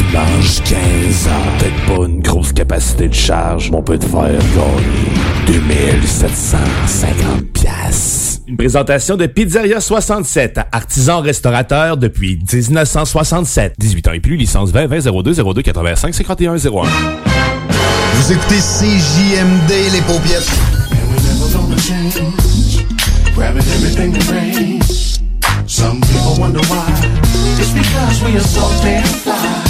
Dimanches, 15 ans, peut-être pas une grosse capacité de charge, mais on peut te faire gagner 2750 pièces. Une présentation de Pizzeria 67, artisan restaurateur depuis 1967. 18 ans et plus, licence 20 20 02 02 85 51 01. Vous écoutez CJMD, les paupières. Grabbing everything that rains. Some people wonder why. It's because we are so damn fly.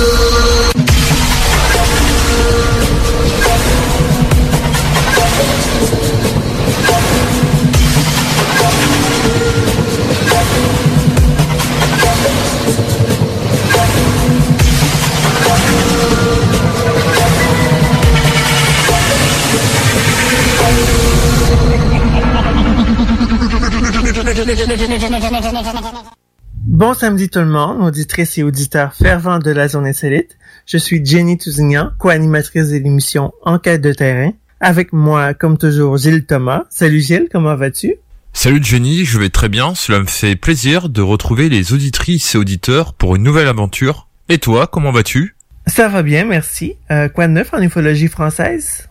Bon samedi tout le monde, auditrices et auditeurs fervents de la zone insolite. Je suis Jenny Tousignan, co-animatrice de l'émission Enquête de terrain. Avec moi, comme toujours, Gilles Thomas. Salut Gilles, comment vas-tu? Salut Jenny, je vais très bien. Cela me fait plaisir de retrouver les auditrices et auditeurs pour une nouvelle aventure. Et toi, comment vas-tu? Ça va bien, merci. Euh, quoi de neuf en ufologie française?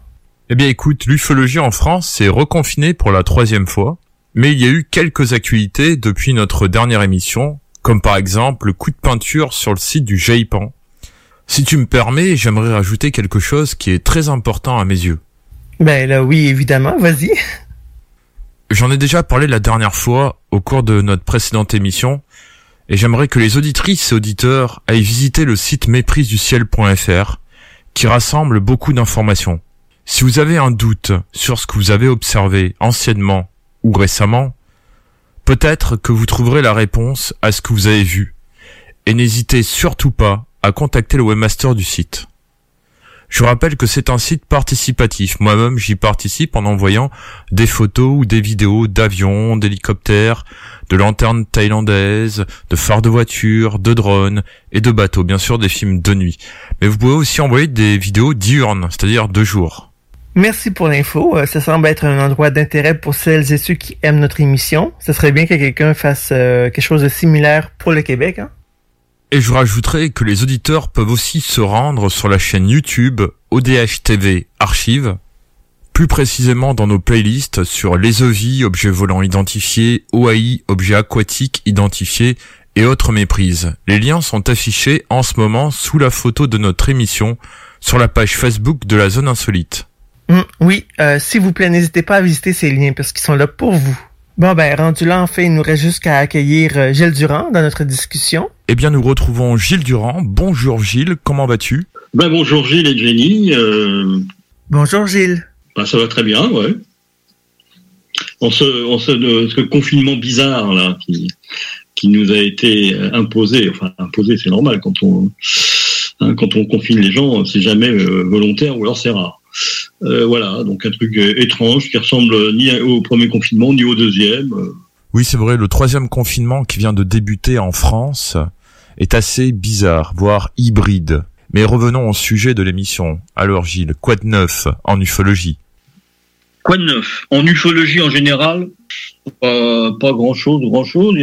Eh bien écoute, l'ufologie en France s'est reconfinée pour la troisième fois. Mais il y a eu quelques actualités depuis notre dernière émission, comme par exemple le coup de peinture sur le site du Jaipan. Si tu me permets, j'aimerais rajouter quelque chose qui est très important à mes yeux. Ben là oui, évidemment, vas-y. J'en ai déjà parlé la dernière fois au cours de notre précédente émission, et j'aimerais que les auditrices et auditeurs aillent visiter le site méprisduciel.fr, qui rassemble beaucoup d'informations. Si vous avez un doute sur ce que vous avez observé anciennement ou récemment, peut-être que vous trouverez la réponse à ce que vous avez vu. Et n'hésitez surtout pas à contacter le webmaster du site. Je rappelle que c'est un site participatif. Moi-même, j'y participe en envoyant des photos ou des vidéos d'avions, d'hélicoptères, de lanternes thaïlandaises, de phares de voitures, de drones et de bateaux. Bien sûr, des films de nuit. Mais vous pouvez aussi envoyer des vidéos diurnes, c'est-à-dire de jour. Merci pour l'info. Euh, ça semble être un endroit d'intérêt pour celles et ceux qui aiment notre émission. Ce serait bien que quelqu'un fasse euh, quelque chose de similaire pour le Québec. Hein? Et je rajouterai que les auditeurs peuvent aussi se rendre sur la chaîne YouTube ODH TV Archive, plus précisément dans nos playlists sur les OVI, objets volants identifiés, OAI, objets aquatiques identifiés et autres méprises. Les liens sont affichés en ce moment sous la photo de notre émission sur la page Facebook de la zone insolite. Mm, oui, euh, s'il vous plaît, n'hésitez pas à visiter ces liens parce qu'ils sont là pour vous. Bon ben, rendu là, en fait, il nous reste juste qu'à accueillir euh, Gilles Durand dans notre discussion. Eh bien, nous retrouvons Gilles Durand. Bonjour Gilles, comment vas-tu? Ben, bonjour Gilles et Jenny. Euh, Bonjour Gilles. ben, ça va très bien, ouais. En ce, en ce, de- ce confinement bizarre là, qui, qui nous a été imposé, enfin imposé, c'est normal quand on hein, quand on confine les gens, c'est jamais euh, volontaire ou alors c'est rare. Euh, voilà, donc un truc euh, étrange qui ressemble ni au premier confinement ni au deuxième. Euh, Oui, c'est vrai, le troisième confinement qui vient de débuter en France est assez bizarre, voire hybride. Mais revenons au sujet de l'émission. Alors Gilles, quoi de neuf en ufologie? Quoi de neuf? En ufologie en général, pas, pas grand chose, grand chose.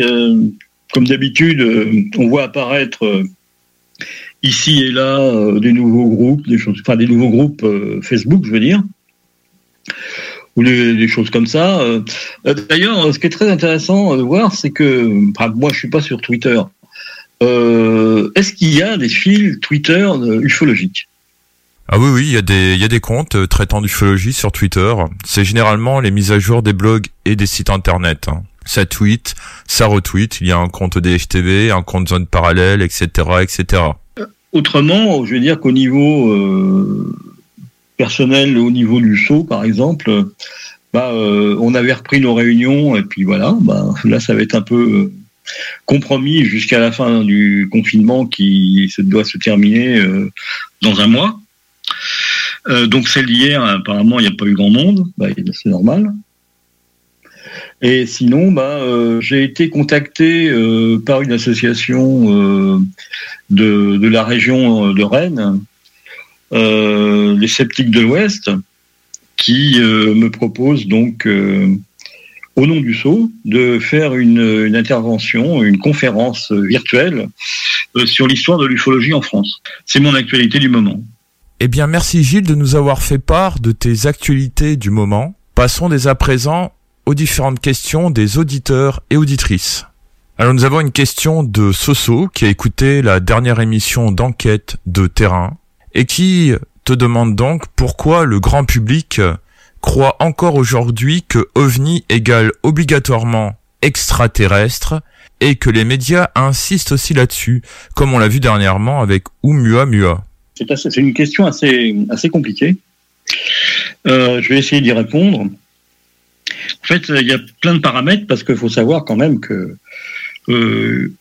Comme d'habitude, on voit apparaître ici et là euh, des nouveaux groupes, enfin des nouveaux groupes euh, Facebook, je veux dire, ou des, choses comme ça. Euh, D'ailleurs, ce qui est très intéressant de voir, c'est que, moi, je suis pas sur Twitter. Est-ce qu'il y a des fils Twitter ufologiques? Ah oui, oui, il y a des, comptes traitant d'ufologie sur Twitter. C'est généralement les mises à jour des blogs et des sites internet. hein. Ça tweet, ça retweet. Il y a un compte DHTV, un compte zone parallèle, etc., etc. Autrement, je veux dire qu'au niveau euh, personnel, au niveau du saut, par exemple, bah, euh, on avait repris nos réunions et puis voilà, bah, là ça va être un peu euh, compromis jusqu'à la fin du confinement qui se doit se terminer euh, dans un mois. Euh, donc celle d'hier, apparemment, il n'y a pas eu grand monde, bah, c'est normal. Et sinon, bah, euh, j'ai été contacté euh, par une association euh, de, la région de Rennes, les sceptiques de l'Ouest, qui me propose donc, au nom du Sceau, de faire une, intervention, une conférence virtuelle sur l'histoire de l'ufologie en France. C'est mon actualité du moment. Eh bien, merci Gilles de nous avoir fait part de tes actualités du moment. Passons dès à présent aux différentes questions des auditeurs et auditrices. Alors nous avons une question de Soso qui a écouté la dernière émission d'enquête de terrain et qui te demande donc pourquoi le grand public croit encore aujourd'hui que OVNI égale obligatoirement extraterrestre et que les médias insistent aussi là-dessus, comme on l'a vu dernièrement avec Oumuamua. Assez- c'est une question assez, assez compliquée. Euh, je vais essayer d'y répondre. En fait, il y a plein de paramètres parce qu'il faut savoir quand même que euh,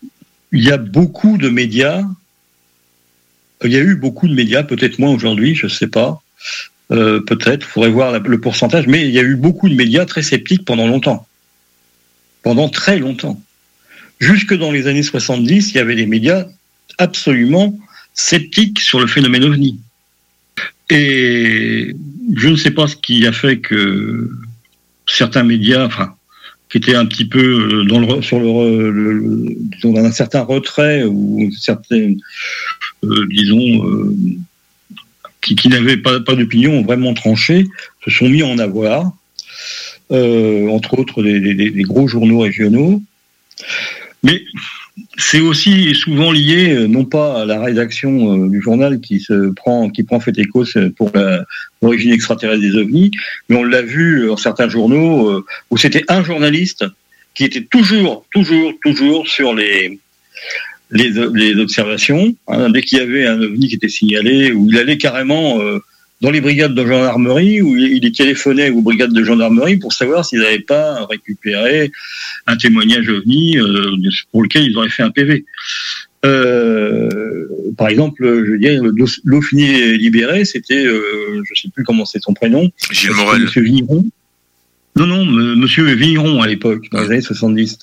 il y a beaucoup de médias. Il y a eu beaucoup de médias, peut-être moins aujourd'hui, je ne sais pas. Euh, peut-être, il faudrait voir le pourcentage, mais il y a eu beaucoup de médias très sceptiques pendant longtemps. Pendant très longtemps. Jusque dans les années 70, il y avait des médias absolument sceptiques sur le phénomène OVNI. Et je ne sais pas ce qui a fait que certains médias, qui étaient un petit peu euh, dans sur le, disons, dans un certain retrait ou certaines, euh, disons, euh, qui, n'avaient pas, pas d'opinion vraiment tranchée, se sont mis en avoir, entre autres des- des gros journaux régionaux. Mais c'est aussi souvent lié euh, non pas à la rédaction euh, du journal qui se prend qui prend fait euh, pour l'origine extraterrestre des ovnis, mais on l'a vu dans certains journaux euh, où c'était un journaliste qui était toujours, toujours, toujours sur les les, les observations. hein. dès qu'il y avait un ovni qui était signalé, où il allait carrément euh, dans les brigades de gendarmerie, où il, il téléphonait aux brigades de gendarmerie pour savoir s'ils n'avaient pas récupéré un témoignage ovni euh, pour lequel ils auraient fait un PV. Euh, par exemple, je veux dire, l'O- l'OFNI libéré, c'était, euh, je sais plus comment c'est son prénom. Gilles Morel. Monsieur Vigneron. Non, non, Monsieur Vigneron à l'époque, dans les années 70.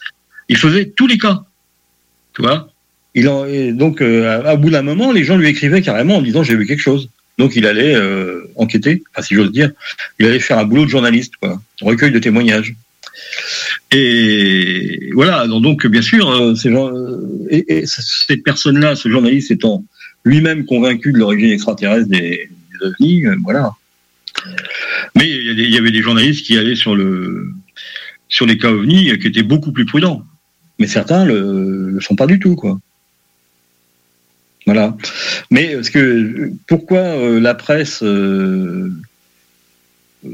Il faisait tous les cas, tu vois? Il en, et donc, euh, à, à bout d'un moment, les gens lui écrivaient carrément en disant j'ai vu quelque chose. Donc, il allait euh, enquêter, enfin, si j'ose dire, il allait faire un boulot de journaliste, quoi, recueil de témoignages. Et voilà, donc, bien sûr, euh, ces gens, euh, et, cette personne-là, ce journaliste étant lui-même convaincu de l'origine extraterrestre des, ovnis, voilà. Mais il y, avait des journalistes qui allaient sur le sur les cas ovnis qui étaient beaucoup plus prudents. Mais certains le, le sont pas du tout, quoi. Voilà. Mais ce que pourquoi euh, la presse euh,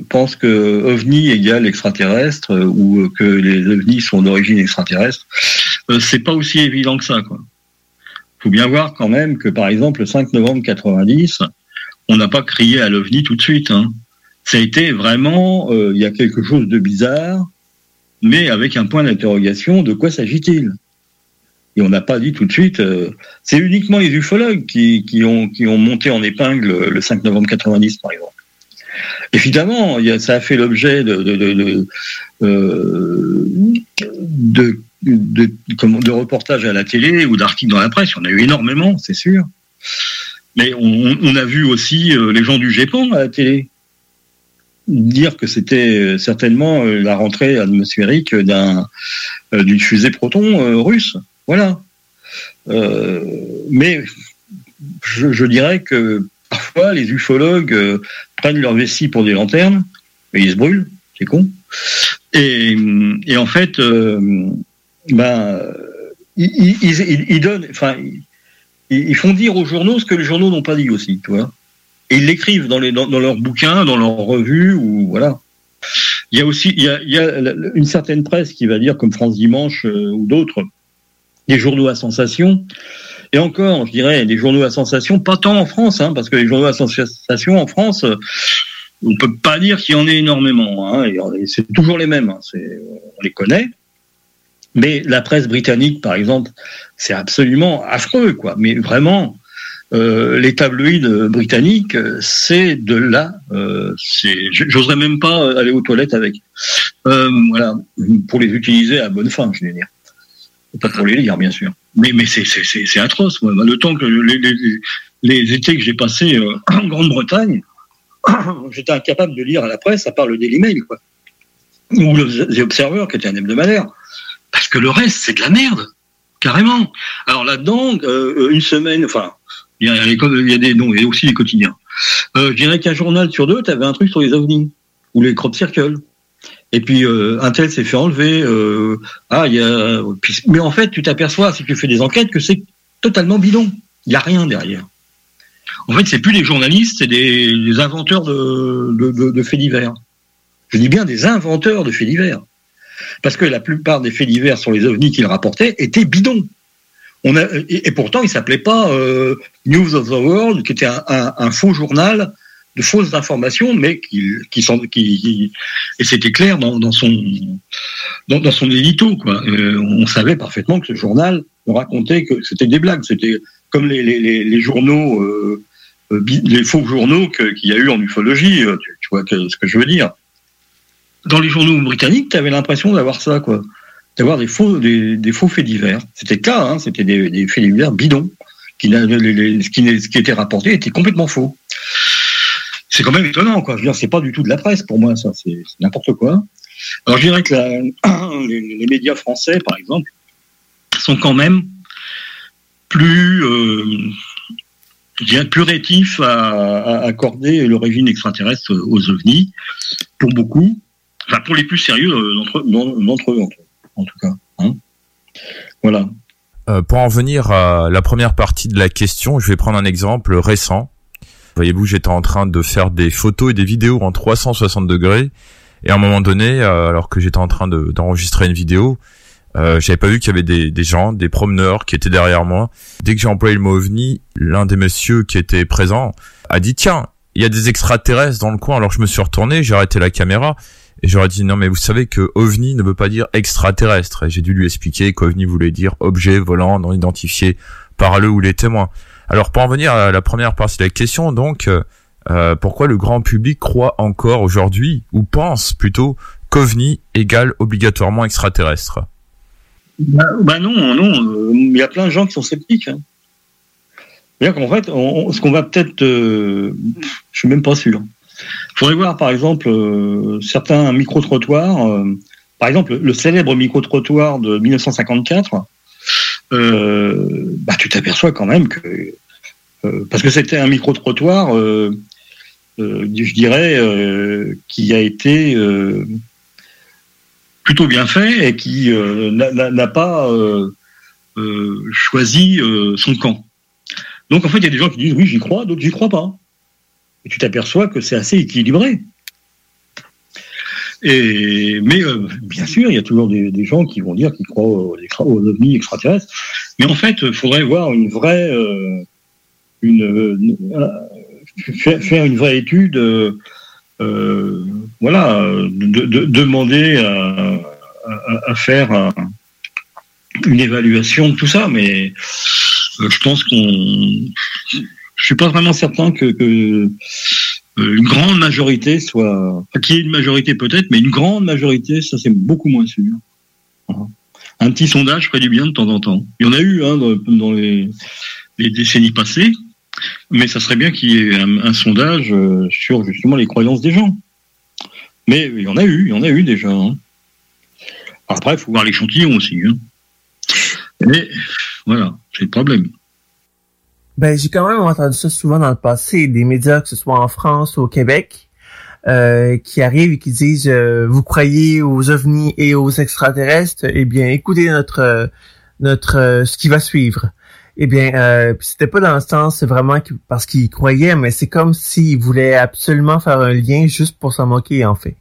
pense que ovni égale extraterrestre euh, ou que les ovnis sont d'origine extraterrestre, euh, c'est pas aussi évident que ça, quoi. faut bien voir quand même que, par exemple, le 5 novembre 90, on n'a pas crié à l'OVNI tout de suite. Hein. Ça a été vraiment, euh, il y a quelque chose de bizarre, mais avec un point d'interrogation, de quoi s'agit-il? Et on n'a pas dit tout de suite, euh, c'est uniquement les ufologues qui, ont, qui ont monté en épingle le 5 novembre 90, par exemple. Évidemment, ça a fait l'objet euh, de, reportages à la télé ou d'articles dans la presse. En a eu énormément, c'est sûr. Mais on, on a vu aussi euh, les gens du GEPAN à la télé dire que c'était certainement la rentrée atmosphérique d'un d'une fusée proton russe. Voilà. Euh, mais je, dirais que parfois les ufologues euh, prennent leur vessie pour des lanternes, mais ils se brûlent, c'est con. Et, en fait, euh, ben, ils, ils- ils- donnent, enfin, ils, font dire aux journaux ce que les journaux n'ont pas dit aussi, tu vois. Et ils l'écrivent dans, les, dans, leurs bouquins, dans leurs revues, ou voilà. Il y a aussi il y a, une certaine presse qui va dire, comme France Dimanche ou d'autres, des journaux à sensation. Et encore, je dirais, des journaux à sensation, pas tant en France, hein, parce que les journaux à sensation en France, euh, on peut pas dire qu'il y en ait énormément. Hein, c'est toujours les mêmes, hein, on les connaît. Mais la presse britannique, par exemple, c'est absolument affreux, quoi. Mais vraiment, euh, les tabloïds euh, britanniques, c'est de là. J'oserais même pas aller aux toilettes avec. Voilà, pour les utiliser à bonne fin, je veux dire. Pas pour les lire, bien sûr. Mais, mais c'est- atroce. moi. Le temps que les, les, les- étés que j'ai passés euh, en Grande-Bretagne, j'étais incapable de lire à la presse, à part le Daily Mail, quoi. Ou le The Observer, qui était un hebdomadaire. Parce que le reste, c'est de la merde. Carrément. Alors là-dedans, euh, une semaine, enfin, il y a, il y a des, non, il y a aussi les quotidiens. Euh, je dirais qu'un journal sur deux, tu avais un truc sur les ovnis ou les crop circles. Et puis euh, un tel s'est fait enlever. euh, ah, il y a. mais en fait, tu t'aperçois si tu fais des enquêtes que c'est totalement bidon. Il y a rien derrière. En fait, c'est plus des journalistes, c'est des, des inventeurs de, de, de- faits divers. Je dis bien des inventeurs de faits divers. Parce que la plupart des faits divers sur les ovnis qu'ils rapportaient étaient bidons. On a, et, et pourtant, il s'appelait pas euh, News of the World, qui était un- un faux journal de fausses informations, mais qui, qui, sont, qui, et c'était clair dans, dans son dans, son édito. Quoi. Euh, on savait parfaitement que ce journal racontait que c'était des blagues. C'était comme les, les, journaux, euh, euh, les faux journaux qu'il y a eu en ufologie. Tu, vois ce que je veux dire. Dans les journaux britanniques, tu avais l'impression d'avoir ça, quoi d'avoir des faux, des, des faux faits divers. C'était le cas, hein, c'était des, des faits divers bidons. Qui, les- les- qui, ce qui était rapporté était complètement faux. C'est quand même étonnant, quoi. Je veux dire, c'est pas du tout de la presse pour moi, ça, c'est n'importe quoi. Alors je dirais que les, médias français, par exemple, sont quand même plus, euh, rétifs à, accorder l'origine extraterrestre aux ovnis, pour beaucoup, enfin pour les plus sérieux euh, d'entre eux, en tout- en tout cas. hein. Voilà. Euh, pour en venir à la première partie de la question, je vais prendre un exemple récent. Voyez-vous, j'étais en train de faire des photos et des vidéos en 360 degrés, et à un moment donné, euh, alors que j'étais en train de- d'enregistrer une vidéo, euh, j'avais pas vu qu'il y avait des, des gens, des promeneurs qui étaient derrière moi. Dès que j'ai employé le mot ovni, l'un des messieurs qui était présent a dit tiens, il y a des extraterrestres dans le coin. Alors je me suis retourné, j'ai arrêté la caméra et j'aurais dit non mais vous savez que ovni ne veut pas dire extraterrestre. Et j'ai dû lui expliquer qu'ovni voulait dire objet volant non identifié par le ou les témoins. Alors pour en venir à la première partie de la question, donc euh, euh, pourquoi le grand public croit encore aujourd'hui ou pense plutôt qu'ovni égale obligatoirement extraterrestre? Bah, bah non, non. euh, Il y a plein de gens qui sont sceptiques. Hein. Fait, ce qu'on va peut-être, je suis même pas sûr. Il faudrait voir, par exemple, certains micro-trottoirs. euh, par exemple, le célèbre micro-trottoir de 1954. euh, bah, tu t'aperçois quand même que parce que c'était un micro-trottoir, euh, euh, je dirais, euh, qui a été euh, plutôt bien fait et qui euh, n'a- pas euh, euh, choisi euh, son camp. Donc en fait, il y a des gens qui disent oui, j'y crois, d'autres j'y crois pas. Et tu t'aperçois que c'est assez équilibré. Et, mais euh, bien sûr, il y a toujours des, gens qui vont dire qu'ils croient aux, ovnis extraterrestres. Mais en fait, il faudrait voir une vraie, euh, une, euh, faire, une vraie étude, euh, euh, voilà, de, de- demander à, faire un- une évaluation de tout ça. Mais je pense qu'on, je suis pas vraiment certain que, une grande majorité soit, qu'il y ait une majorité peut-être, mais une grande majorité, ça c'est beaucoup moins sûr. Un petit sondage ferait du bien de temps en temps. Il y en a eu hein, dans, dans les, les décennies passées, mais ça serait bien qu'il y ait un, sondage euh, sur justement les croyances des gens. Mais il y en a eu, il y en a eu déjà. hein. Après, il faut voir l'échantillon aussi. hein. Mais voilà, c'est le problème. Ben, j'ai quand même entendu ça souvent dans le passé, des médias, que ce soit en France ou au Québec, euh, qui arrivent et qui disent euh, vous croyez aux ovnis et aux extraterrestres, eh bien, écoutez notre notre ce qui va suivre. Eh bien, euh, c'était pas dans le sens vraiment parce qu'ils croyaient, mais c'est comme s'ils voulaient absolument faire un lien juste pour s'en moquer, en fait.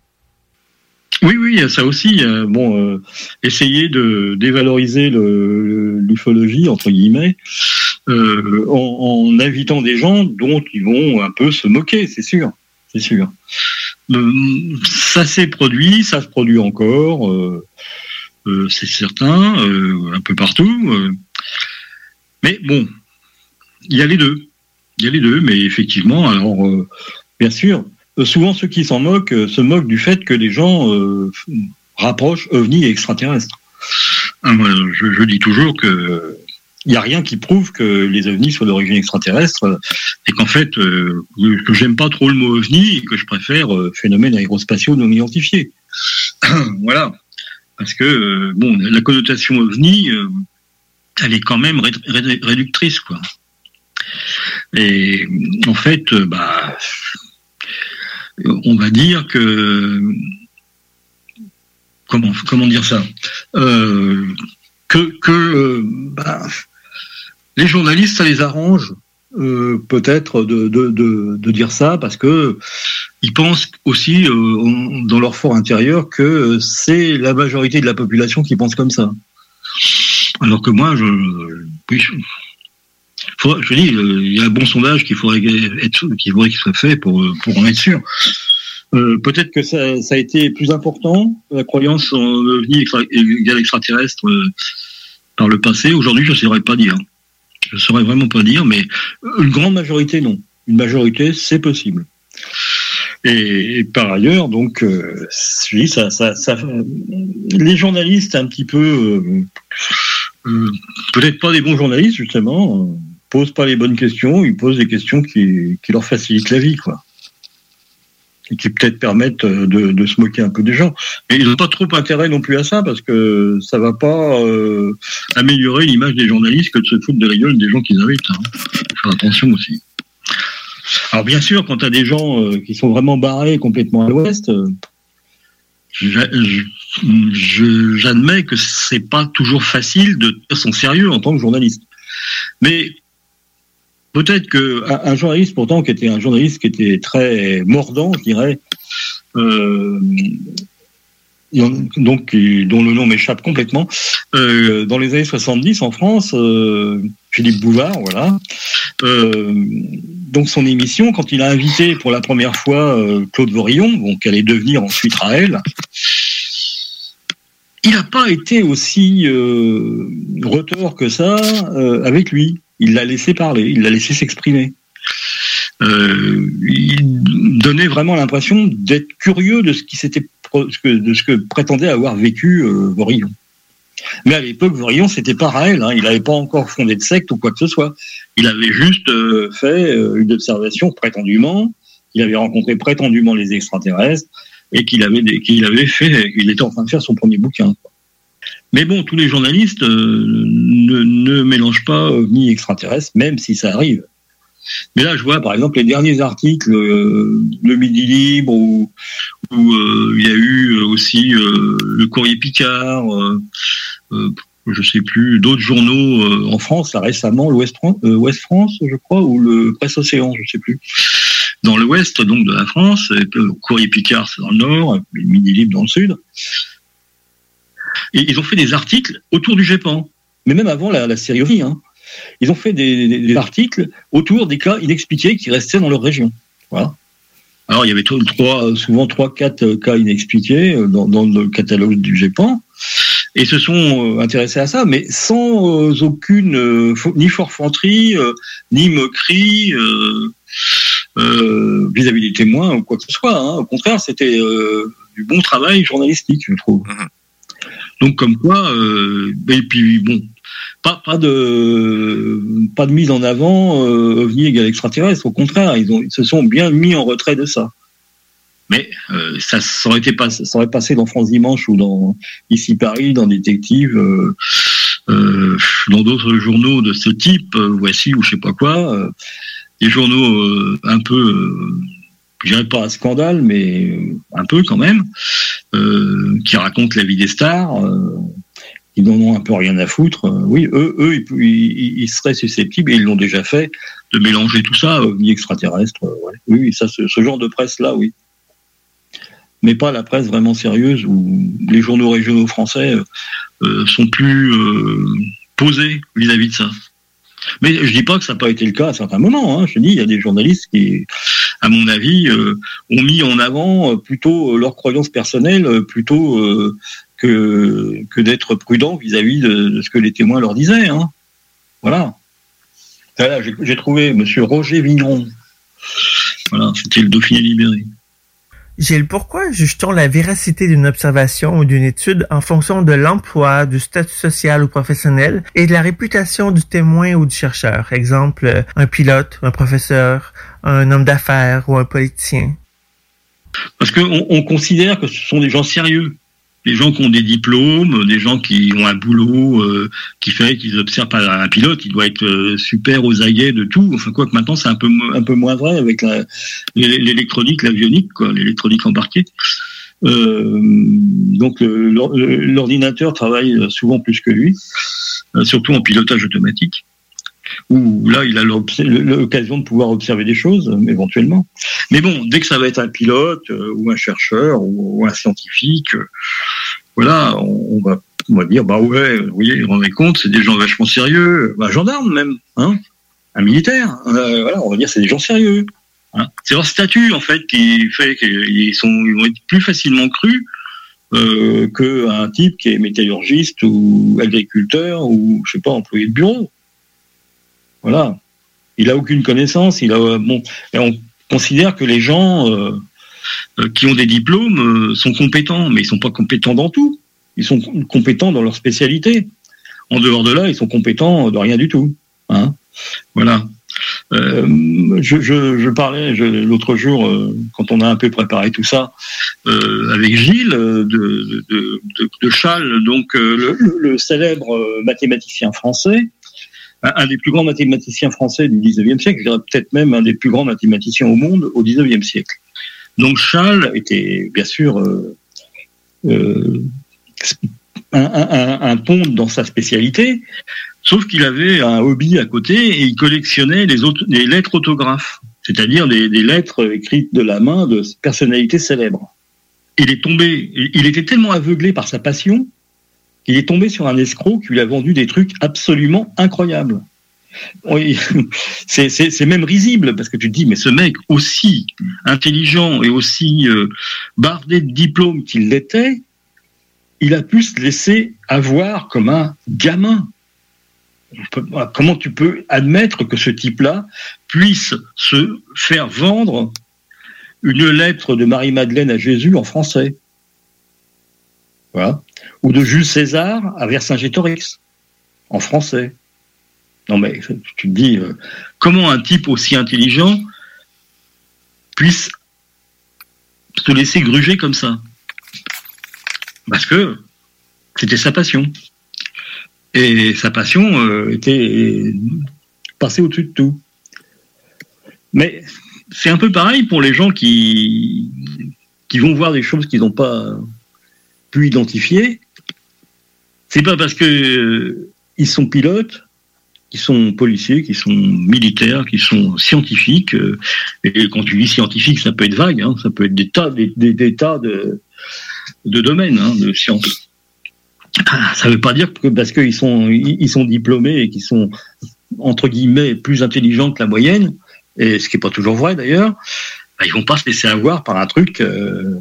Oui, oui, ça aussi. euh, bon, euh, essayer de dévaloriser l'ufologie entre guillemets en, invitant des gens dont ils vont un peu se moquer, c'est sûr, c'est sûr. Ça s'est produit, ça se produit encore, c'est certain, un peu partout. Mais bon, il y a les deux, il y a les deux, mais effectivement, alors euh, bien sûr, euh, souvent ceux qui s'en moquent euh, se moquent du fait que les gens euh, rapprochent ovnis et extraterrestres. Ah, je, je dis toujours que il n'y a rien qui prouve que les ovnis soient d'origine extraterrestre et qu'en fait euh, que j'aime pas trop le mot ovni et que je préfère euh, phénomène aérospatiaux non identifiés. voilà, parce que euh, bon, la connotation ovni, euh, elle est quand même ré- ré- réductrice quoi. Et en fait, euh, bah, on va dire que comment dire ça Euh, que euh, bah, les journalistes ça les arrange peut-être de, dire ça parce que ils pensent aussi dans leur fort intérieur que c'est la majorité de la population qui pense comme ça alors que moi je oui, je, je dis euh, il y a un bon sondage qu'il faudrait être qu'il faudrait qu'il soit fait pour pour en être sûr euh, peut-être que ça, ça a été plus important, la croyance en ovni extra- égal extraterrestre euh, par le passé. Aujourd'hui, je ne saurais pas dire. Je ne saurais vraiment pas dire, mais une grande majorité, non. Une majorité, c'est possible. Et, et par ailleurs, donc, euh, dis, ça, ça, ça, les journalistes, un petit peu, euh, peut-être pas des bons journalistes, justement, euh, posent pas les bonnes questions, ils posent des questions qui, leur facilitent la vie, quoi et qui peut-être permettent euh, de, se moquer un peu des gens. Mais ils n'ont pas trop intérêt non plus à ça parce que ça va pas euh, améliorer l'image des journalistes que de se foutre de la gueule des gens qu'ils invitent. Hein. Faut faire attention aussi. Alors bien sûr, quand tu as des gens euh, qui sont vraiment barrés complètement à l'ouest, euh, j'admets que c'est pas toujours facile de tenir son sérieux en tant que journaliste. Mais peut-être que un, journaliste pourtant qui était un journaliste qui était très mordant, je dirais, euh, donc dont le nom m'échappe complètement, euh, dans les années 70 en France, euh, Philippe Bouvard, voilà. euh, donc son émission, quand il a invité pour la première fois Claude Vorillon, donc allait devenir ensuite Raël, il n'a pas été aussi retors que ça avec lui. Il l'a laissé parler, il l'a laissé s'exprimer. Il donnait vraiment l'impression d'être curieux de ce qui s'était que- de ce que prétendait avoir vécu euh. Mais à l'époque, Vorillon, c'était pas Raël. Hein, il n'avait pas encore fondé de secte ou quoi que ce soit. Il avait juste euh, fait euh, une observation prétendument. Il avait rencontré prétendument les extraterrestres et qu'il avait qu'il fait. Il était en train de faire son premier bouquin. Mais bon, tous les journalistes euh, ne, ne mélangent pas ovni extraterrestre, même si ça arrive. Mais là, je vois par exemple les derniers articles, euh, le Midi Libre, où, euh, il y a eu aussi euh, le Courrier Picard, euh, euh, je sais plus, d'autres journaux euh, en France, là récemment, l'Ouest Fran- euh, Ouest France, je crois, ou le Presse Océan, je sais plus. Dans l'Ouest donc de la France, le Courrier Picard c'est dans le Nord, le Midi Libre dans le Sud. Et ils ont fait des articles autour du GEPAN. mais même avant la, la série. Hein. Ils ont fait des, des- des articles autour des cas inexpliqués qui restaient dans leur région. Voilà. Alors, il y avait trois, trois- souvent trois, quatre euh, cas inexpliqués euh, dans, dans le catalogue du GEPAN. Et se sont euh, intéressés à ça, mais sans euh, aucune euh, ni forfanterie, euh, ni moquerie euh, euh, vis-à-vis des témoins ou quoi que ce soit. hein. Au contraire, c'était euh, du bon travail journalistique, je trouve. Donc, comme quoi, euh, et puis bon, pas, de mise en avant euh, ovni égal extraterrestre. Au contraire, ils, ont, se sont bien mis en retrait de ça. Mais euh, ça, ça aurait passé dans France Dimanche ou dans ici Paris, dans Détective, euh, euh, dans d'autres journaux de ce type, voici ou je sais pas quoi, des journaux un peu, je dirais pas un scandale, mais un peu quand même, qui racontent la vie des stars. Euh, ils n'en ont un peu rien à foutre. Euh, Oui, eux, eux, ils, seraient susceptibles, et ils l'ont déjà fait, de mélanger tout ça, ovni extraterrestre. euh, ouais. Oui, oui, ça, ce, genre de presse-là, oui. Mais pas la presse vraiment sérieuse où les journaux régionaux français euh, euh, sont plus euh, posés vis-à-vis de ça. Mais je dis pas que ça n'a pas été le cas à certains moments. Hein. Je dis, il y a des journalistes qui, à mon avis, euh, ont mis en avant euh, plutôt leurs croyances personnelles euh, plutôt euh, que, que d'être prudent vis-à-vis de, de ce que les témoins leur disaient. Hein. Voilà. Voilà, j'ai j'ai trouvé Monsieur Roger Vigneron. Voilà, c'était le Dauphiné libéré. Gilles, pourquoi juge-t-on la véracité d'une observation ou d'une étude en fonction de l'emploi, du statut social ou professionnel et de la réputation du témoin ou du chercheur? Exemple, un pilote, un professeur, un homme d'affaires ou un politicien. Parce qu'on on considère que ce sont des gens sérieux, des gens qui ont des diplômes, des gens qui ont un boulot euh, qui fait qu'ils observent un pilote, il doit être euh, super aux aguets de tout. Enfin quoi que maintenant c'est un peu un peu moins vrai avec l'électronique, l'avionique, quoi, l'électronique embarquée. Euh, donc l'ordinateur travaille souvent plus que lui, surtout en pilotage automatique où là, il a l'occasion de pouvoir observer des choses, euh, éventuellement. Mais bon, dès que ça va être un pilote, euh, ou un chercheur, ou, un scientifique, euh, voilà, on, va, dire, bah ouais, vous voyez, vous rendez compte, c'est des gens vachement sérieux, bah, un gendarme même, hein, un militaire, voilà, on va dire, c'est des gens sérieux. hein. C'est leur statut, en fait, qui fait qu'ils sont, vont être plus facilement crus qu'un type qui est métallurgiste ou agriculteur ou, je sais pas, employé de bureau. Voilà. Il a aucune connaissance. Il a euh, bon. Et on considère que les gens euh, euh, qui ont des diplômes sont compétents, mais ils sont pas compétents dans tout. Ils sont com- compétents dans leur spécialité. En dehors de là, ils sont compétents de rien du tout. Hein voilà. Je, parlais l'autre jour, quand on a un peu préparé tout ça, avec Gilles de, de, donc le, célèbre mathématicien français, un, des plus grands mathématiciens français du 19e siècle, je dirais peut-être même un des plus grands mathématiciens au monde au 19e siècle. Donc Châles était bien sûr euh, euh, un, un, un, ponte dans sa spécialité, sauf qu'il avait un hobby à côté et il collectionnait les, lettres autographes, c'est-à-dire des, des lettres écrites de la main de personnalités célèbres. Il est tombé, il était tellement aveuglé par sa passion qu'il est tombé sur un escroc qui lui a vendu des trucs absolument incroyables. C'est même risible parce que tu te dis mais ce mec aussi intelligent et aussi euh, bardé de diplômes qu'il l'était, il a pu se laisser avoir comme un gamin. Comment tu peux admettre que ce type-là puisse se faire vendre une lettre de Marie-Madeleine à Jésus en français? Voilà. Ou de Jules César à Vercingétorix en français. Non mais tu te dis euh, comment un type aussi intelligent puisse se laisser gruger comme ça? Parce que c'était sa passion. Et sa passion euh, était passée au-dessus de tout. Mais c'est un peu pareil pour les gens qui, qui vont voir des choses qu'ils n'ont pas pu identifier. C'est pas parce que euh, ils sont pilotes, qu'ils sont policiers, qu'ils sont militaires, qu'ils sont scientifiques. euh, et quand tu dis scientifique, ça peut être vague, hein, ça peut être des tas, des, tas de, domaines hein, de sciences. ça ne veut pas dire que parce qu'ils sont, ils diplômés et qu'ils sont, entre guillemets, plus intelligents que la moyenne, et ce qui n'est pas toujours vrai d'ailleurs, bah, ils vont pas se laisser avoir par un truc euh,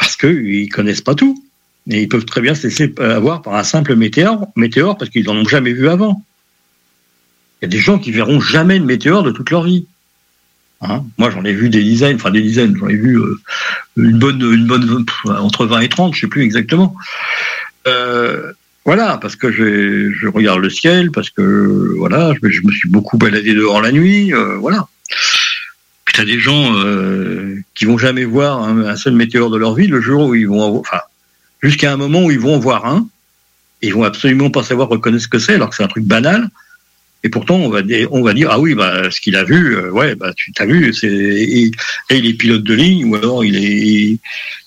parce qu'ils connaissent pas tout. Et ils peuvent très bien se laisser avoir par un simple météore, météore parce qu'ils n'en ont jamais vu avant. Il y a des gens qui verront jamais de météore de toute leur vie. Hein? Moi, j'en ai vu des dizaines, enfin des dizaines, j'en ai vu euh, une bonne, une bonne entre 20 et 30, je sais plus exactement. Euh, voilà, parce que je, regarde le ciel, parce que voilà, je, je me suis beaucoup baladé dehors la nuit, euh, voilà. Puis t'as des gens euh, qui vont jamais voir un, seul météore de leur vie, le jour où ils vont, enfin, jusqu'à un moment où ils vont en voir un, et ils vont absolument pas savoir reconnaître ce que c'est, alors que c'est un truc banal. Et pourtant, on va on va dire, ah oui, bah, ce qu'il a vu, euh, ouais, bah, tu t'as vu, c'est, et, il est pilote de ligne, ou alors il est,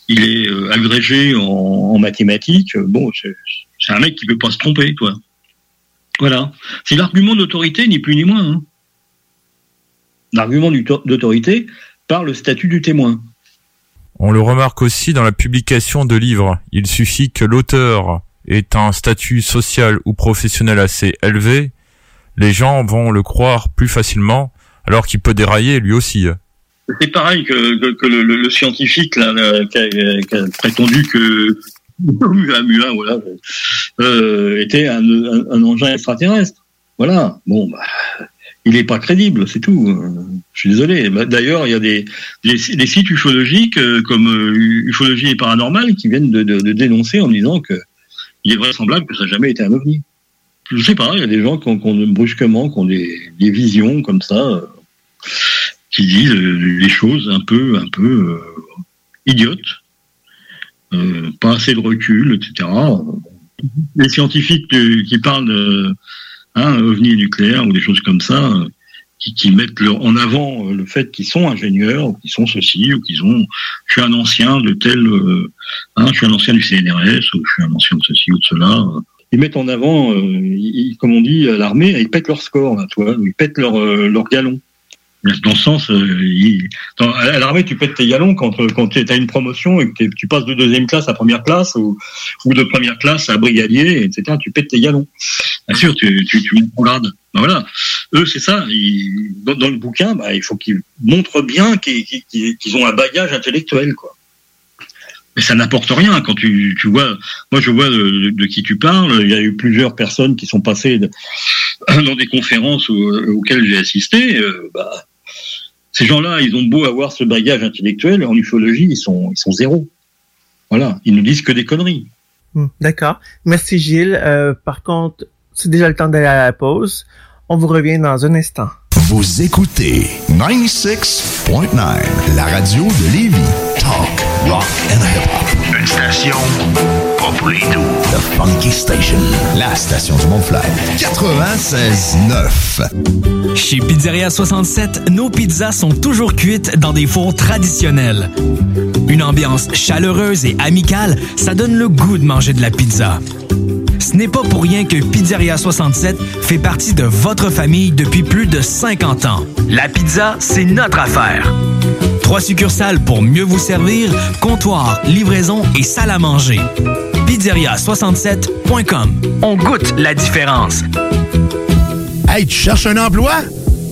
il est euh, agrégé en, mathématiques. Bon, c'est un mec qui peut pas se tromper, toi. Voilà. C'est l'argument d'autorité, ni plus ni moins. Hein. L'argument d'autorité par le statut du témoin. On le remarque aussi dans la publication de livres. Il suffit que l'auteur ait un statut social ou professionnel assez élevé, les gens vont le croire plus facilement, alors qu'il peut dérailler lui aussi. C'est pareil que, que, que le, le, scientifique là, qui, a, qui, a, prétendu que Muin, voilà, euh, était un, un, un, engin extraterrestre. Voilà. Bon, bah, il n'est pas crédible, c'est tout. Je suis désolé. D'ailleurs, il y a des, sites ufologiques euh, comme euh, Ufologie et Paranormal qui viennent de, dénoncer en disant que il est vraisemblable que ça n'a jamais été un ovni. Je sais pas, il y a des gens qui ont, brusquement, qui ont des, visions comme ça, euh, qui disent des choses un peu, un peu idiotes, pas assez de recul, etc. Les scientifiques qui parlent de hein, ovni nucléaire ou des choses comme ça, qui, qui mettent leur, en avant le fait qu'ils sont ingénieurs, ou qu'ils sont ceci, ou qu'ils ont, je suis un ancien de tel, euh, hein, je suis un ancien du CNRS, ou je suis un ancien de ceci ou de cela. Ils mettent en avant, euh, ils, comme on dit, l'armée, ils pètent leur score, là, ils pètent leur, euh, leur galon. Dans ce sens, euh, à l'armée, tu pètes tes galons quand, quand tu as une promotion et que tu passes de deuxième classe à première classe ou, de première classe à brigadier, etc. Tu pètes tes galons. Bien sûr, tu, tu, tu. Ben voilà. Eux, c'est ça. Dans, le bouquin, bah, il faut qu'ils montrent bien qu'ils qu qu ont un bagage intellectuel, quoi. Mais ça n'apporte rien quand tu, vois. Moi, je vois de, qui tu parles. Il y a eu plusieurs personnes qui sont passées dans des conférences auxquelles j'ai assisté. Euh, bah, ces gens-là, ils ont beau avoir ce bagage intellectuel, en ufologie, ils sont, ils sont zéro. Voilà, ils nous disent que des conneries. Hmm, D'accord. Merci Gilles. Euh, par contre, c'est déjà le temps d'aller à la pause. On vous revient dans un instant. Vous écoutez 96.9, la radio de Lévis. Talk, rock and hip-hop. Une station pas pour les doux. The Funky Station, la station du Mont-Flair. 96.9. Chez Pizzeria 67, nos pizzas sont toujours cuites dans des fours traditionnels. Une ambiance chaleureuse et amicale, ça donne le goût de manger de la pizza. Ce n'est pas pour rien que Pizzeria 67 fait partie de votre famille depuis plus de 50 ans. La pizza, c'est notre affaire. Trois succursales pour mieux vous servir, comptoir, livraison et salle à manger. Pizzeria67.com. On goûte la différence. Hey, tu cherches un emploi?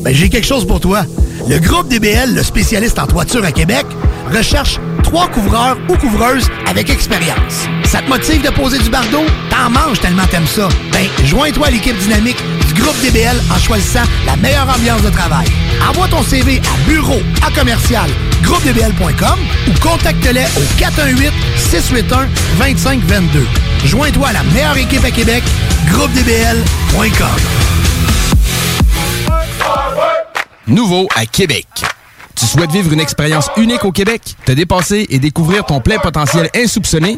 Ben, j'ai quelque chose pour toi. Le groupe DBL, le spécialiste en toiture à Québec, recherche trois couvreurs ou couvreuses avec expérience. Ça te motive de poser du bardeau? T'en manges tellement t'aimes ça. Ben, joins-toi à l'équipe dynamique groupe DBL en choisissant la meilleure ambiance de travail. Envoie ton CV à bureau à commercial groupedbl.com ou contacte-les au 418-681-2522. Joins-toi à la meilleure équipe à Québec, groupedbl.com. Nouveau à Québec. Tu souhaites vivre une expérience unique au Québec, te dépasser et découvrir ton plein potentiel insoupçonné?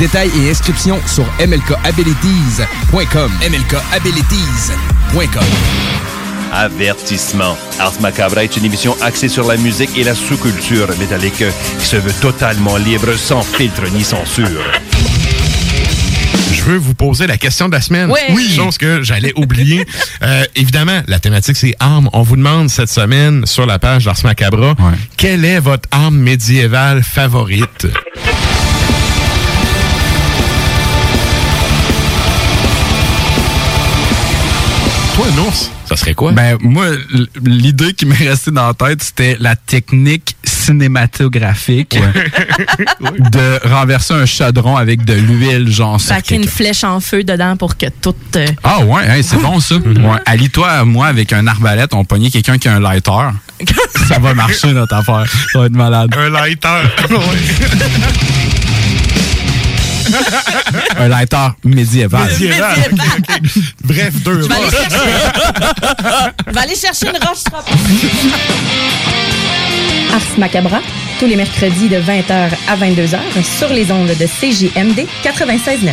Détails et inscriptions sur mlkabilities.com. mlkabilities.com. Avertissement. Ars Macabra est une émission axée sur la musique et la sous-culture métallique qui se veut totalement libre, sans filtre ni censure. Je veux vous poser la question de la semaine. Ouais. Oui. Chose que j'allais oublier. Euh, évidemment, la thématique, c'est armes. On vous demande cette semaine sur la page d'Ars Macabra, quelle est votre arme médiévale favorite? Toi, Nours, ça serait quoi? Ben, moi, l'idée qui m'est restée dans la tête, c'était la technique cinématographique de renverser un chaudron avec de l'huile, genre Sacrer une flèche en feu dedans pour que tout. euh, Ah ouais, hein, c'est bon ça. Ouais. Allie-toi, moi, avec un arbalète, on pognait quelqu'un qui a un lighter. ça va marcher notre affaire. Ça va être malade. Un lighter. un lighter médiéval. Médiéval. Bref, deux Je vais aller roches. chercher, Je vais aller chercher une roche. Ars Macabra, tous les mercredis de 20h à 22h sur les ondes de CJMD 96.9.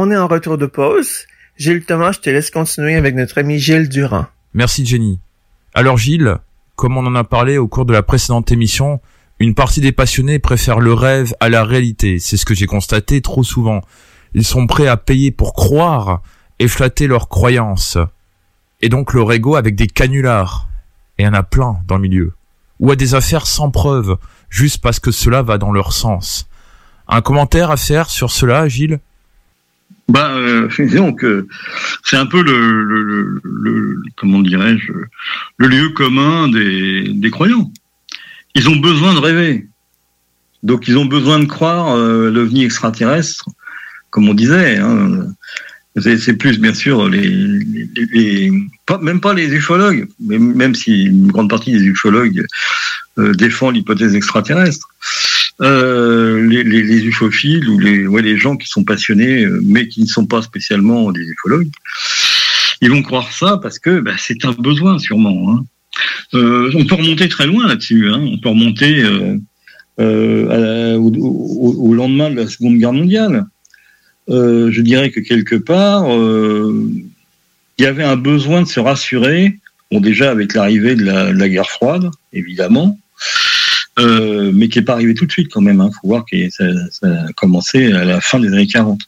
On est en retour de pause. Gilles Thomas, je te laisse continuer avec notre ami Gilles Durand. Merci Jenny. Alors Gilles, comme on en a parlé au cours de la précédente émission, une partie des passionnés préfèrent le rêve à la réalité. C'est ce que j'ai constaté trop souvent. Ils sont prêts à payer pour croire et flatter leurs croyances. Et donc leur ego avec des canulars. Et il y en a plein dans le milieu. Ou à des affaires sans preuve, juste parce que cela va dans leur sens. Un commentaire à faire sur cela, Gilles? Bah, euh, disons que c'est un peu le, le, le, le- comment dirais-je, le lieu commun des, des croyants. Ils ont besoin de rêver. Donc ils ont besoin de croire euh, l'ovni extraterrestre, comme on disait. Hein. C'est plus bien sûr les, les, les- pas, même pas les ufologues, même si une grande partie des ufologues euh, défend l'hypothèse extraterrestre. Euh, les, les, les ufophiles ou les, gens qui sont passionnés, euh, mais qui ne sont pas spécialement des ufologues, ils vont croire ça parce que bah, c'est un besoin sûrement. Hein. Euh, on peut remonter très loin là-dessus. Hein. On peut remonter au, lendemain de la Seconde Guerre mondiale. Je dirais que quelque part, il y avait un besoin de se rassurer. Déjà avec l'arrivée de la, de la guerre froide, évidemment, euh, mais qui n'est pas arrivé tout de suite quand même. Il faut voir que ça, a commencé à la fin des années 40.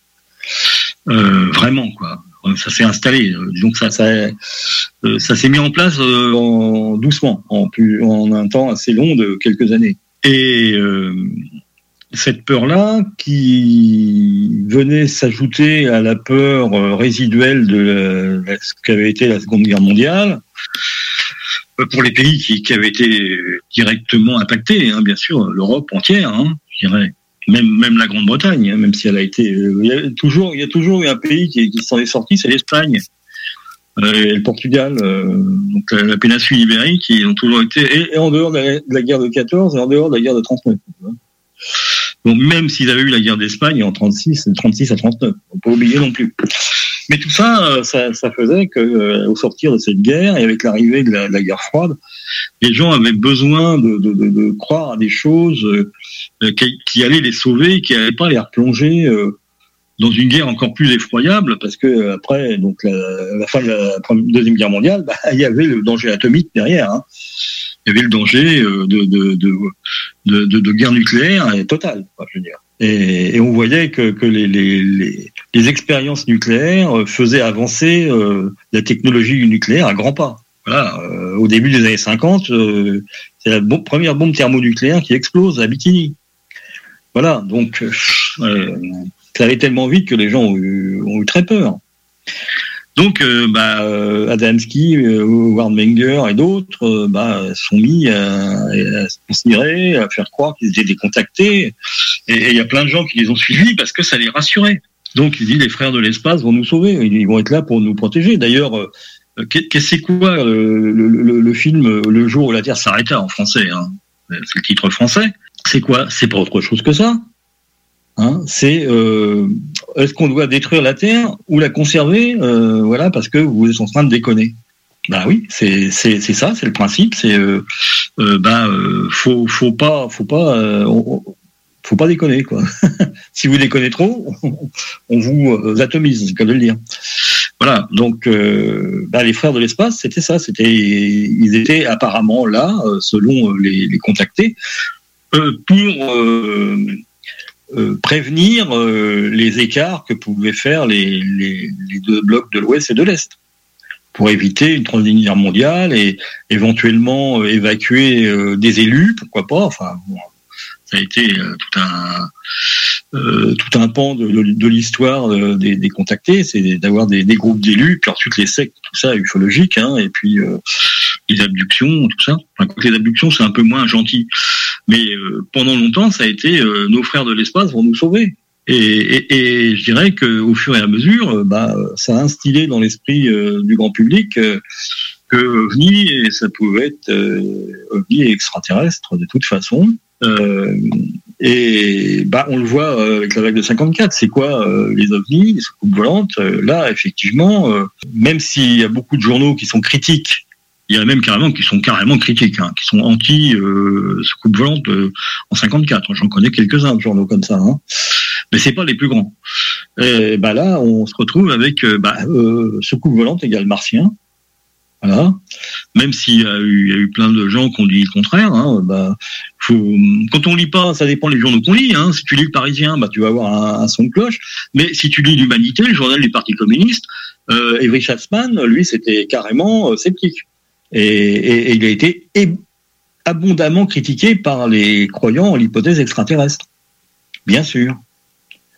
Euh, vraiment, quoi. Ça s'est installé. Donc ça, ça, euh, s'est mis en place euh, en, doucement, en, un temps assez long de quelques années. Et euh, cette peur-là, qui venait s'ajouter à la peur euh, résiduelle de ce qu'avait été la Seconde Guerre mondiale, euh, pour les pays qui, avaient été directement impactés, hein, bien sûr, l'Europe entière, hein, je dirais. Même, la Grande-Bretagne, hein, même si elle a été, euh, il y a toujours, il y a toujours eu un pays qui, s'en est sorti, c'est l'Espagne euh, et le Portugal, euh, donc la, péninsule ibérique, ils ont toujours été et, en dehors de la, guerre de 14 et en dehors de la guerre de 39. hein. Donc même s'ils avaient eu la guerre d'Espagne en 36, de 36 à 39, faut pas oublier non plus. Mais tout ça, euh, ça, ça faisait que euh, au sortir de cette guerre et avec l'arrivée de la, guerre froide, les gens avaient besoin de, croire à des choses euh, qui, allaient les sauver, qui n'allaient pas les replonger dans une guerre encore plus effroyable, parce que après donc la, fin de la deuxième guerre mondiale, bah, il y avait le danger atomique derrière. Hein. Il y avait le danger de, de, guerre nucléaire totale, je veux dire. Et, et on voyait que, que les, les, les, les expériences nucléaires euh, faisaient avancer euh, la technologie nucléaire à grands pas. Voilà, euh, au début des années 50, euh, c'est la première bombe thermonucléaire qui explose à Bikini. Voilà, donc euh, ça allait tellement vite que les gens ont eu, ont eu très peur. Donc, euh, bah, euh, Adamski, euh, Howard Menger et d'autres euh, bah, sont mis à, à se considérer, à faire croire qu'ils étaient décontactés. Et il y a plein de gens qui les ont suivis parce que ça les rassurait. Donc, il dit les frères de l'espace vont nous sauver, ils vont être là pour nous protéger. D'ailleurs, euh, qu'est- qu'est-ce c'est quoi euh, le, film euh, Le jour où la Terre s'arrêta en français hein C'est le titre français. C'est quoi? C'est pas autre chose que ça. Hein, c'est euh, est-ce qu'on doit détruire la Terre ou la conserver euh, Voilà, parce que vous êtes en train de déconner? Bah oui, c'est ça, c'est le principe. C'est euh, euh, bah euh, faut faut pas faut pas faut pas déconner quoi. si vous déconnez trop, on vous atomise, c'est cas de le dire. Voilà, donc bah, les frères de l'espace, c'était ça, c'était ils étaient apparemment là, selon les, contactés, pour euh, prévenir euh, les écarts que pouvaient faire les, les, les deux blocs de l'Ouest et de l'Est, pour éviter une troisième guerre mondiale et éventuellement euh, évacuer euh, des élus, pourquoi pas. Enfin, bon, ça a été euh, tout un tout un pan de, l'histoire des, des contactés, c'est d'avoir des, des groupes d'élus, puis ensuite les sectes, tout ça ufologique, hein, et puis les abductions, tout ça. Enfin, les abductions, c'est un peu moins gentil. Mais euh, pendant longtemps, ça a été euh, nos frères de l'espace vont nous sauver. Et, je dirais qu'au fur et à mesure, euh, bah, ça a instillé dans l'esprit du grand public que OVNI, et ça pouvait être OVNI extraterrestre de toute façon. Et bah, on le voit avec la règle de 54. C'est quoi les ovnis, les soucoupes volantes? Là, effectivement, même s'il y a beaucoup de journaux qui sont critiques, il y en a même carrément qui sont carrément critiques, hein, qui sont anti euh, soucoupes volantes euh, en 54. J'en connais quelques-uns de journaux comme ça, hein. mais c'est pas les plus grands. Bah là, on se retrouve avec euh, bah, euh, soucoupe volante égale martien. Voilà. Même s'il y y a eu plein de gens qui ont dit le contraire, hein, bah, faut, quand on lit pas, ça dépend des journaux qu'on lit. Hein. Si tu lis le Parisien, bah, tu vas avoir un, son de cloche. Mais si tu lis l'Humanité, le journal du Parti communiste, euh, Evry lui, c'était carrément euh, sceptique. Et, et- et il a été abondamment critiqué par les croyants en l'hypothèse extraterrestre. Bien sûr.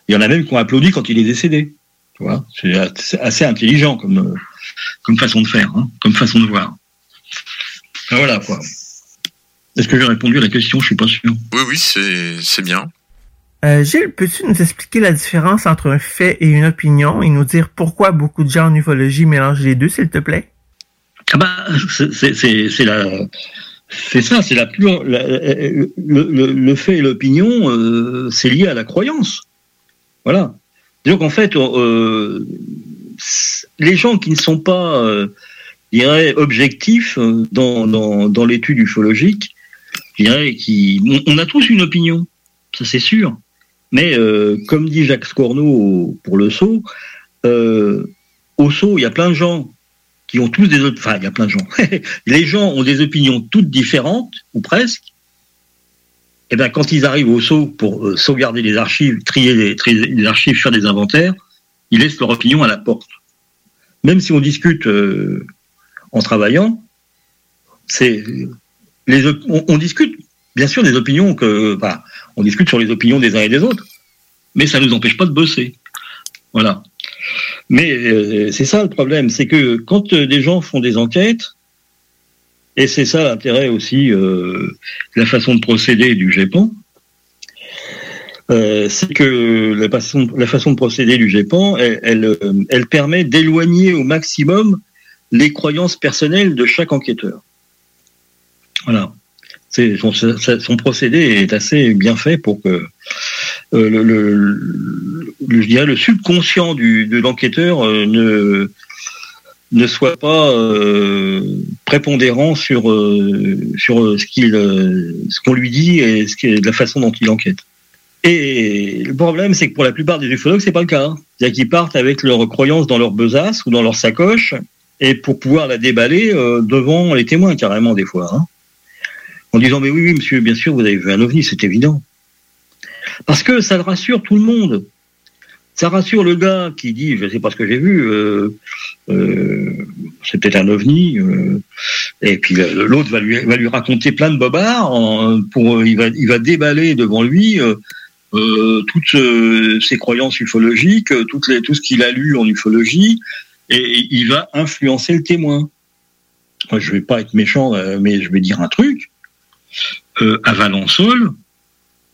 Il y en a même qui ont applaudi quand il est décédé. Tu vois, c'est assez- assez intelligent comme, comme façon de faire, hein, comme façon de voir. Enfin, voilà quoi. Est-ce que j'ai répondu à la question? Je suis pas sûr. Oui, oui, c'est c'est bien. Euh, Gilles, peux-tu nous expliquer la différence entre un fait et une opinion et nous dire pourquoi beaucoup de gens en ufologie mélangent les deux, s'il te plaît? Ah bah, c'est- la, c'est ça, c'est la plus, le, le- le fait et l'opinion, euh, c'est lié à la croyance. Voilà. Donc en fait, euh, les gens qui ne sont pas, euh, je dirais, objectifs euh, dans, dans, dans l'étude ufologique, je dirais, qui, on, on a tous une opinion, ça c'est sûr. Mais euh, comme dit Jacques Scorneau pour le saut, euh, au saut, il y a plein de gens qui ont tous des enfin il y a plein de gens. les gens ont des opinions toutes différentes ou presque. Et bien quand ils arrivent au saut pour euh, sauvegarder les archives, trier les, trier les archives, faire des inventaires, ils laissent leur opinion à la porte. Même si on discute euh, en travaillant, c'est les on, on discute bien sûr des opinions que enfin, on discute sur les opinions des uns et des autres, mais ça ne nous empêche pas de bosser. Voilà. Mais euh, c'est ça le problème, c'est que quand euh, des gens font des enquêtes, et c'est ça l'intérêt aussi euh, la façon de procéder du GEPAN, euh, c'est que la façon, de procéder du GEPAN, elle, elle, euh, elle permet d'éloigner au maximum les croyances personnelles de chaque enquêteur. Voilà. Son, son procédé est assez bien fait pour que le, le, le- je dirais le subconscient du, de l'enquêteur euh, ne ne soit pas euh, prépondérant sur euh, sur euh, ce qu'il euh, ce qu'on lui dit et ce qui la façon dont il enquête. Et le problème, c'est que pour la plupart des ufologues, c'est pas le cas. C'est-à-dire qu'ils partent avec leurs croyances dans leur besace ou dans leur sacoche, et pour pouvoir la déballer euh, devant les témoins carrément des fois, hein. en disant mais oui, oui, monsieur, bien sûr, vous avez vu un ovni, c'est évident. Parce que ça rassure tout le monde. Ça rassure le gars qui dit, je sais pas ce que j'ai vu, euh, euh, c'est peut-être un ovni, euh, et puis l'autre va lui, raconter plein de bobards, pour, il, va, déballer devant lui toutes ses croyances ufologiques, tout ce qu'il a lu en ufologie, et il va influencer le témoin. Moi, je vais pas être méchant, mais je vais dire un truc. À Valençol,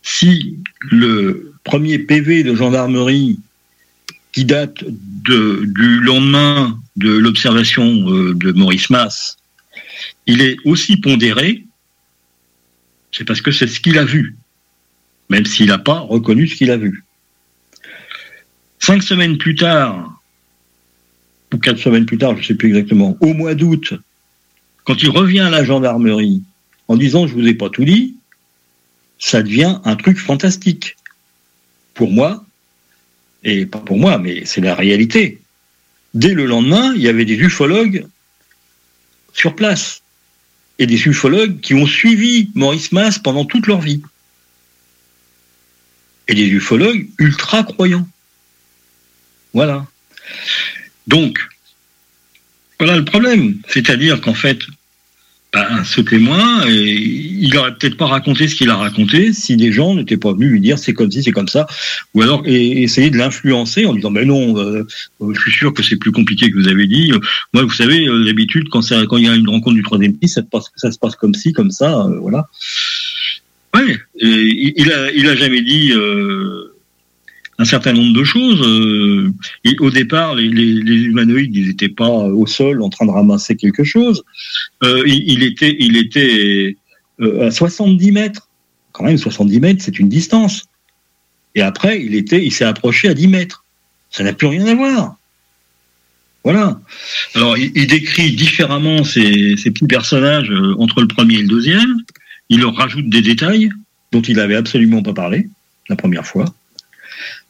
si le premier PV de gendarmerie qui date du lendemain de l'observation euh, de Maurice Mass, il est aussi pondéré, c'est parce que c'est ce qu'il a vu, même s'il n'a pas reconnu ce qu'il a vu. Cinq semaines plus tard, ou quatre semaines plus tard, je ne sais plus exactement, au mois d'août, quand il revient à la gendarmerie en disant je vous ai pas tout dit, ça devient un truc fantastique. Pour moi, et pas pour moi, mais c'est la réalité. Dès le lendemain, il y avait des ufologues sur place. Et des ufologues qui ont suivi Maurice Mass pendant toute leur vie. Et des ufologues ultra croyants. Voilà. Donc, voilà le problème. C'est-à-dire qu'en fait, ben, ce témoin, il aurait peut-être pas raconté ce qu'il a raconté si des gens n'étaient pas venus lui dire c'est comme si, c'est comme ça, ou alors essayer de l'influencer en disant mais non, euh, je suis sûr que c'est plus compliqué que vous avez dit. Moi, vous savez, euh, d'habitude quand, il y a une rencontre du troisième pays, ça, se passe comme ci, comme ça, euh, voilà. Ouais, il a, jamais dit. Euh, un certain nombre de choses. Euh, au départ, les, humanoïdes, ils n'étaient pas au sol en train de ramasser quelque chose. Euh, il, était, il était euh, à 70 mètres. Quand même, 70 mètres, c'est une distance. Et après, il était, il s'est approché à 10 mètres. Ça n'a plus rien à voir. Voilà. Alors, il, décrit différemment ces, ces, petits personnages entre le premier et le deuxième. Il leur rajoute des détails dont il avait absolument pas parlé la première fois.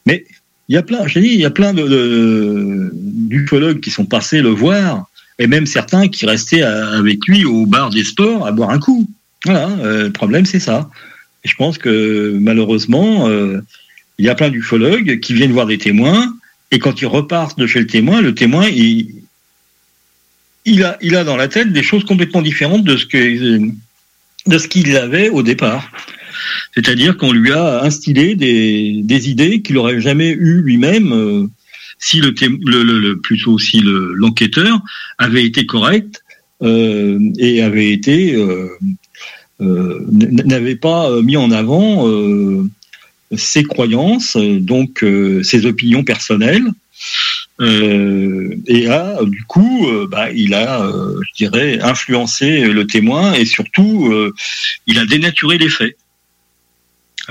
Mais il y a plein, je dit, il y a plein de, d'ufologues qui sont passés le voir, et même certains qui restaient avec lui au bar des sports à boire un coup. Voilà, euh, le problème c'est ça. Je pense que malheureusement, euh, il y a plein d'ufologues qui viennent voir des témoins, et quand ils repartent de chez le témoin, le témoin, il, il, a, il a dans la tête des choses complètement différentes de ce que de ce qu'il avait au départ. C'est-à-dire qu'on lui a instillé des, idées qu'il n'aurait jamais eues lui-même euh, si le, le, plutôt si l'enquêteur avait été correct euh, et avait été euh, n'avait pas mis en avant ses croyances, donc ses opinions personnelles. et a du coup, bah, il a, je dirais, influencé le témoin et surtout, il a dénaturé les faits.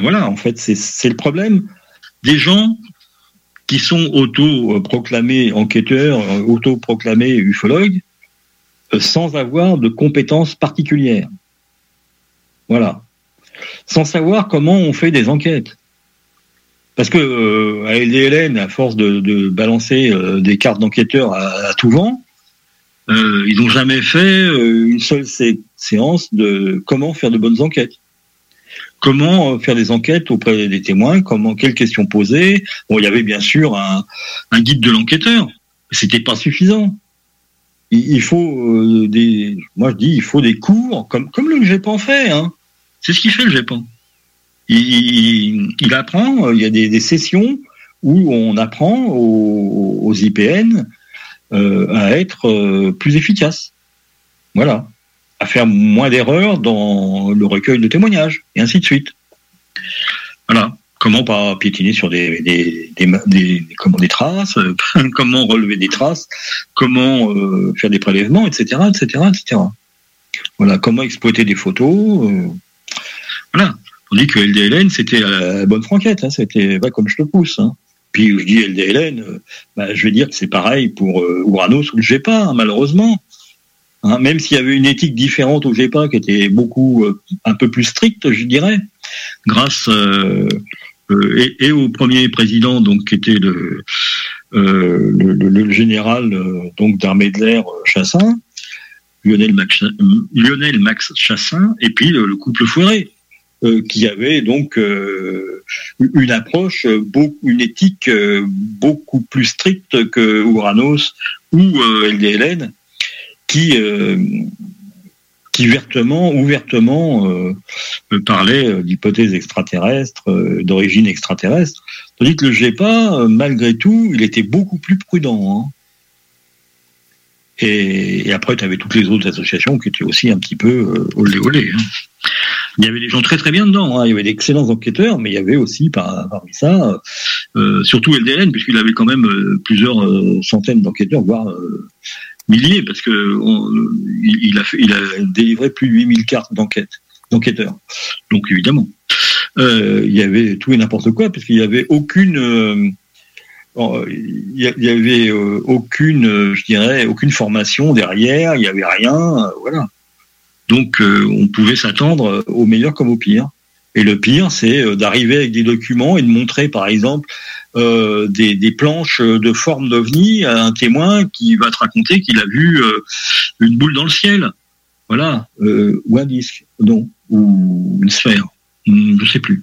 Voilà, en fait, c'est le problème des gens qui sont auto-proclamés enquêteurs, auto-proclamés ufologues, euh, sans avoir de compétences particulières. Voilà. Sans savoir comment on fait des enquêtes. Parce que euh, à LDLN, à force de, balancer euh, des cartes d'enquêteurs à, tout vent, ils n'ont jamais fait une seule séance de comment faire de bonnes enquêtes comment euh, faire des enquêtes auprès des témoins, comment, quelles questions poser. Bon, il y avait bien sûr un, guide de l'enquêteur, c'était pas suffisant. Il, faut euh, des, moi je dis, il faut des cours comme le GEPAN fait. Hein. C'est ce qu'il fait le GEPAN. Il, apprend, il y a des, sessions où on apprend aux, IPN euh, à être plus efficaces. Voilà à faire moins d'erreurs dans le recueil de témoignages, et ainsi de suite. Voilà. Comment pas piétiner sur des, des, comment, des traces, comment relever des traces, comment euh, faire des prélèvements, etc., etc., etc. Voilà. Comment exploiter des photos. Euh, voilà. On dit que LDLN, c'était la bonne franquette, hein, c'était pas comme je te pousse. Hein. Puis je dis LDLN, euh, bah, je vais dire que c'est pareil pour Uranos ou le GEPA, hein, malheureusement. Hein, même s'il y avait une éthique différente au GEPA qui était beaucoup euh, un peu plus stricte, je dirais, grâce euh, euh, et, au premier président donc qui était le, général donc d'armée de l'air Chassin, Lionel Max, Chassin, et puis le, couple Fourré. qui avait donc une approche, une éthique beaucoup plus stricte que Ouranos ou LDLN, qui euh, ouvertement, ouvertement euh, parlait euh, d'hypothèses extraterrestres, d'origine extraterrestre. Tandis que le GEPA, malgré tout, il était beaucoup plus prudent. Hein. Et, après, tu avais toutes les autres associations qui étaient aussi un petit peu euh, olé olé. hein. Il y avait des gens très très bien dedans. hein. Il y avait d'excellents enquêteurs, mais il y avait aussi par, parmi ça, euh, surtout LDN, puisqu'il avait quand même euh, plusieurs euh, centaines d'enquêteurs, voire euh, milliers, parce que il, a délivré plus de 8000 cartes d'enquête d'enquêteurs. Donc évidemment, euh, il y avait tout et n'importe quoi, parce qu'il y avait aucune euh, il y avait euh, aucune, je dirais, aucune formation derrière, il y avait rien, voilà. Donc on pouvait s'attendre au meilleur comme au pire. Et le pire, c'est euh, d'arriver avec des documents et de montrer, par exemple, euh, des, des planches de forme d'ovni à un témoin qui va te raconter qu'il a vu euh, une boule dans le ciel, voilà, euh, ou un disque, non, ou une sphère, Hmm, je sais plus.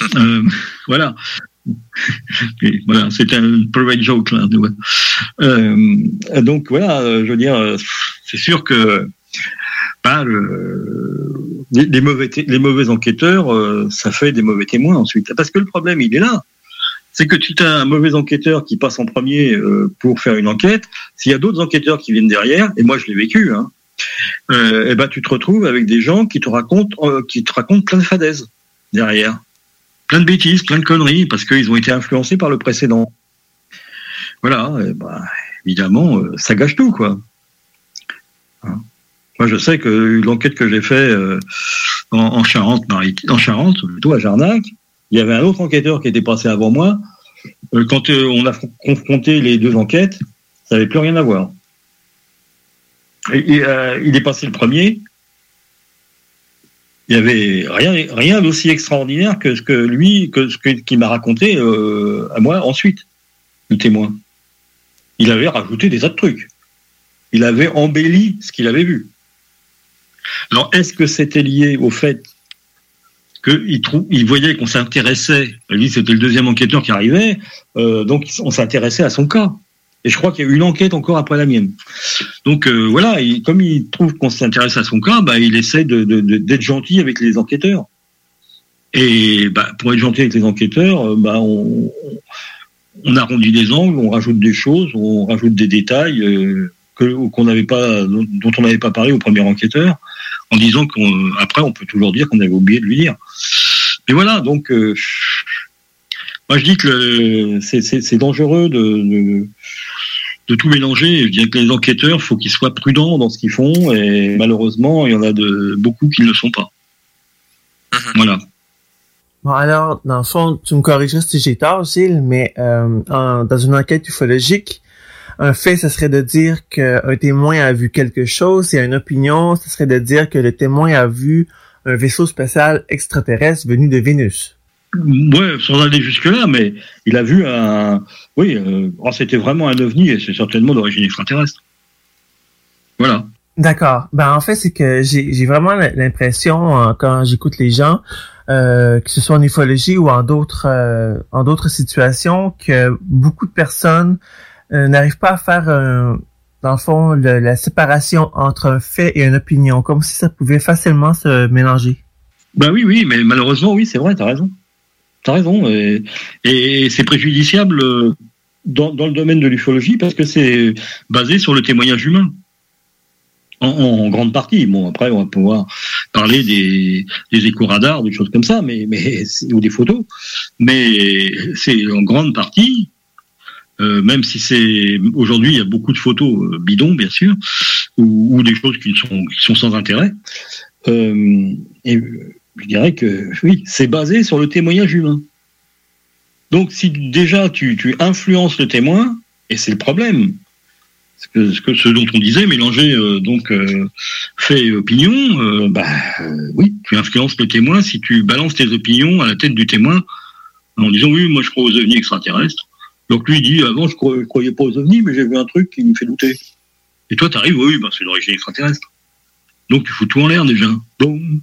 Voilà. Et voilà, c'était un private joke là. donc voilà, je veux dire, c'est sûr que le- les, mauvais enquêteurs, euh, ça fait des mauvais témoins ensuite. Parce que le problème, il est là. C'est que tu as un mauvais enquêteur qui passe en premier euh, pour faire une enquête. S'il y a d'autres enquêteurs qui viennent derrière, et moi je l'ai vécu, hein, euh, et ben tu te retrouves avec des gens qui te racontent, qui te racontent plein de fadaises derrière, plein de bêtises, plein de conneries, parce qu'ils ont été influencés par le précédent. Voilà, et ben, évidemment, ça gâche tout, quoi. Moi, je sais que l'enquête que j'ai fait euh, en, en Charente, en Charente, plutôt à Jarnac, il y avait un autre enquêteur qui était passé avant moi. Euh, quand euh, on a confronté les deux enquêtes, ça n'avait plus rien à voir. Et, il est passé le premier. Il y avait rien, rien d'aussi extraordinaire que ce que lui, que ce qu'il m'a raconté à moi ensuite, le témoin. Il avait rajouté des tas de trucs. Il avait embelli ce qu'il avait vu. Alors, est-ce que c'était lié au fait qu'il voyait qu'on s'intéressait, lui c'était le deuxième enquêteur qui arrivait, euh, donc on s'intéressait à son cas. Et je crois qu'il y a eu une enquête encore après la mienne. Donc euh, voilà, il- comme il trouve qu'on s'intéresse à son cas, bah, il essaie d'être gentil avec les enquêteurs. Et bah, pour être gentil avec les enquêteurs, euh, bah, on, on arrondit des angles, on rajoute des choses, on rajoute des détails dont on n'avait pas parlé au premier enquêteur, en disant qu'après on peut toujours dire qu'on avait oublié de lui dire. Mais voilà, donc euh, moi je dis que c'est- dangereux de, de de tout mélanger. Je dirais que les enquêteurs, faut qu'ils soient prudents dans ce qu'ils font, et malheureusement, il y en a de beaucoup qui ne le sont pas. Voilà. Bon, alors, dans le fond, tu me corrigeras si j'ai tort, Gilles, mais euh, en- dans une enquête ufologique, un fait, ce serait de dire qu'un témoin a vu quelque chose, et une opinion, ce serait de dire que le témoin a vu un vaisseau spatial extraterrestre venu de Vénus. Ouais, sans aller jusque-là, mais il a vu un. Oui, euh, oh, c'était vraiment un ovni et c'est certainement d'origine extraterrestre. Voilà. D'accord. Ben en fait, c'est que j'ai vraiment l'impression euh, quand j'écoute les gens, euh, que ce soit en ufologie ou en d'autres en d'autres situations, que beaucoup de personnes euh, n'arrivent pas à faire un- dans le fond la séparation entre un fait et une opinion, comme si ça pouvait facilement se mélanger. Ben oui, oui, mais malheureusement, oui, c'est vrai, t'as raison. T'as raison. Et, et c'est préjudiciable euh, dans, dans le domaine de l'ufologie parce que c'est basé sur le témoignage humain. En, grande partie. Bon, après, on va pouvoir parler des, des écho-radars, des choses comme ça, mais, mais ou des photos. Mais c'est en grande partie, euh, même si c'est aujourd'hui, il y a beaucoup de photos euh, bidons, bien sûr, ou, des choses qui sont, qui sont sans intérêt. Euh, et je dirais que oui, c'est basé sur le témoignage humain. Donc, si déjà tu, influences le témoin, et c'est le problème, ce que, ce dont on disait, mélanger donc fait et opinion, bah oui, tu influences le témoin si tu balances tes opinions à la tête du témoin en disant oui, moi je crois aux ovnis extraterrestres. Donc lui il dit avant je, croyais, je croyais pas aux ovnis, mais j'ai vu un truc qui me fait douter. Et toi t'arrives oui, bah, c'est d'origine extraterrestre. Donc tu fous tout en l'air déjà, Boum.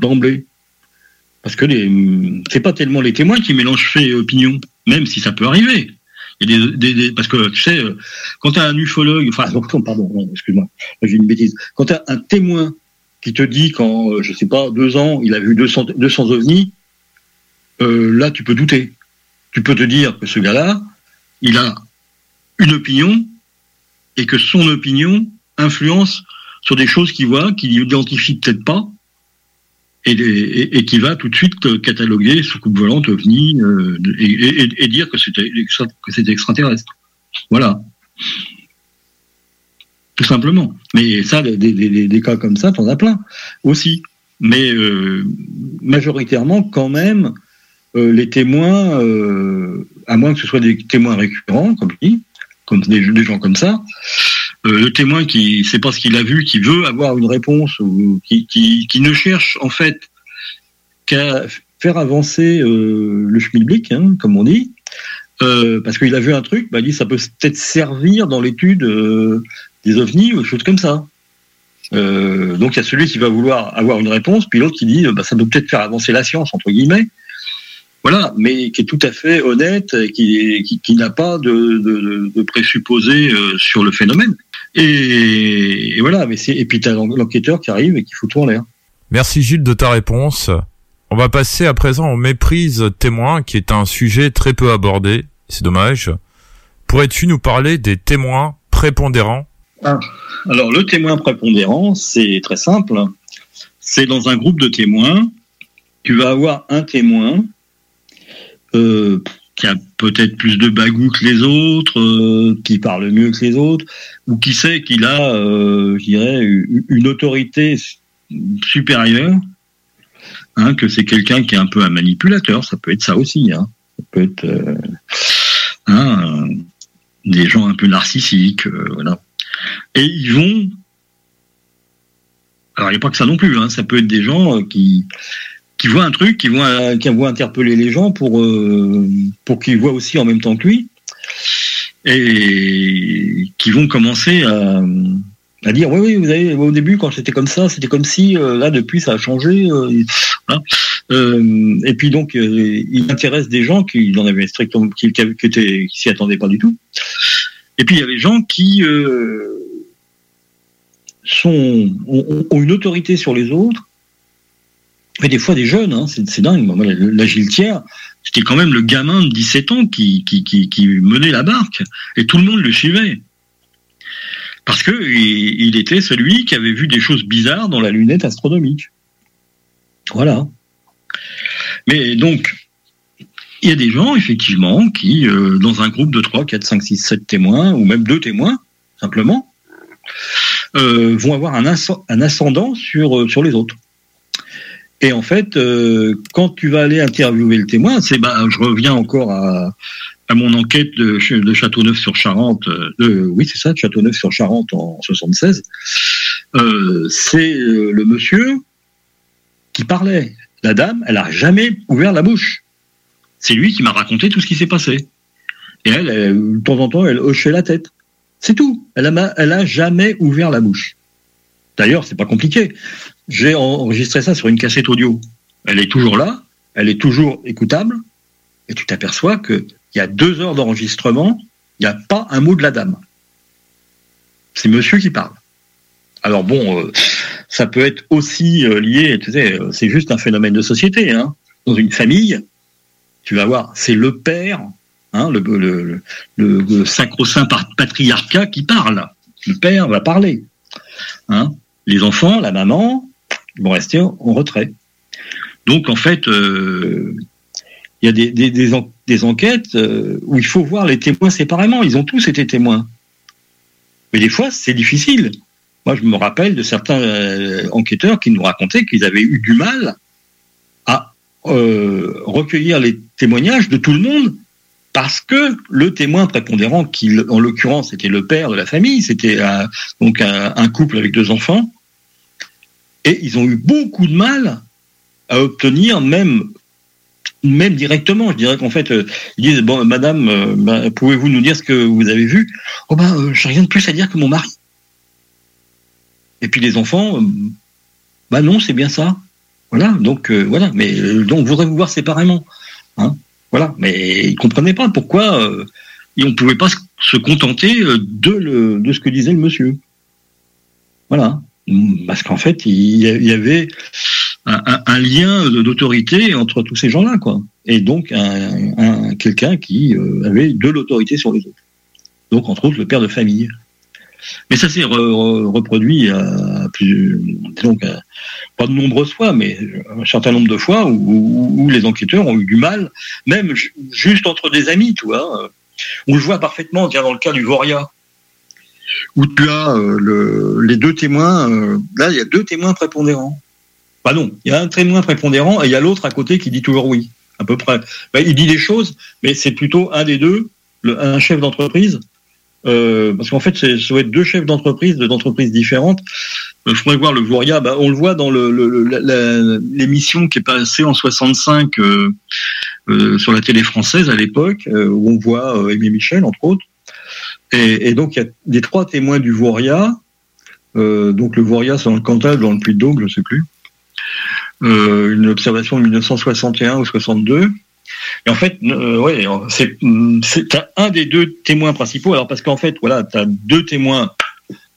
d'emblée. Parce que les, c'est pas tellement les témoins qui mélangent fait et opinion, même si ça peut arriver. Des, parce que tu sais, euh, quand tu as un ufologue, enfin, pardon, excuse-moi, j'ai une bêtise. Quand tu as un témoin qui te dit qu'en, euh, je sais pas, deux ans, il a vu 200, 200 ovnis, euh, là, tu peux douter. Tu peux te dire que ce gars-là, il a une opinion et que son opinion influence sur des choses qu'il voit, qu'il identifie peut-être pas, et, et, qui va tout de suite cataloguer sous coupe volante, ovni, euh, et, dire que c'était extraterrestre. Voilà. Tout simplement. Mais ça, des, cas comme ça, t'en as plein aussi. Mais euh, majoritairement, quand même, les témoins, euh, à moins que ce soit des témoins récurrents, comme dis, comme des, gens comme ça, euh, le témoin qui sait pas ce qu'il a vu, qui veut avoir une réponse, ou qui, ne cherche en fait qu'à faire avancer euh, le schmilblick, hein, comme on dit, euh, parce qu'il a vu un truc, bah, il dit ça peut peut-être servir dans l'étude euh, des ovnis ou des choses comme ça. Euh, donc il y a celui qui va vouloir avoir une réponse, puis l'autre qui dit euh, bah, ça peut peut-être faire avancer la science entre guillemets. Voilà, mais qui est tout à fait honnête, et qui, qui, qui n'a pas de, de, de présupposés euh, sur le phénomène. Et, et voilà, mais c'est et puis t'as l'en- l'enquêteur qui arrive et qui fout tout en l'air. Merci Gilles de ta réponse. On va passer à présent aux méprises témoins, qui est un sujet très peu abordé. C'est dommage. Pourrais-tu nous parler des témoins prépondérants? Ah, Alors, le témoin prépondérant, c'est très simple. C'est dans un groupe de témoins, tu vas avoir un témoin euh, qui a peut-être plus de bagou que les autres, euh, qui parle mieux que les autres, ou qui sait qu'il a, euh, je dirais, une autorité supérieure, hein, que c'est quelqu'un qui est un peu un manipulateur, ça peut être ça aussi. Hein. Ça peut être hein, des gens un peu narcissiques, voilà. Et ils vont. Alors, il n'y a pas que ça non plus. Ça peut être des gens qui qui voient un truc, qui euh, qui vont interpeller les gens pour euh, pour qu'ils voient aussi en même temps que lui, et qui vont commencer à à dire oui oui vous avez au début quand c'était comme ça c'était comme si euh, là depuis ça a changé euh, voilà. Euh, et puis donc euh, il intéresse des gens qui n'en avaient strictement qui, qui, qui s'y attendaient pas du tout et puis il y a des gens qui sont ont, ont une autorité sur les autres. Et des fois des jeunes, hein, c'est dingue. Moi, la, la c'était quand même le gamin de 17 ans qui, qui, qui, qui menait la barque, et tout le monde le suivait. Parce que il, était celui qui avait vu des choses bizarres dans la lunette astronomique. Voilà. Mais donc, il y a des gens, effectivement, qui, euh, dans un groupe de 3, 4, 5, 6, 7 témoins, ou même deux témoins, simplement, euh, vont avoir un, un ascendant sur, euh, sur les autres. Et en fait, euh, quand tu vas aller interviewer le témoin, c'est bah, je reviens encore à, à mon enquête de, Ch- de Châteauneuf sur Charente, euh, de, oui c'est ça, de Châteauneuf sur Charente en 76. Euh, c'est le monsieur qui parlait. La dame, elle a jamais ouvert la bouche. C'est lui qui m'a raconté tout ce qui s'est passé. Et elle, elle, de temps en temps, elle hochait la tête. C'est tout. Elle a, elle a jamais ouvert la bouche. D'ailleurs, c'est pas compliqué. J'ai enregistré ça sur une cassette audio. Elle est toujours là, elle est toujours écoutable, et tu t'aperçois que il y a deux heures d'enregistrement, il n'y a pas un mot de la dame. C'est monsieur qui parle. Alors bon, euh, ça peut être aussi euh, lié, tu sais, euh, c'est juste un phénomène de société. Hein. Dans une famille, tu vas voir, c'est le père, hein, le, sacro-saint patriarcat qui parle. Le père va parler. Hein. Les enfants, la maman, vont rester en retrait. Donc en fait, euh, il y a des, des, des, en- des enquêtes euh, où il faut voir les témoins séparément. Ils ont tous été témoins. Mais des fois, c'est difficile. Moi, je me rappelle de certains euh, enquêteurs qui nous racontaient qu'ils avaient eu du mal à recueillir les témoignages de tout le monde parce que le témoin prépondérant, qui en l'occurrence était le père de la famille, c'était donc un couple avec deux enfants, et ils ont eu beaucoup de mal à obtenir même même directement. Je dirais qu'en fait, euh, ils disent Madame, euh, bah, pouvez-vous nous dire ce que vous avez vu? Oh ben, j'ai rien de plus à dire que mon mari. Et puis les enfants, bah non, c'est bien ça. Voilà, donc voilà, mais donc voudrait vous voir séparément. Hein voilà, mais ils comprenaient pas pourquoi on pouvait pas se- contenter de, de ce que disait le monsieur. Voilà, parce qu'en fait, il y avait un, lien d'autorité entre tous ces gens-là, quoi. Et donc un, un- quelqu'un qui euh, avait de l'autorité sur les autres. Donc entre autres le père de famille. Mais ça s'est re- re- reproduit à- pas de nombreuses fois, mais un certain nombre de fois où, les enquêteurs ont eu du mal, même ju- juste entre des amis, tu vois. On le voit parfaitement, tiens, dans le cas du Voria, où tu as euh, le- les deux témoins, euh, là, il y a deux témoins prépondérants. Bah non, il y a un témoin prépondérant et il y a l'autre à côté qui dit toujours oui, à peu près. Bah, il dit des choses, mais c'est plutôt un des deux, un chef d'entreprise, euh, parce qu'en fait, ça doit être deux chefs d'entreprise, de- d'entreprises différentes. Il faudrait voir le Voria. Bah, on le voit dans le- le- le- l'émission qui est passée en 65 euh, euh, sur la télé française à l'époque, euh, où on voit euh, Aimé Michel, entre autres. Et, donc, il y a des trois témoins du Voria. Euh, donc, le Voria, c'est dans le Cantal, dans le Puy-de-Dôme, je ne sais plus. Euh, une observation de 1961 ou 62. Et en fait, euh, ouais, c'est t'as un des deux témoins principaux. Alors parce qu'en fait, voilà, t'as deux témoins,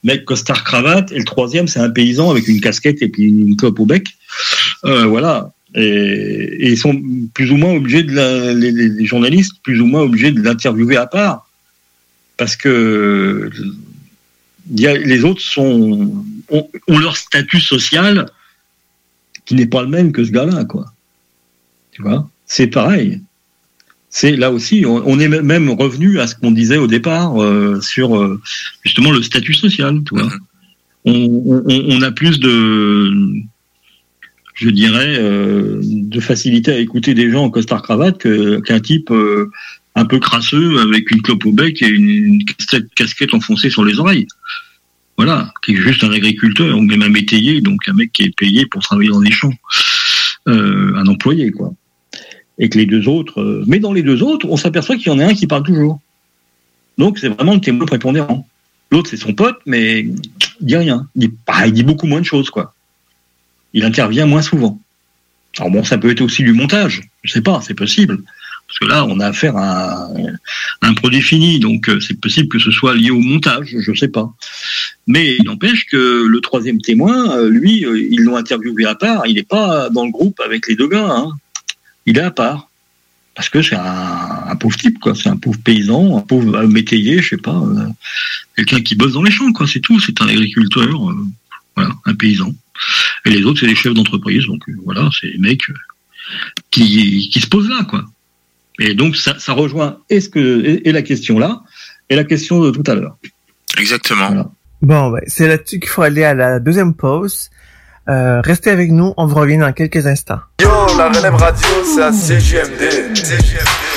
mec costard cravate, et le troisième c'est un paysan avec une casquette et puis une clope au bec. Euh, voilà. Et, ils sont plus ou moins obligés de les journalistes plus ou moins obligés de l'interviewer à part parce que il y a, les autres sont ont, ont leur statut social qui n'est pas le même que ce gars-là, quoi. Tu vois, c'est pareil. C'est là aussi, on, on est même revenu à ce qu'on disait au départ euh, sur euh, justement le statut social, tu vois. On, on- on a plus de, je dirais, euh, de facilité à écouter des gens en costard cravate qu'un type un peu crasseux avec une clope au bec et une, casquette, enfoncée sur les oreilles. Voilà, qui est juste un agriculteur ou même un métayer, donc un mec qui est payé pour travailler dans les champs, Euh, un employé quoi. Et que les deux autres, euh, mais dans les deux autres, on s'aperçoit qu'il y en a un qui parle toujours. Donc c'est vraiment le témoin prépondérant. L'autre c'est son pote, mais il dit rien. Il dit, bah, il dit beaucoup moins de choses quoi. Il intervient moins souvent. Alors bon, ça peut être aussi du montage, je sais pas, c'est possible. Parce que là, on a affaire à un, produit fini, donc euh, c'est possible que ce soit lié au montage, je sais pas. Mais il n'empêche que le troisième témoin, euh, lui, euh, ils l'ont interviewé à part, il n'est pas dans le groupe avec les deux gars, hein. il est à part. Parce que c'est un, pauvre type, quoi. C'est un pauvre paysan, un pauvre métayer, je sais pas, quelqu'un qui bosse dans les champs, quoi. C'est tout. C'est un agriculteur, voilà, un paysan. Et les autres, c'est des chefs d'entreprise, donc voilà, c'est des mecs qui se posent là, quoi. Et donc ça, ça rejoint et ce que et, et la question là et la question de tout à l'heure. Exactement. Bon, ben, c'est là-dessus qu'il faut aller à la deuxième pause. Euh, restez avec nous, on vous revient dans quelques instants. Yo, la relève radio, c'est à CGMD.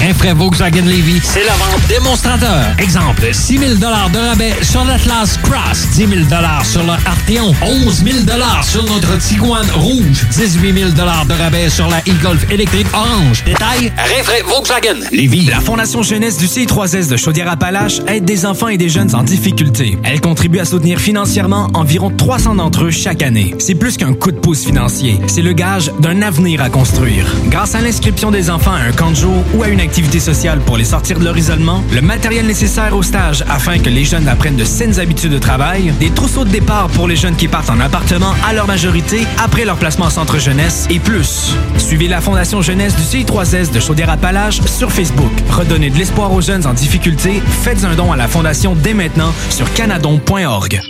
Rinfraie Volkswagen Levy, c'est la vente démonstrateur. Exemple, 6 000 de rabais sur l'Atlas Cross, 10 000 sur le Arteon, 11 000 sur notre Tiguan Rouge, 18 000 de rabais sur la e-Golf électrique orange. Détail, Rinfraie Volkswagen Levy. La Fondation Jeunesse du CI3S de Chaudière-Appalaches aide des enfants et des jeunes en difficulté. Elle contribue à soutenir financièrement environ 300 d'entre eux chaque année. C'est plus qu'un coup de pouce financier, c'est le gage d'un avenir à construire. Grâce à l'inscription des enfants à un camp de jour ou à une activité sociale pour les sortir de leur isolement, le matériel nécessaire au stage afin que les jeunes apprennent de saines habitudes de travail, des trousseaux de départ pour les jeunes qui partent en appartement à leur majorité après leur placement en centre jeunesse et plus. Suivez la Fondation Jeunesse du CI3S de Chaudière-Appalaches sur Facebook. Redonnez de l'espoir aux jeunes en difficulté. Faites un don à la Fondation dès maintenant sur canadon.org.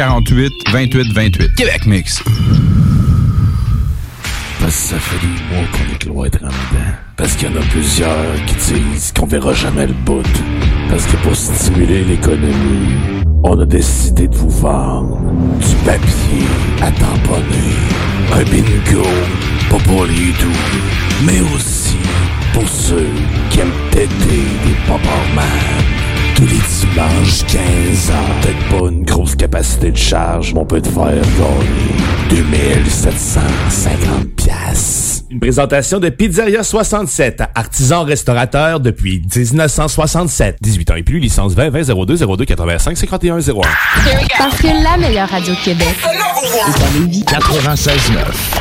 648 28 28. Québec Mix. Parce que ça fait des mois qu'on est cloître en dedans. Parce qu'il y en a plusieurs qui disent qu'on verra jamais le bout. Parce que pour stimuler l'économie, on a décidé de vous vendre du papier à tamponner, un bingo, pas pour les doux, mais aussi pour ceux qui aiment péter des pop Tous les dimanches, 15 ans, peut-être pas une grosse capacité de charge, mais on peut te faire gagner 2750 piastres. Une présentation de Pizzeria 67, artisan restaurateur depuis 1967. 18 ans et plus, licence 20 20 02 02 85 51 01. Parce que la meilleure radio de Québec est à Lévis. 96.9.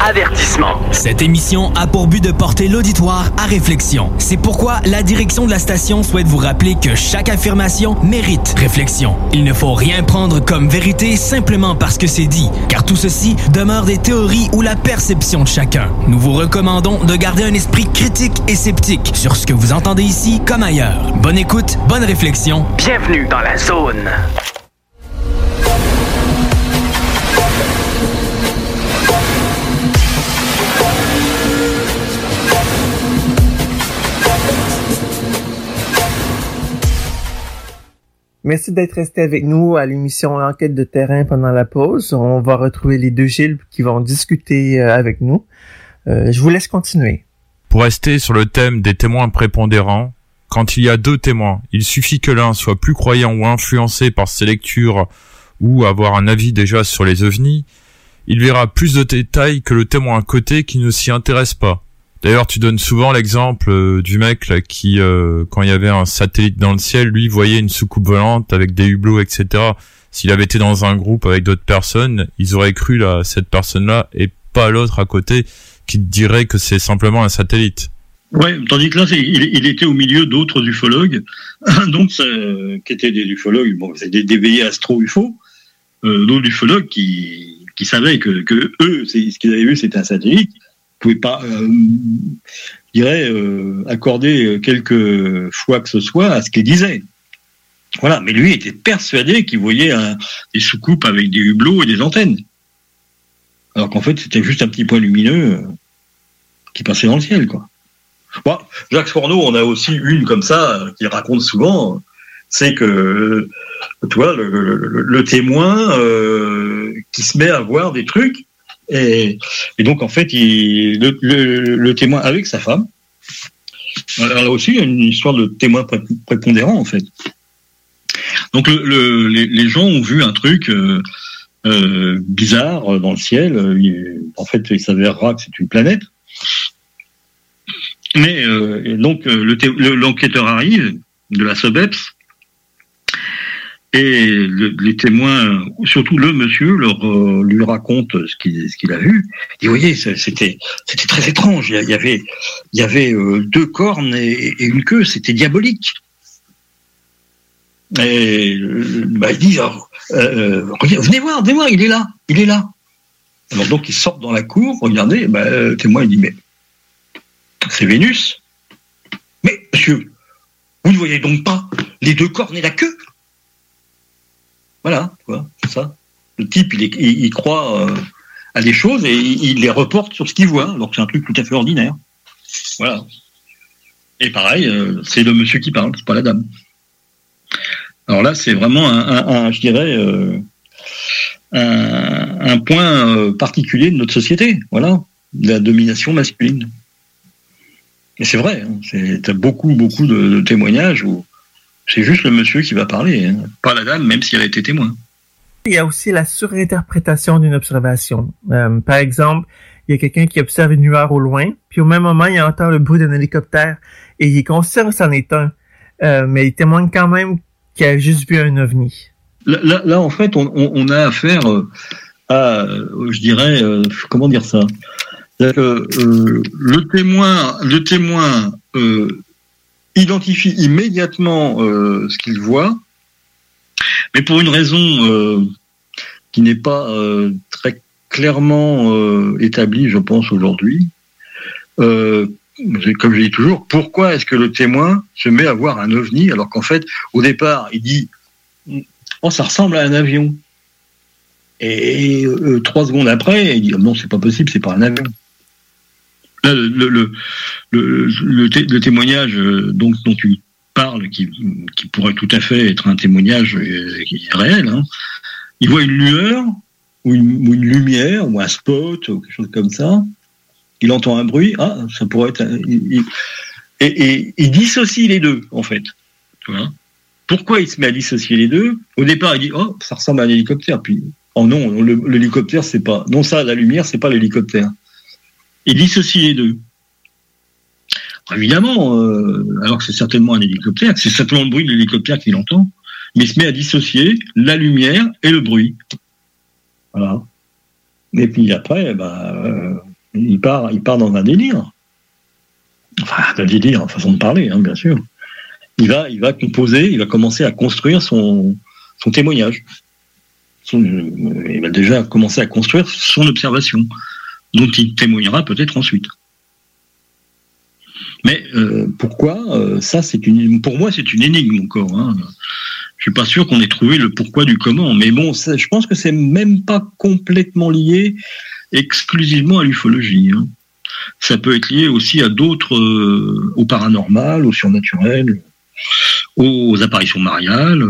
Avertissement. Cette émission a pour but de porter l'auditoire à réflexion. C'est pourquoi la direction de la station souhaite vous rappeler que chaque affirmation mérite réflexion. Il ne faut rien prendre comme vérité simplement parce que c'est dit, car tout ceci demeure des théories ou la perception de chacun. Nous vous recommandons de garder un esprit critique et sceptique sur ce que vous entendez ici comme ailleurs. Bonne écoute, bonne réflexion. Bienvenue dans la zone. Merci d'être resté avec nous à l'émission Enquête de terrain pendant la pause. On va retrouver les deux Gilles qui vont discuter euh, avec nous. Euh, je vous laisse continuer. Pour rester sur le thème des témoins prépondérants, quand il y a deux témoins, il suffit que l'un soit plus croyant ou influencé par ses lectures ou avoir un avis déjà sur les ovnis, il verra plus de détails que le témoin à côté qui ne s'y intéresse pas. D'ailleurs, tu donnes souvent l'exemple euh, du mec qui, euh, quand il y avait un satellite dans le ciel, lui voyait une soucoupe volante avec des hublots, etc. S'il avait été dans un groupe avec d'autres personnes, ils auraient cru là, cette personne-là et pas l'autre à côté qui dirait que c'est simplement un satellite. Ouais, tandis que là, il, était au milieu d'autres ufologues, donc qui étaient des ufologues, bon, c'est des, des astro-ufo, euh, d'autres ufologues qui, qui savaient que, que eux, ce qu'ils avaient vu, c'était un satellite, pouvaient pas, euh, dirais, euh, accorder quelque foi que ce soit à ce qu'ils disaient. Voilà, mais lui était persuadé qu'il voyait des soucoupes avec des hublots et des antennes. Alors qu'en fait, c'était juste un petit point lumineux euh, qui passait dans le ciel, quoi. Bon, Jacques Fourneau, on a aussi une comme ça, euh, qui raconte souvent, c'est que, tu vois, le, témoin qui se met à voir des trucs, et, donc en fait, le, témoin avec sa femme, là aussi, il y a une histoire de témoin prépondérant, en fait. Donc les, gens ont vu un truc, euh, bizarre dans le ciel. en fait, il s'avérera que c'est une planète. Mais euh, donc l'enquêteur arrive de la SOBEPS et les témoins, surtout le monsieur, leur, euh, lui raconte ce qu'il a vu. Il dit, vous voyez, c'était très étrange. Il y avait avait deux cornes et, une queue. C'était diabolique. Et bah, il dit, euh, venez voir, venez voir, il est là, il est là. Alors donc ils sortent dans la cour, regardez, bah, le témoin il dit mais c'est Vénus. Mais monsieur, vous ne voyez donc pas les deux cornes et la queue? Voilà, c'est ça. Le type il, croit euh, à des choses et il, les reporte sur ce qu'il voit, alors que c'est un truc tout à fait ordinaire. Voilà. Et pareil, euh, c'est le monsieur qui parle, c'est pas la dame. Alors là, c'est vraiment un, je dirais, euh, un, point particulier de notre société, voilà, la domination masculine. Et c'est vrai, hein, c'est beaucoup, beaucoup de, témoignages où c'est juste le monsieur qui va parler, hein, pas la dame, même si elle a été témoin. Il y a aussi la surinterprétation d'une observation. Euh, par exemple, il y a quelqu'un qui observe une lueur au loin, puis au même moment, il entend le bruit d'un hélicoptère et il est conscient que c'en est un. mais il témoigne quand même qui a juste vu un ovni. Là, en fait, on, a affaire euh, à, euh, je dirais, euh, comment dire ça? Le témoin, le témoin identifie immédiatement ce qu'il voit, mais pour une raison qui n'est pas très clairement établie, je pense aujourd'hui. comme je dis toujours, pourquoi est-ce que le témoin se met à voir un ovni alors qu'en fait, au départ, il dit oh, ça ressemble à un avion. Et euh, trois secondes après, il dit non, c'est pas possible, c'est pas un avion. Le, le, le, témoignage euh, dont tu parle, qui, qui pourrait tout à fait être un témoignage euh, réel, hein, il voit une lueur ou une, lumière ou un spot ou quelque chose comme ça. Il entend un bruit, ah, ça pourrait être. un- et, il dissocie les deux, en fait. Pourquoi il se met à dissocier les deux? Au départ, il dit, oh, ça ressemble à un hélicoptère. Puis, oh non, l'hélicoptère, c'est pas. Non, ça, la lumière, c'est pas l'hélicoptère. Il dissocie les deux. Évidemment, euh, alors que c'est certainement un hélicoptère, c'est simplement le bruit de l'hélicoptère qu'il entend, mais il se met à dissocier la lumière et le bruit. Voilà. Et puis après, bah, euh, il part, il part dans un délire. Enfin, un délire, façon de parler, hein, bien sûr. Il va, il va composer, il va commencer à construire son, son témoignage. Euh, il va déjà commencer à construire son observation, dont il témoignera peut-être ensuite. Mais euh, pourquoi euh, Ça, c'est une, pour moi, c'est une énigme encore. Hein. Je suis pas sûr qu'on ait trouvé le pourquoi du comment. Mais bon, je pense que c'est même pas complètement lié exclusivement à l'ufologie. hein. Ça peut être lié aussi à d'autres, euh, au paranormal, au surnaturel, aux apparitions mariales,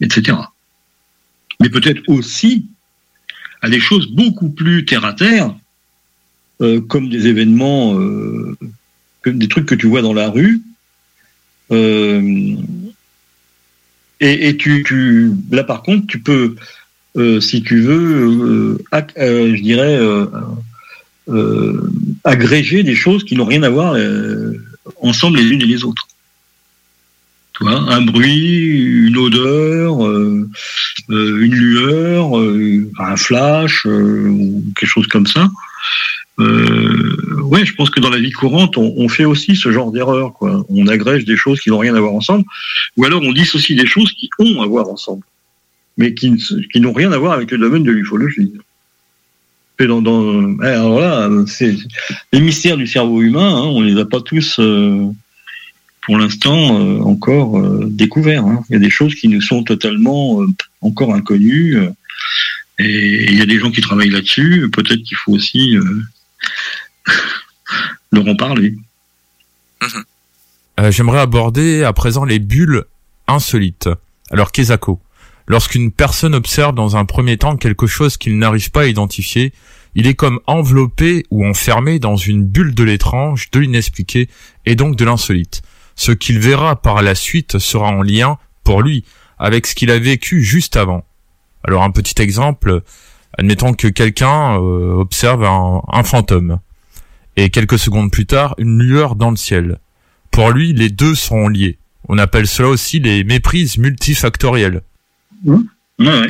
etc. Mais peut-être aussi à des choses beaucoup plus terre à terre, euh, comme des événements, euh, des trucs que tu vois dans la rue. Euh, et, tu, là par contre, tu peux, si tu veux, je dirais, agréger des choses qui n'ont rien à voir ensemble les unes et les autres. Tu un bruit, une odeur, une lueur, un flash, quelque chose comme ça. Euh, ouais, je pense que dans la vie courante, on, fait aussi ce genre d'erreur. On agrège des choses qui n'ont rien à voir ensemble, ou alors on dissocie des choses qui ont à voir ensemble, mais qui, n'ont rien à voir avec le domaine de l'ufologie. Dans, dans, eh, alors là, c'est les mystères du cerveau humain. Hein, on les a pas tous, euh, pour l'instant, euh, encore euh, découverts. hein. Il y a des choses qui nous sont totalement encore inconnues. et il y a des gens qui travaillent là-dessus. Peut-être qu'il faut aussi leur en parler. Euh, J'aimerais aborder à présent les bulles insolites. Alors, Kezako, lorsqu'une personne observe dans un premier temps quelque chose qu'il n'arrive pas à identifier, il est comme enveloppé ou enfermé dans une bulle de l'étrange, de l'inexpliqué et donc de l'insolite. Ce qu'il verra par la suite sera en lien, pour lui, avec ce qu'il a vécu juste avant. Alors, un petit exemple, admettons que quelqu'un euh, observe un, fantôme et quelques secondes plus tard, une lueur dans le ciel. Pour lui, les deux sont liés. On appelle cela aussi les méprises multifactorielles. Ouais.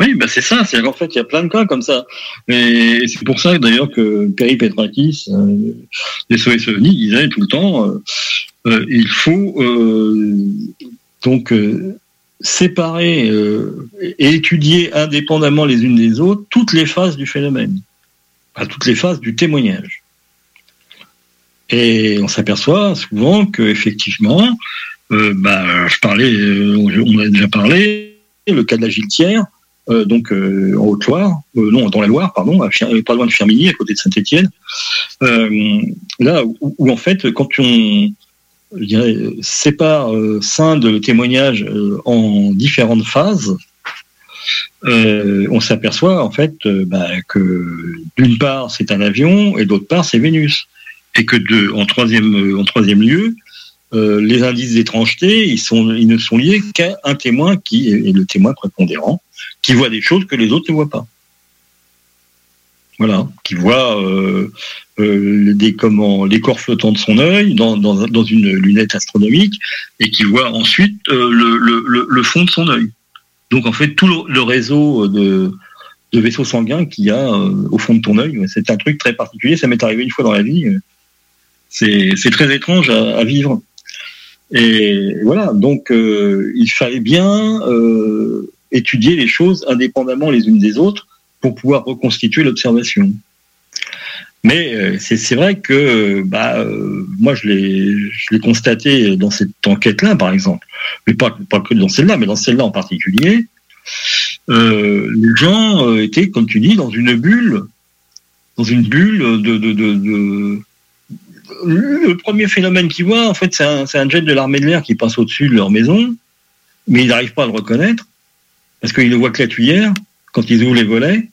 Oui, bah c'est ça. C'est qu'en fait, il y a plein de cas comme ça. Et c'est pour ça d'ailleurs que Perry Petrakis, euh, des SOSONI, disait tout le temps, euh, euh, il faut donc séparer euh, et étudier indépendamment les unes des autres toutes les phases du phénomène, enfin, toutes les phases du témoignage. Et on s'aperçoit souvent que effectivement, euh, bah, je parlais, euh, on a déjà parlé, le cas de la Giletière, euh, donc en Haute-Loire, non, dans la Loire, pardon, à pas loin de Firminy, à côté de Saint-Étienne, là où, où, en fait, quand on je dirais, sépare, euh, scinde le témoignage euh, en différentes phases, euh, on s'aperçoit en fait bah, que d'une part c'est un avion et d'autre part c'est Vénus, et que en troisième lieu, les indices d'étrangeté, ils ils ne sont liés qu'à un témoin qui est le témoin prépondérant, qui voit des choses que les autres ne voient pas. Voilà, qui voit euh, euh, des comment les corps flottants de son œil dans, dans, dans une lunette astronomique et qui voit ensuite euh, le, le, le, fond de son œil. Donc en fait tout le, réseau de, de vaisseaux sanguins qu'il y a euh, au fond de ton œil, c'est un truc très particulier. Ça m'est arrivé une fois dans la vie. C'est c'est très étrange à, à vivre. Et voilà, donc euh, il fallait bien euh, étudier les choses indépendamment les unes des autres pour pouvoir reconstituer l'observation. Mais euh, c'est vrai que bah, euh, moi je l'ai constaté dans cette enquête-là, par exemple, mais pas, pas que dans celle-là, mais dans celle-là en particulier. Euh, les gens étaient, comme tu dis, dans une bulle, dans une bulle de, le premier phénomène qu'ils voient, en fait, c'est un, c'est un jet de l'armée de l'air qui passe au-dessus de leur maison, mais ils n'arrivent pas à le reconnaître, parce qu'ils ne voient que la tuyère quand ils ouvrent les volets,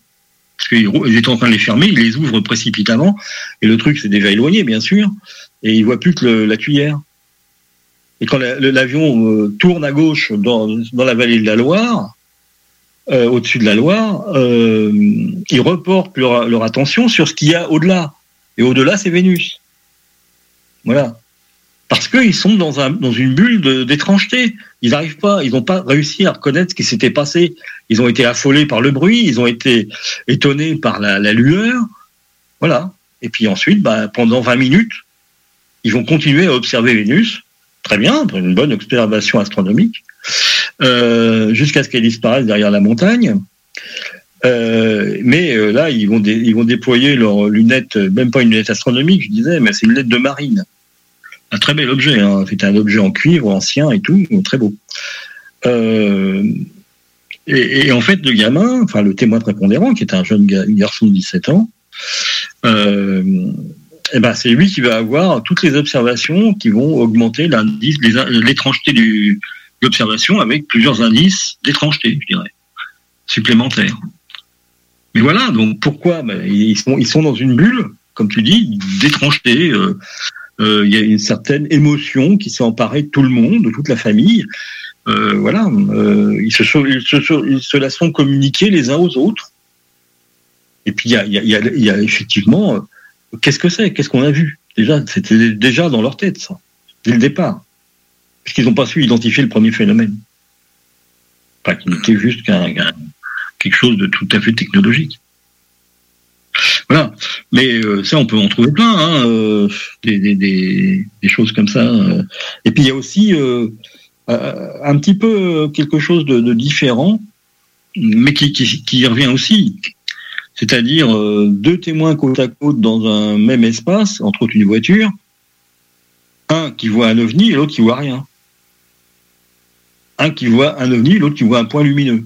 parce qu'ils étaient en train de les fermer, ils les ouvrent précipitamment, et le truc s'est déjà éloigné, bien sûr, et ils voient plus que la tuyère. Et quand l'avion euh, tourne à gauche dans, la vallée de la Loire, euh, au-dessus de la Loire, euh, ils reportent leur attention sur ce qu'il y a au-delà. Et au-delà, c'est Vénus. Voilà. Parce qu'ils sont dans, un, dans une bulle d'étrangeté. Ils n'arrivent pas, ils n'ont pas réussi à reconnaître ce qui s'était passé. Ils ont été affolés par le bruit, ils ont été étonnés par la, lueur. Voilà. Et puis ensuite, bah, pendant 20 minutes, ils vont continuer à observer Vénus. Très bien, une bonne observation astronomique. Euh, jusqu'à ce qu'elle disparaisse derrière la montagne. Euh, mais euh, là, ils vont, déployer leurs lunettes, même pas une lunette astronomique, je disais, mais c'est une lunette de marine. Un très bel objet, hein. c'est un objet en cuivre ancien et tout, très beau. Euh, et, en fait, le gamin, enfin le témoin prépondérant, qui est un jeune ga- garçon de 17 ans, euh, eh ben, c'est lui qui va avoir toutes les observations qui vont augmenter l'indice, l'étrangeté de l'observation avec plusieurs indices d'étrangeté, je dirais, supplémentaires. Mais voilà, donc pourquoi Ben, ils, sont, ils sont dans une bulle, comme tu dis, d'étrangeté. euh, euh, Il y a une certaine émotion qui s'est emparée de tout le monde, de toute la famille. Euh, voilà, euh, ils, se, sont- ils, se, ils se la sont communiqués les uns aux autres. Et puis il y a, il y a- il y a- effectivement, euh, qu'est-ce que c'est? Qu'est-ce qu'on a vu? Déjà, c'était déjà dans leur tête, ça, dès le départ. Parce qu'ils n'ont pas su identifier le premier phénomène. Pas qu'il n'était juste qu'un, qu'un- quelque chose de tout à fait technologique. Mais euh, ça, on peut en trouver plein, hein, euh, des, choses comme ça. euh. Et puis il y a aussi un petit peu quelque chose de, différent, mais qui, qui, revient aussi. C'est-à-dire deux témoins côte à côte dans un même espace, entre autres une voiture, un qui voit un ovni et l'autre qui voit rien. Un qui voit un ovni, l'autre qui voit un point lumineux.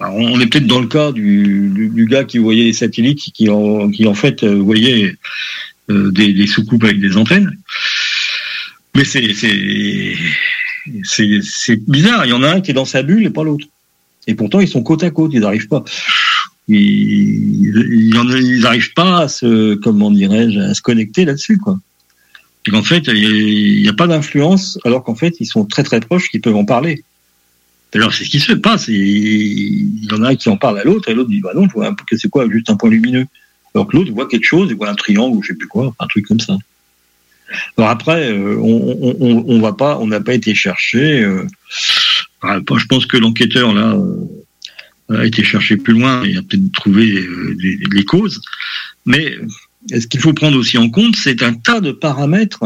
On est peut-être dans le cas du, gars qui voyait les satellites, qui en, en fait euh, voyait euh, des, soucoupes avec des antennes. Mais c'est bizarre. Il y en a un qui est dans sa bulle et pas l'autre. Et pourtant ils sont côte à côte. Ils n'arrivent pas. Ils en- n'arrivent pas à se comment dirais-je à se connecter là-dessus quoi. Et qu'en fait il n'y a pas d'influence alors qu'en fait ils sont très très proches, qu'ils peuvent en parler. D'ailleurs, c'est ce qui se passe. Il y en a un qui en parle à l'autre, et l'autre dit, bah non, vois que c'est quoi, juste un point lumineux. Alors que l'autre voit quelque chose, il voit un triangle ou je sais plus quoi, un truc comme ça. Alors après, euh, on, pas, on n'a pas été chercher. euh, enfin, je pense que l'enquêteur là euh, a été chercher plus loin et a peut-être trouvé les causes. Mais ce qu'il faut prendre aussi en compte, c'est un tas de paramètres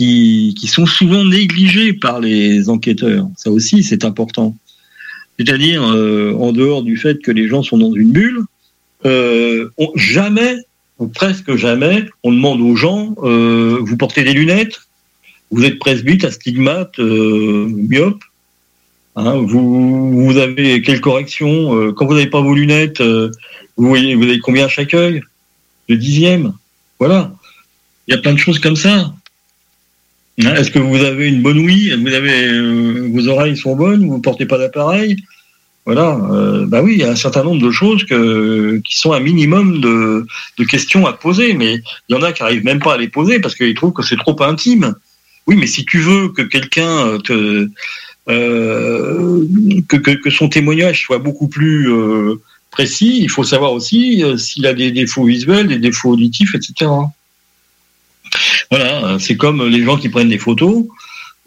qui, sont souvent négligés par les enquêteurs. Ça aussi, c'est important. C'est-à-dire, euh, en dehors du fait que les gens sont dans une bulle, euh, jamais, ou presque jamais, on demande aux gens, euh, vous portez des lunettes, vous êtes presbyte, astigmate, myope, hein, vous, avez quelle correction? Quand vous n'avez pas vos lunettes, vous avez combien à chaque œil? Le dixième? Voilà. Il y a plein de choses comme ça. Hein, Est-ce que vous avez une bonne ouïe? Vous avez euh, vos oreilles sont bonnes Vous ne portez pas d'appareil? Voilà. Euh, bah oui, il y a un certain nombre de choses qui sont un minimum de, questions à poser, mais il y en a qui arrivent même pas à les poser parce qu'ils trouvent que c'est trop intime. Oui, mais si tu veux que quelqu'un te euh, que, que, son témoignage soit beaucoup plus euh, précis, il faut savoir aussi euh, s'il a des défauts visuels, des défauts auditifs, etc. Voilà, c'est comme les gens qui prennent des photos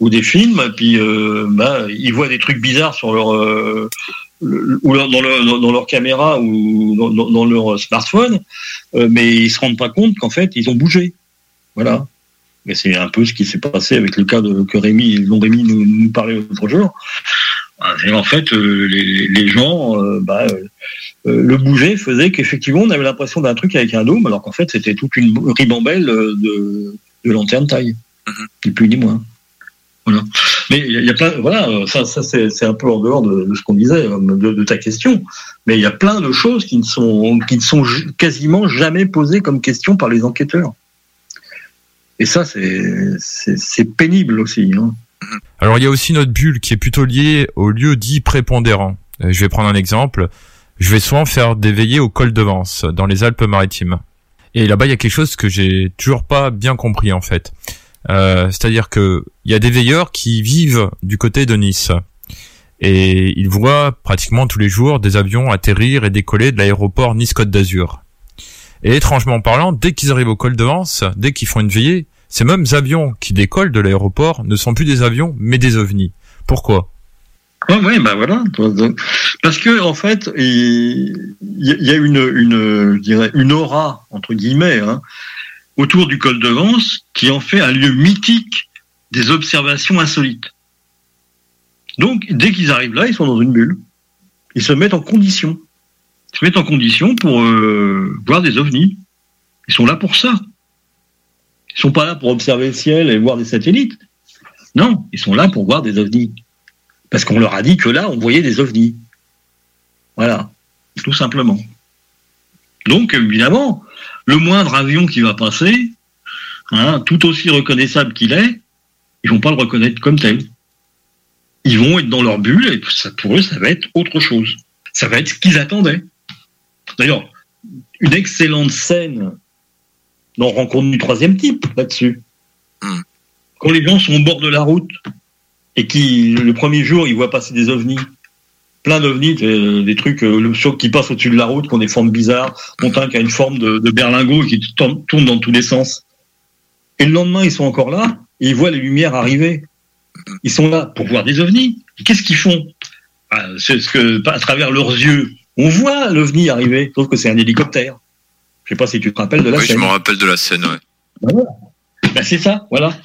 ou des films, puis euh, bah, ils voient des trucs bizarres dans, leur, caméra ou dans, leur smartphone, euh, mais ils se rendent pas compte qu'en fait ils ont bougé. Voilà. Mais c'est un peu ce qui s'est passé avec le cas de, que Rémi, dont Rémi nous, parlait l'autre jour. Ah, c'est En fait, les, gens, bah, le bouger faisait qu'effectivement on avait l'impression d'un truc avec un dôme, alors qu'en fait c'était toute une ribambelle euh, de, de lanterne taille, ni plus ni moins. Voilà. Mais il y, a- plein, voilà, euh, ça, ça c'est c'est un peu en dehors de, de ce qu'on disait, euh, de, de ta question. Mais il y a plein de choses qui ne sont, qui ne sont quasiment jamais posées comme question par les enquêteurs. Et ça, c'est c'est c'est pénible aussi. Hein. Alors il y a aussi notre bulle qui est plutôt liée au lieu dit prépondérant. Euh, Je vais prendre un exemple. Je vais souvent faire des veillées au col de Vence, dans les Alpes-Maritimes. Et là-bas, il y a quelque chose que j'ai toujours pas bien compris en fait. Euh, C'est-à-dire que il y a des veilleurs qui vivent du côté de Nice. Et ils voient pratiquement tous les jours des avions atterrir et décoller de l'aéroport Nice-Côte d'Azur. Et étrangement parlant, dès qu'ils arrivent au col de Vence, dès qu'ils font une veillée, ces mêmes avions qui décollent de l'aéroport ne sont plus des avions, mais des ovnis. Pourquoi? Ouais, ouais, bah voilà. Parce que en fait, il y a une, une aura entre guillemets hein, autour du col de Vence qui en fait un lieu mythique des observations insolites. Donc, dès qu'ils arrivent là, ils sont dans une bulle. Ils se mettent en condition. Ils se mettent en condition pour euh, voir des ovnis. Ils sont là pour ça. Ils sont pas là pour observer le ciel et voir des satellites. Non, ils sont là pour voir des ovnis. Parce qu'on leur a dit que là, on voyait des ovnis. Voilà, tout simplement. Donc, évidemment, le moindre avion qui va passer, hein, tout aussi reconnaissable qu'il est, ils vont pas le reconnaître comme tel. Ils vont être dans leur bulle et ça, pour eux, ça va être autre chose. Ça va être ce qu'ils attendaient. D'ailleurs, une excellente scène dans Rencontre du troisième type là-dessus. Quand les gens sont au bord de la route et qui le premier jour ils voient passer des ovnis, plein d'ovnis, des, trucs euh, le- qui passent au-dessus de la route, qui ont des formes bizarres, dont un qui a une forme de, de berlingot et qui tourne, dans tous les sens. Et le lendemain ils sont encore là et ils voient les lumières arriver. Ils sont là pour voir des ovnis. Qu'est-ce qu'ils font? Ah, C'est ce que à travers leurs yeux, on voit l'ovni arriver, sauf que c'est un hélicoptère. Je sais pas si tu te rappelles de la oui, scène. je me rappelle de la scène, ouais. Voilà. Ben, c'est ça, voilà.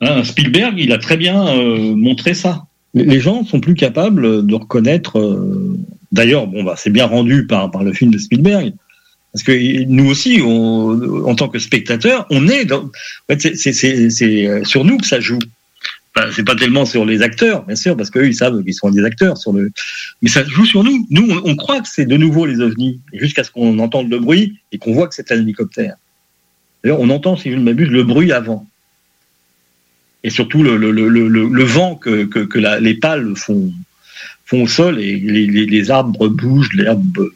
Hein, Spielberg, il a très bien euh, montré ça. Les- gens sont plus capables de reconnaître. euh, D'ailleurs, bon, bah, c'est bien rendu par, par le film de Spielberg. Parce que nous aussi, en tant que spectateurs, on est dans. En fait, c'est- euh, sur nous que ça joue. Enfin, c'est pas tellement sur les acteurs, bien sûr, parce qu'eux, ils savent qu'ils sont des acteurs sur le. Mais ça joue sur nous. Nous, on croit que c'est de nouveau les ovnis, jusqu'à ce qu'on entende le bruit et qu'on voit que c'est un hélicoptère. D'ailleurs, on entend, si je ne m'abuse, le bruit avant. Et surtout le, le, le, le, le vent que, que, que la- les pales font, font au sol et les, les, les arbres bougent, les arbres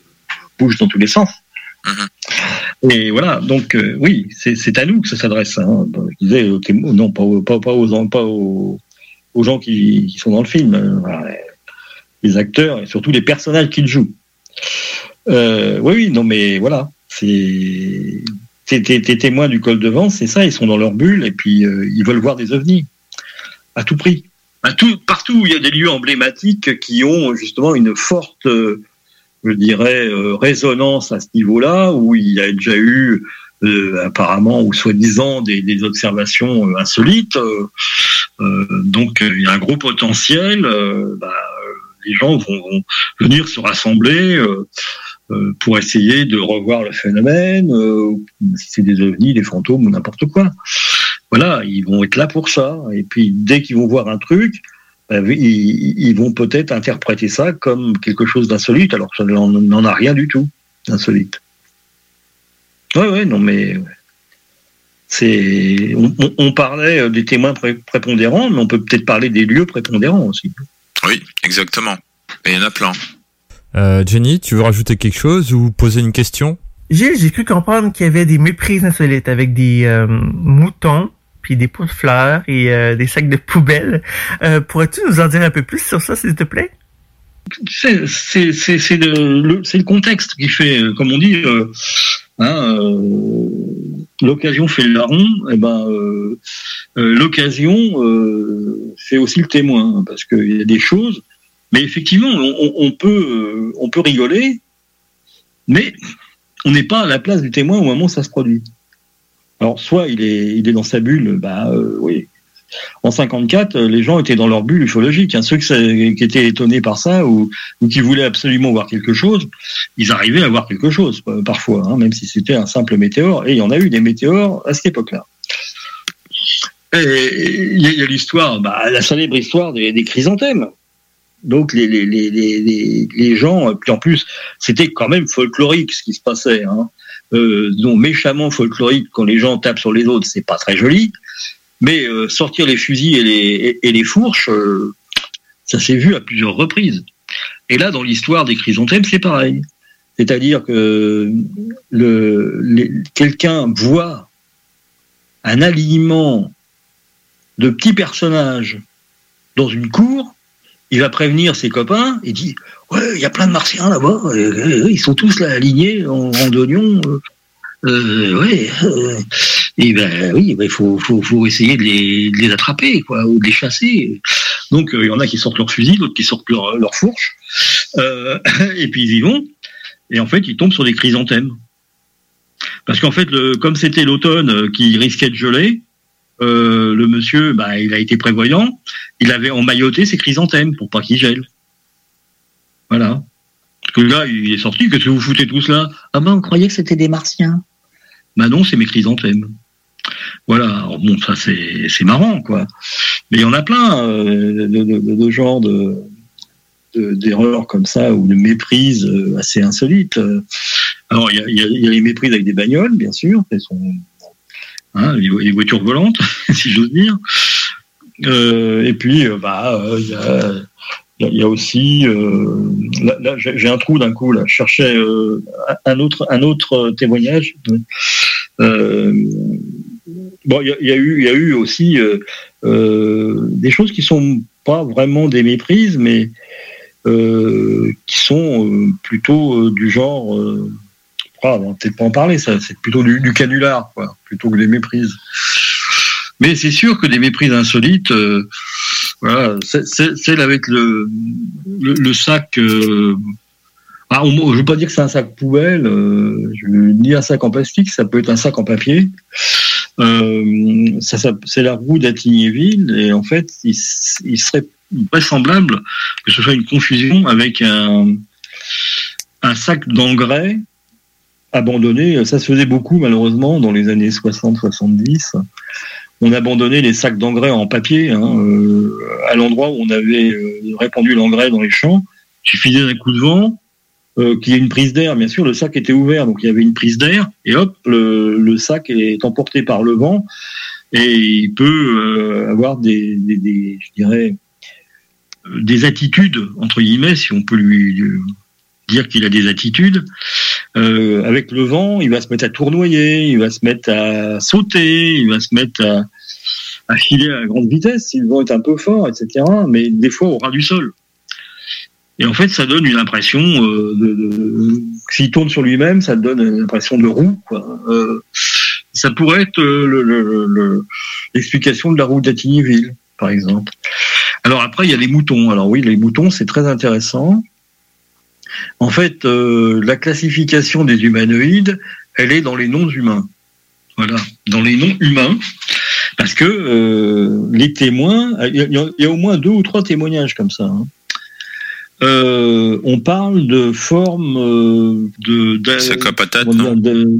bougent dans tous les sens. Et voilà, donc euh, oui, c'est à nous que ça s'adresse. Hein. Je disais non, pas, aux- pas, pas aux, pas aux, aux gens qui, qui sont dans le film, voilà, les acteurs et surtout les personnages qu'ils jouent. Euh, oui, oui, non, mais voilà, c'est t'es t'es- t'es témoin du col de Vence, c'est ça, ils sont dans leur bulle et puis euh, ils veulent voir des ovnis à tout prix. À tout, partout où il y a des lieux emblématiques qui ont justement une forte, euh, je dirais, euh, résonance à ce niveau-là, où il y a déjà eu apparemment ou soi-disant des, observations insolites. donc il y a un gros potentiel. bah, les gens vont venir se rassembler. Euh, pour essayer de revoir le phénomène, euh, si c'est des ovnis, des fantômes ou n'importe quoi. Voilà, ils vont être là pour ça. Et puis dès qu'ils vont voir un truc, euh, ils, vont peut-être interpréter ça comme quelque chose d'insolite, alors que ça n'en a rien du tout d'insolite. Ouais, ouais, non mais c'est. On, parlait des témoins pré- prépondérants, mais on peut peut-être parler des lieux prépondérants aussi. Oui, exactement. Il y en a plein. Euh, Jenny, tu veux rajouter quelque chose ou poser une question? Gilles, j'ai cru comprendre qu'il y avait des méprises insolites avec des euh, moutons, puis des pots de fleurs et euh, des sacs de poubelle. Euh, Pourrais-tu nous en dire un peu plus sur ça, s'il te plaît? c'est c'est c'est c'est le, le- c'est le contexte qui fait euh, comme on dit euh, hein, euh, l'occasion fait le larron et ben euh, euh, l'occasion euh, c'est aussi le témoin hein, parce qu'il y a des choses mais effectivement on, peut euh, on peut rigoler mais on n'est pas à la place du témoin au moment où ça se produit alors soit il est il est dans sa bulle bah euh, oui en 54, euh, les gens étaient dans leur bulle ufologique. hein. Ceux qui, étaient étonnés par ça ou, ou qui voulaient absolument voir quelque chose, ils arrivaient à voir quelque chose euh, parfois, hein, même si c'était un simple météore. Et il y en a eu des météores à cette époque-là. Et il y a, l'histoire, bah, la célèbre histoire des chrysanthèmes. Donc les, les, les, les, les, gens, puis en plus, c'était quand même folklorique ce qui se passait. Hein. euh, disons, méchamment folklorique quand les gens tapent sur les autres, c'est pas très joli. Mais euh, sortir les fusils et les, et, les fourches, euh, ça s'est vu à plusieurs reprises. Et là, dans l'histoire des chrysanthèmes, c'est pareil. C'est-à-dire que le, quelqu'un voit un alignement de petits personnages dans une cour, il va prévenir ses copains et dit Ouais, il y a plein de martiens là-bas, et, et, ils sont tous là alignés en rang d'oignon. Euh, euh, ouais, euh, et ben oui, ben, il faut, faut, faut essayer de les, de les attraper, quoi, ou de les chasser. Donc euh, il y en a qui sortent leur fusil, d'autres qui sortent leur, leur fourche, euh, et puis ils y vont. Et en fait, ils tombent sur des chrysanthèmes. Parce qu'en fait, le, comme c'était l'automne euh, qui risquait de geler, euh, le monsieur, bah, il a été prévoyant, il avait emmailloté ses chrysanthèmes pour pas qu'ils gèlent. Voilà. Parce que là, il est sorti, qu'est-ce que vous foutez tous là Ah ben, on croyait que c'était des martiens. Bah non, c'est mes chrysanthèmes. Voilà, bon, ça c'est marrant, quoi. Mais il y en a plein euh, de, de, de, genres de de- d'erreurs comme ça ou de méprises euh, assez insolites. Alors il y a, y a les méprises avec des bagnoles, bien sûr, elles sont hein, les, vo- les voitures volantes, si j'ose dire. Euh, et puis euh, bah euh, il y a il y a- aussi euh, là, j'ai un trou d'un coup là je cherchais euh, un autre un autre témoignage euh, bon il y y a eu il y a eu aussi euh, euh, des choses qui sont pas vraiment des méprises mais euh, qui sont euh, plutôt euh, du genre euh, ah, on va peut-être pas en parler ça c'est plutôt du, canular quoi plutôt que des méprises mais c'est sûr que des méprises insolites euh, voilà, celle avec le, le, sac. Euh, ah, je veux pas dire que c'est un sac poubelle, euh, ni un sac en plastique, ça peut être un sac en papier. Euh, ça, c'est la roue d'Attignéville et en fait, il serait vraisemblable que ce soit une confusion avec un, un sac d'engrais abandonné. Ça se faisait beaucoup malheureusement dans les années 60-70 on abandonnait les sacs d'engrais en papier hein, euh, à l'endroit où on avait euh, répandu l'engrais dans les champs. Il suffisait d'un coup de vent, euh, qu'il y ait une prise d'air. Bien sûr, le sac était ouvert, donc il y avait une prise d'air, et hop, le, le sac est emporté par le vent, et il peut euh, avoir des, des, des- je dirais, des attitudes entre guillemets, si on peut lui lui dire qu'il a des attitudes. Euh, avec le vent, il va se mettre à tournoyer, il va se mettre à sauter, il va se mettre à, filer à grande vitesse si le vent est un peu fort, etc. Mais des fois au ras du sol. Et en fait, ça donne une impression euh, de, s'il tourne sur lui-même, ça donne une impression de roue. Euh, ça pourrait être euh, le- le- le- l'explication de la roue d'Attignyville, par exemple. Alors après, il y a les moutons. Alors oui, les moutons, c'est très intéressant. En fait, euh, la classification des humanoïdes, elle est dans les noms humains. Voilà, dans les noms humains, parce que euh, les témoins, il y, a- il y a au moins deux ou trois témoignages comme ça. hein. Euh, on parle de forme de, Sac à comment dire, de-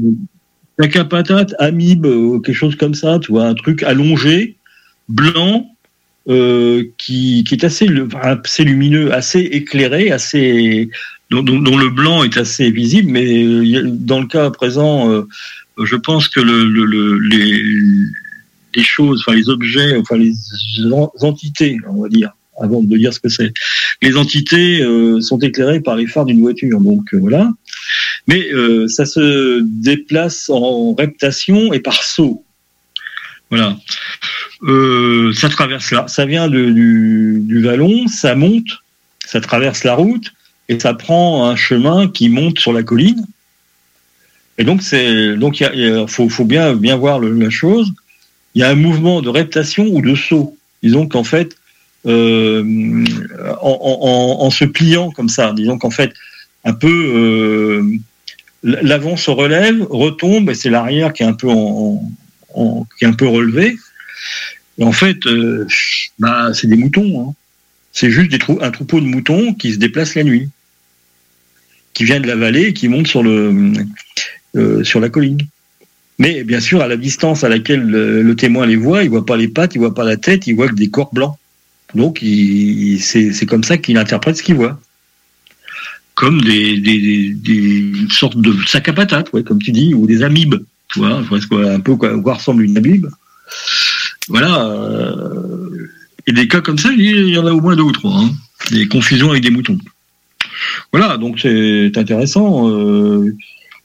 sac à patates, amibe, quelque chose comme ça, tu vois, un truc allongé, blanc, euh, qui, qui est assez, assez lumineux, assez éclairé, assez dont, le blanc est assez visible, mais euh, dans le cas présent, euh, je pense que le, le- le- les, choses, enfin les objets, enfin les en- entités, on va dire, avant de dire ce que c'est, les entités euh, sont éclairées par les phares d'une voiture, donc voilà. Mais ça se déplace en reptation et par saut. Voilà. Ça traverse là, ça vient du vallon, ça monte, ça traverse la route et ça prend un chemin qui monte sur la colline. Et donc il faut, faut bien bien voir la chose. Il y a un mouvement de reptation ou de saut. Disons qu'en fait, euh, en, se pliant comme ça, disons qu'en fait un peu euh, l'avant se relève, retombe et c'est l'arrière qui est un peu qui est un peu relevé. Et en fait, euh, bah, c'est des moutons. hein. C'est juste un troupeau de moutons qui se déplace la nuit, qui vient de la vallée et qui monte sur le euh, sur la colline. Mais bien sûr, à la distance à laquelle le, témoin les voit, il voit pas les pattes, il voit pas la tête, il voit que des corps blancs. Donc, c'est comme ça qu'il interprète ce qu'il voit. comme des, des, des, des- une sorte de sac à patates, comme tu dis, ou des amibes, tu vois, un peu quoi, quoi ressemble une amibe. Voilà. euh, et des cas comme ça, il y en a au moins deux ou trois. Hein. Des confusions avec des moutons. Voilà, donc c'est intéressant. euh,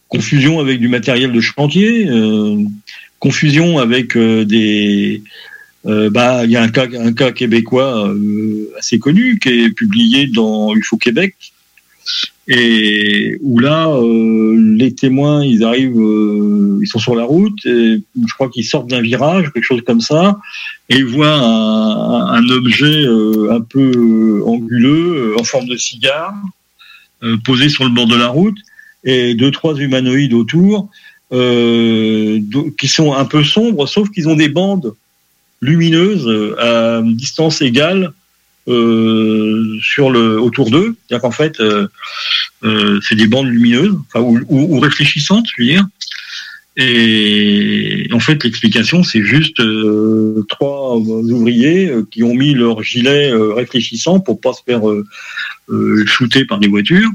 confusion avec du matériel de chantier, euh, confusion avec euh, des. bah, il y a un cas, québécois assez connu qui est publié dans UFO Québec et où là, les témoins, ils arrivent, ils sont sur la route, je crois qu'ils sortent d'un virage, quelque chose comme ça, et ils voient un, objet un peu anguleux, en forme de cigare, euh, posé sur le bord de la route, et deux, trois humanoïdes autour, euh, qui sont un peu sombres, sauf qu'ils ont des bandes lumineuses euh, à distance égale sur le autour d'eux. C'est-à-dire qu'en fait, c'est des bandes lumineuses, enfin, ou, ou- réfléchissantes, je veux dire. Et en fait, l'explication, c'est juste trois ouvriers qui ont mis leur gilet réfléchissant pour pas se faire euh, shooter par des voitures.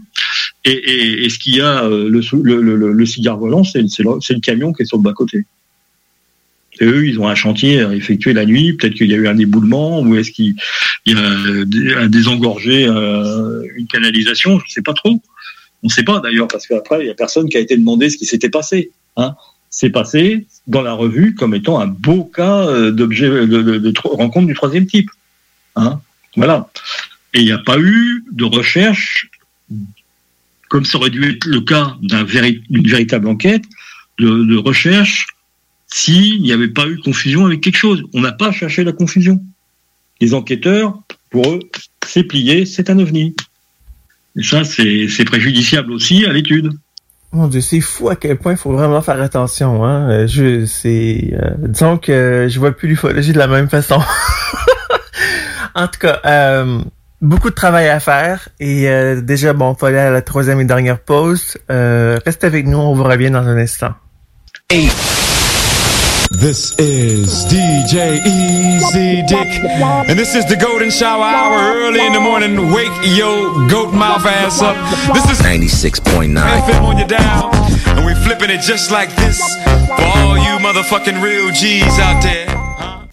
Et, ce qu'il y a, euh, le, cigare volant, c'est le, camion qui est sur le bas-côté. Et eux, ils ont un chantier à effectuer la nuit. Peut-être qu'il y a eu un éboulement ou est-ce qu'il y a désengorgé, euh, une canalisation. Je ne sais pas trop. On ne sait pas d'ailleurs parce qu'après, il n'y a personne qui a été demandé ce qui s'était passé. Hein. C'est passé dans la revue comme étant un beau cas d'objet de, rencontre du troisième type. Hein. Voilà. Et il n'y a pas eu de recherche, comme ça aurait dû être le cas d'une véritable enquête, de, recherche s'il n'y avait pas eu confusion avec quelque chose. On n'a pas cherché la confusion. Les enquêteurs, pour eux, c'est plié, c'est un ovni. Et ça, c'est préjudiciable aussi à l'étude. Mon Dieu, c'est fou à quel point il faut vraiment faire attention. Hein? Je, c'est, euh, disons que je vois plus l'ufologie de la même façon. en tout cas, euh, beaucoup de travail à faire et euh, déjà bon, faut aller à la troisième et dernière pause. Euh, restez avec nous, on vous revient dans un instant. This is DJ Easy Dick, and this is the Golden Shower Hour early in the morning. Wake yo goat mouth ass up. This is 96.9. FM on your dial, and we flipping it just like this for all you motherfucking real G's out there.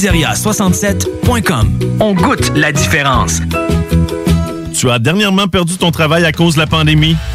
Pizzeria67.com. On goûte la différence. Tu as dernièrement perdu ton travail à cause de la pandémie?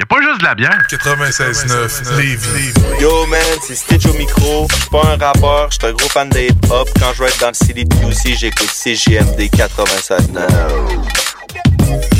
y a pas juste de la bière. 96.9 Lévis. Yo man, c'est Stitch au micro. Je suis pas un rappeur, je suis un gros fan de hip-hop. Quand je vais être dans le city de QC, j'écoute CGMD 96.9.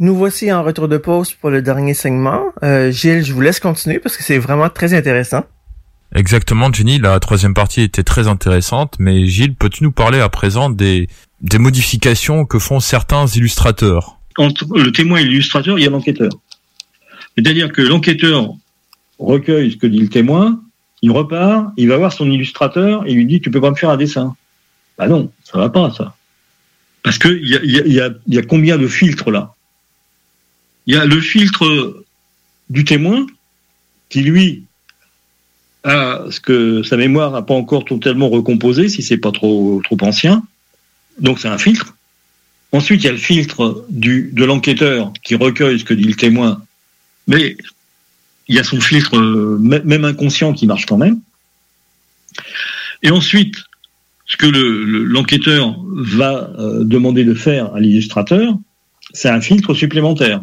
Nous voici en retour de pause pour le dernier segment. Euh, Gilles, je vous laisse continuer parce que c'est vraiment très intéressant. Exactement, Jenny, la troisième partie était très intéressante, mais Gilles, peux-tu nous parler à présent des, des modifications que font certains illustrateurs? Entre le témoin et l'illustrateur, il y a l'enquêteur. C'est-à-dire que l'enquêteur recueille ce que dit le témoin, il repart, il va voir son illustrateur et il lui dit tu peux pas me faire un dessin? Bah non, ça va pas ça. Parce que il y a, il y, a, il y, a, il y a combien de filtres là? Il y a le filtre du témoin qui lui a ce que sa mémoire n'a pas encore totalement recomposé si c'est pas trop trop ancien. Donc c'est un filtre. Ensuite, il y a le filtre de l'enquêteur qui recueille ce que dit le témoin, mais il y a son filtre, euh, même inconscient, qui marche quand même. Et ensuite, ce que l'enquêteur le, va euh, demander de faire à l'illustrateur, c'est un filtre supplémentaire.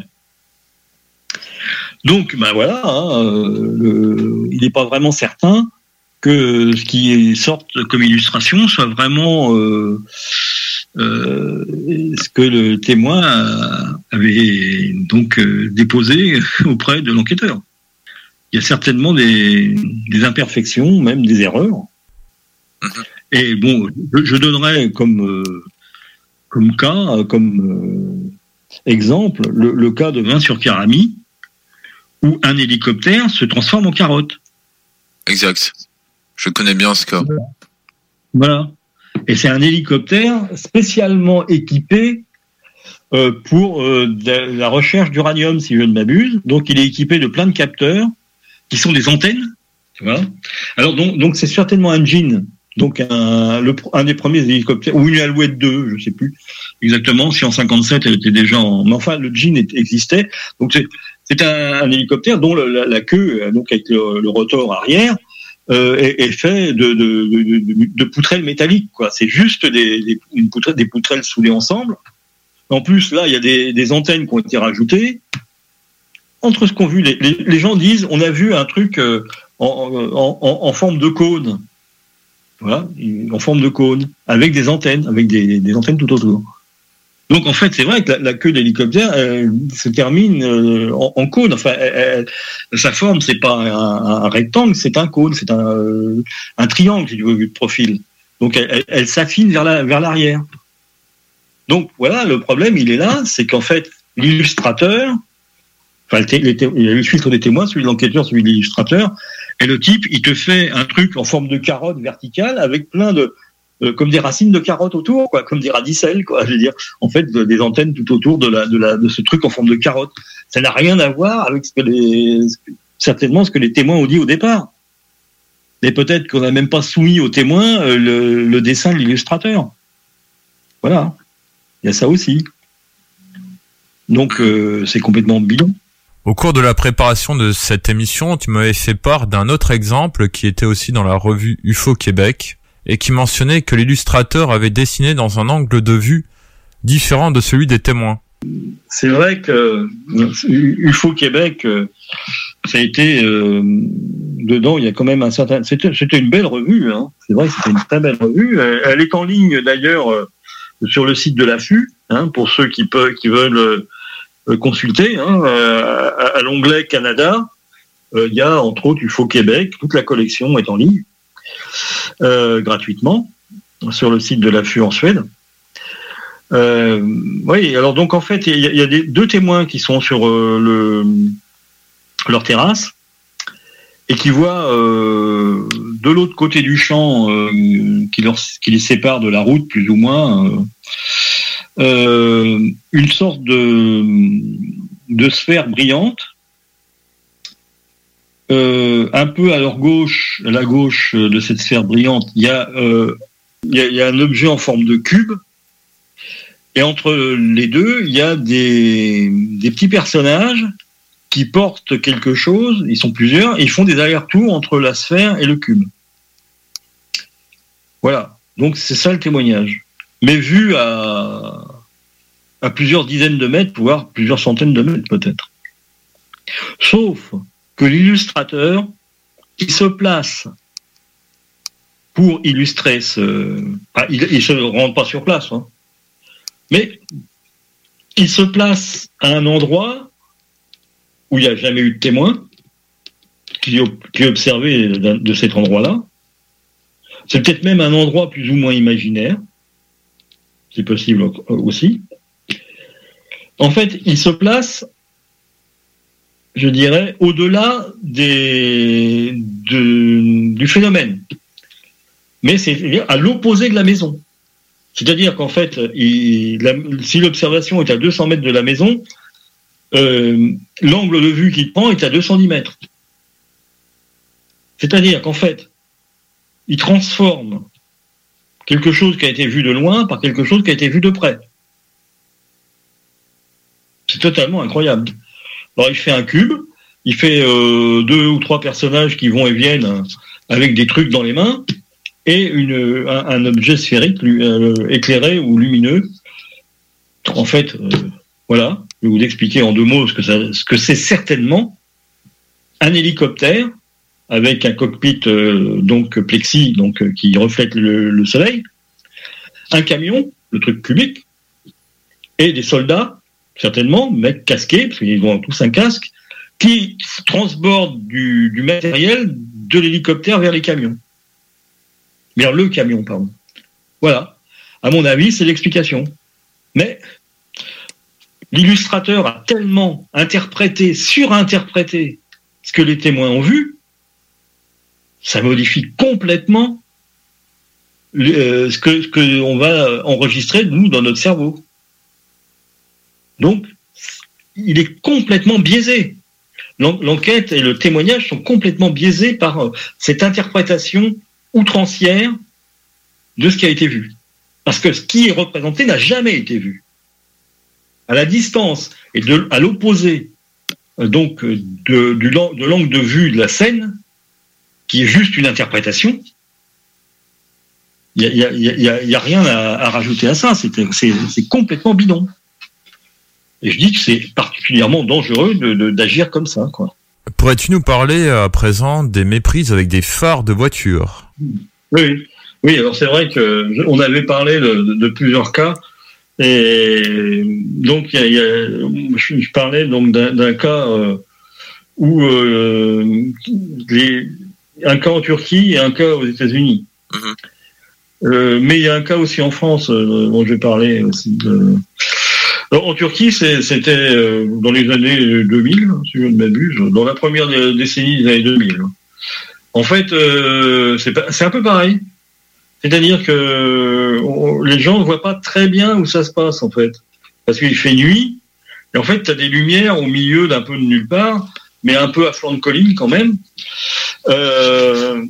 Donc, ben voilà, hein, le, il n'est pas vraiment certain que ce qui sorte comme illustration soit vraiment euh, euh, ce que le témoin avait donc euh, déposé auprès de l'enquêteur. Il y a certainement des, des, imperfections, même des erreurs. Et bon, je, je donnerai comme euh, comme cas, comme exemple, le, le, cas de vin sur Karami, où un hélicoptère se transforme en carotte. Exact. Je connais bien ce cas. Voilà. Et c'est un hélicoptère spécialement équipé euh, pour euh, de la recherche d'uranium, si je ne m'abuse. Donc, il est équipé de plein de capteurs qui sont des antennes. Vois Alors, donc, donc c'est certainement un jean. Donc, un, le, un des premiers hélicoptères, ou une Alouette 2, je ne sais plus exactement si en 57 elle était déjà en. Mais enfin, le jean existait. Donc, c'est, un, un, hélicoptère dont la, la, la queue, donc avec le, le rotor arrière, euh, est, est, fait de, de, de, de, poutrelles métalliques. Quoi. C'est juste des, des, des poutrelles soudées ensemble. En plus, là, il y a des, des antennes qui ont été rajoutées. Entre ce qu'on vu, les, les, gens disent, on a vu un truc euh, en, en, en, forme de cône. Voilà, en forme de cône, avec des antennes, avec des antennes tout autour. Donc en fait, c'est vrai que la, la queue d'hélicoptère se termine euh, en, cône. Enfin, sa forme, c'est pas un, rectangle, c'est un cône, c'est un, euh, triangle si tu veux de profil. Donc elle, s'affine vers la l'arrière. Donc voilà, le problème, il est là, c'est qu'en fait, l'illustrateur, enfin il y a le filtre des témoins, celui de l'enquêteur, celui de l'illustrateur, et le type, il te fait un truc en forme de carotte verticale avec plein de euh, comme des racines de carottes autour, quoi, comme des radicelles, quoi. Je veux en fait, des antennes tout autour de ce truc en forme de carotte. Ça n'a rien à voir avec certainement ce que les témoins ont dit au départ. Mais peut-être qu'on n'a même pas soumis aux témoins euh, le, le dessin de l'illustrateur. Voilà. Il y a ça aussi. Donc, euh, c'est complètement bidon. Au cours de la préparation de cette émission, tu m'avais fait part d'un autre exemple qui était aussi dans la revue UFO Québec et qui mentionnait que l'illustrateur avait dessiné dans un angle de vue différent de celui des témoins. C'est vrai que UFO Québec, euh, ça a été euh, dedans. Il y a quand même un certain. C'était, une belle revue. Hein. C'est vrai, c'était une très belle revue. Elle est en ligne d'ailleurs euh, sur le site de l'affût hein, pour ceux qui peuvent, qui veulent euh, consulter. Hein, à, à l'onglet Canada, il y a entre autres UFO Québec. Toute la collection est en ligne. Euh, gratuitement sur le site de l'AFU en Suède. Euh, oui, alors donc en fait, il y a, deux témoins qui sont sur euh, le, leur terrasse et qui voient de l'autre côté du champ qui, les sépare de la route plus ou moins une sorte de sphère brillante euh, un peu à leur gauche, à la gauche de cette sphère brillante, il y a, euh, il y a, un objet en forme de cube. Et entre les deux, il y a des, petits personnages qui portent quelque chose. Ils sont plusieurs ils font des allers-retours entre la sphère et le cube. Voilà. Donc c'est ça le témoignage. Mais vu à plusieurs dizaines de mètres, voire plusieurs centaines de mètres peut-être. Sauf que l'illustrateur qui se place pour illustrer ce... ah, il ne se rend pas sur place, hein. mais il se place à un endroit où il n'y a jamais eu de témoin qui, qui de de cet endroit-là. C'est peut-être même un endroit plus ou moins imaginaire. C'est possible aussi. En fait, il se place je dirais, au-delà du phénomène. Mais c'est à l'opposé de la maison. C'est-à-dire qu'en fait, si l'observation est à 200 mètres de la maison, euh, l'angle de vue qu'il prend est à 210 mètres. C'est-à-dire qu'en fait, il transforme quelque chose qui a été vu de loin par quelque chose qui a été vu de près. C'est totalement incroyable. Alors il fait un cube, il fait euh, deux ou trois personnages qui vont et viennent euh, avec des trucs dans les mains et un, objet sphérique euh, éclairé ou lumineux. En fait, euh, voilà, je vais vous expliquer en deux mots ce que, c'est certainement un hélicoptère avec un cockpit donc plexi donc qui reflète le soleil, un camion, le truc cubique, et des soldats certainement, mecs casqués, parce qu'ils ont tous un casque, qui transbordent du, matériel de l'hélicoptère vers les camions. Vers le camion, pardon. Voilà. À mon avis, c'est l'explication. Mais l'illustrateur a tellement interprété, surinterprété ce que les témoins ont vu, ça modifie complètement euh, ce que, que on va enregistrer, nous, dans notre cerveau. Donc, il est complètement biaisé. L'en- L'enquête et le témoignage sont complètement biaisés par euh, cette interprétation outrancière de ce qui a été vu. Parce que ce qui est représenté n'a jamais été vu. À la distance et à l'opposé euh, donc euh, de, l'angle de vue de la scène, qui est juste une interprétation, il n'y a, rien à, rajouter à ça. C'est complètement bidon. Et je dis que c'est particulièrement dangereux de- de- d'agir comme ça. Quoi. Pourrais-tu nous parler à présent des méprises avec des phares de voiture Oui, oui. Alors c'est vrai que on avait parlé de, de plusieurs cas. Et donc, il y a- il y a- je, je parlais donc d'un d'un cas euh, où euh, les, un cas en Turquie et un cas aux États-Unis. Euh, mais il y a un cas aussi en France euh, dont je vais parler aussi. de- En Turquie, c'était euh, dans les années 2000, si je ne m'abuse, dans la première dé- décennie des années 2000. En fait, euh, c'est un peu pareil. C'est-à-dire que les gens ne voient pas très bien où ça se passe, en fait. Parce qu'il fait nuit, et en fait, tu as des lumières au milieu d'un peu de nulle part, mais un peu à flanc de colline quand même. Euh,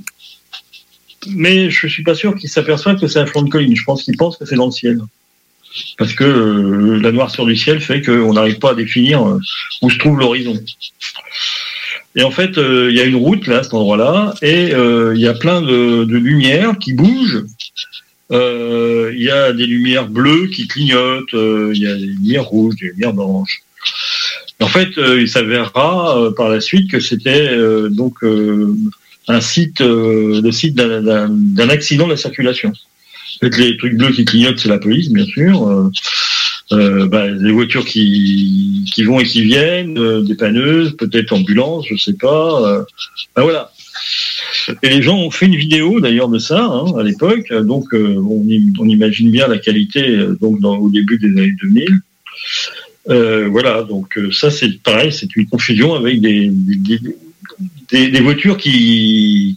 mais je suis pas sûr qu'ils s'aperçoivent que c'est à flanc de colline. Je pense qu'ils pensent que c'est dans le ciel. Parce que euh, la noirceur du ciel fait qu'on n'arrive pas à définir euh, où se trouve l'horizon. Et en fait, euh, il y a une route là, à cet endroit-là, et euh, il y a plein de, de lumières qui bougent. Il y a des lumières bleues qui clignotent, il y a des lumières rouges, des lumières blanches. En fait, il s'avérera par la suite que c'était donc un site, le site d'un accident de la circulation. Fait, les trucs bleus qui clignotent, c'est la police, bien sûr. Euh, euh, bah, les voitures qui, qui vont et qui viennent, euh, des panneuses, peut-être ambulances, je sais pas. euh, bah, voilà. Et les gens ont fait une vidéo d'ailleurs de ça hein, à l'époque. Donc euh, on, on imagine bien la qualité euh, donc au début des années 2000. Euh, voilà, donc ça c'est pareil, c'est une confusion avec des, des, des- des voitures qui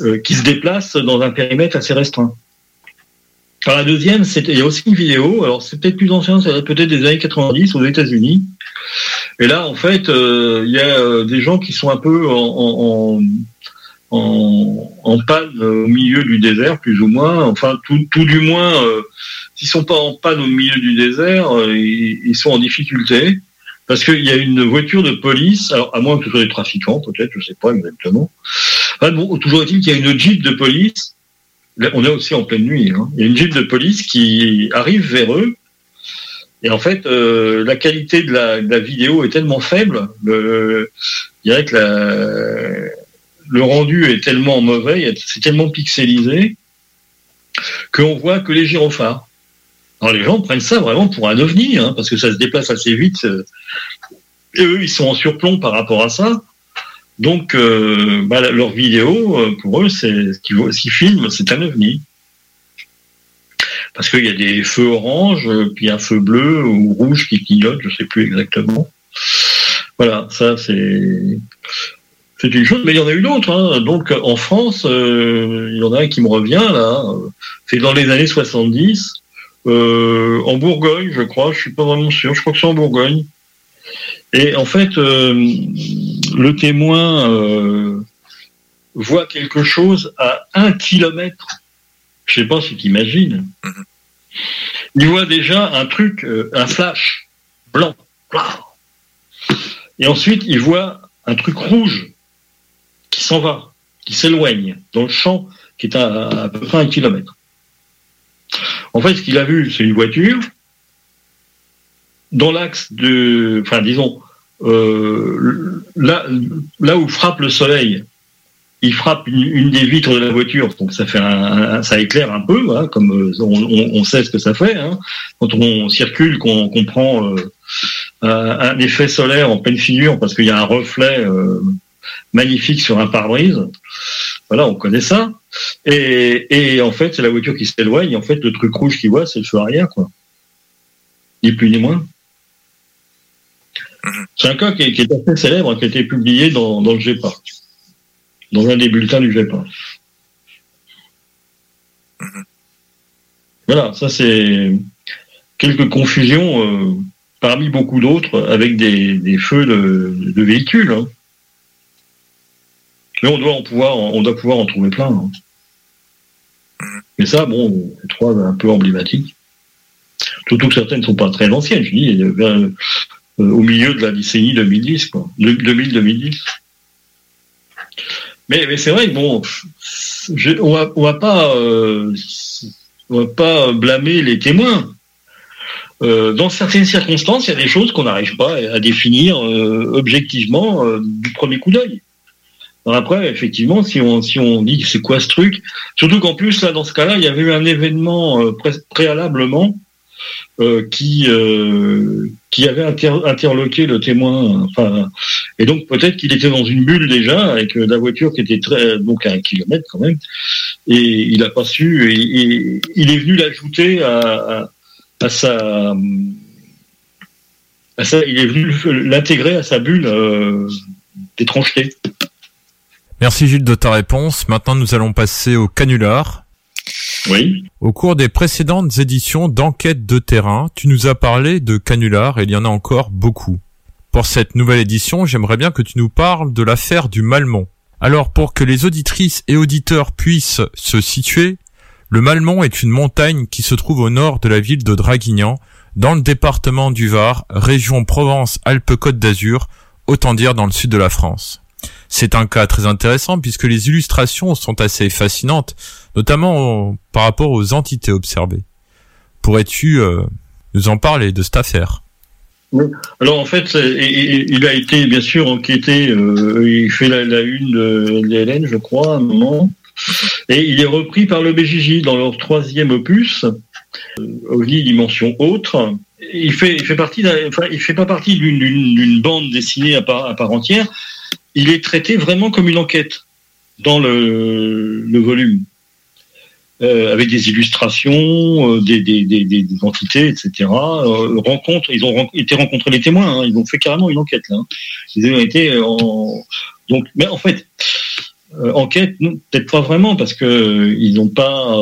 euh, qui se déplacent dans un périmètre assez restreint. Alors la deuxième, il y a aussi une vidéo. Alors c'est peut-être plus ancien, c'est peut-être des années 90 aux États-Unis. Et là, en fait, euh, il y a euh, des gens qui sont un peu en, en, en, en panne au milieu du désert, plus ou moins. Enfin, tout, tout du moins, euh, s'ils sont pas en panne au milieu du désert, euh, ils, ils sont en difficulté. Parce qu'il y a une voiture de police, alors à moins que ce soit des trafiquants, peut-être, je sais pas exactement. Bon, toujours est-il qu'il y a une jeep de police. On est aussi en pleine nuit. Hein. Il y a une jeep de police qui arrive vers eux. Et en fait, euh, la qualité de la, vidéo est tellement faible, le, je dirais que le rendu est tellement mauvais, c'est tellement pixelisé, qu'on voit que les gyrophares. Alors les gens prennent ça vraiment pour un ovni, hein, parce que ça se déplace assez vite. euh, Et eux, ils sont en surplomb par rapport à ça. Donc, euh, bah, leur vidéo, euh, pour eux, c'est ce qu'ils filment, c'est un ovni. Parce qu'il y a des feux orange, puis un feu bleu ou rouge qui clignote, je sais plus exactement. Voilà, ça c'est c'est une chose, mais il y en a eu d'autres. hein. Donc en France, euh, il y en a un qui me revient là. C'est dans les années 70, euh, en Bourgogne, je crois. Je suis pas vraiment sûr. Je crois que c'est en Bourgogne. Et en fait, euh, le témoin euh, voit quelque chose à un kilomètre. Je sais pas si tu imagines. Il voit déjà un truc, euh, un flash blanc. Et ensuite, il voit un truc rouge qui s'en va, qui s'éloigne dans le champ qui est à, à peu près un kilomètre. En fait, ce qu'il a vu, c'est une voiture dans l'axe de, enfin, disons, euh, là, où frappe le soleil, il frappe une, des vitres de la voiture, donc ça fait un, ça éclaire un peu, comme euh, on, sait ce que ça fait. hein. Quand on circule, qu'on qu'on prend euh, un, un effet solaire en pleine figure parce qu'il y a un reflet euh, magnifique sur un pare-brise. Voilà, on connaît ça. Et, et en fait, c'est la voiture qui s'éloigne. En fait, le truc rouge qu'il voit, c'est le feu arrière, quoi. Ni plus ni moins. C'est un cas qui est, assez célèbre, qui a été publié dans, le GEPA, dans un des bulletins du GEPA. Voilà, ça c'est quelques confusions euh, parmi beaucoup d'autres avec des, feux de, véhicules. hein. Mais on doit en pouvoir, on doit pouvoir en trouver plein. hein. Mais ça, bon, c'est trois un peu emblématiques. Surtout que certaines ne sont pas très anciennes, je dis, euh, au milieu de la décennie 2010, quoi. 2000-2010. Mais, c'est vrai que bon, on va, on va pas, euh, va pas blâmer les témoins. Euh, dans certaines circonstances, il y a des choses qu'on n'arrive pas à définir euh, objectivement du premier coup d'œil. Après, effectivement, si on dit c'est quoi ce truc, surtout qu'en plus là, dans ce cas-là, il y avait eu un événement pré- préalablement euh, qui euh, qui avait inter- interloqué le témoin. Enfin, et donc peut-être qu'il était dans une bulle déjà avec la voiture qui était très donc à un kilomètre quand même, et il n'a pas su. Et, il est venu l'ajouter à, sa à sa- il est venu l'intégrer à sa bulle euh, d'étrangeté. Merci Gilles de ta réponse. Maintenant, nous allons passer au canular. Oui. Au cours des précédentes éditions d'enquête de terrain, tu nous as parlé de canular et il y en a encore beaucoup. Pour cette nouvelle édition, j'aimerais bien que tu nous parles de l'affaire du Malmont. Alors, pour que les auditrices et auditeurs puissent se situer, le Malmont est une montagne qui se trouve au nord de la ville de Draguignan, dans le département du Var, région Provence-Alpes-Côte d'Azur, autant dire dans le sud de la France. C'est un cas très intéressant puisque les illustrations sont assez fascinantes, notamment par rapport aux entités observées. Pourrais-tu euh, nous en parler de cette affaire? Alors en fait, il a été bien sûr enquêté. euh, il fait la, une de l'ELN, je crois, à un moment, et il est repris par le BJJ dans leur troisième opus, euh, OVNI dimension autre. Il fait, fait partie, enfin, pas partie d'une- bande dessinée à part entière. Il est traité vraiment comme une enquête. dans le, volume. Euh, avec des illustrations, euh, des, entités, etc. Euh, ils ont été rencontrés les témoins, hein, ils ont fait carrément une enquête là. hein. Ils ont été en donc, mais en fait, enquête, peut-être pas vraiment parce que ils n'ont pas,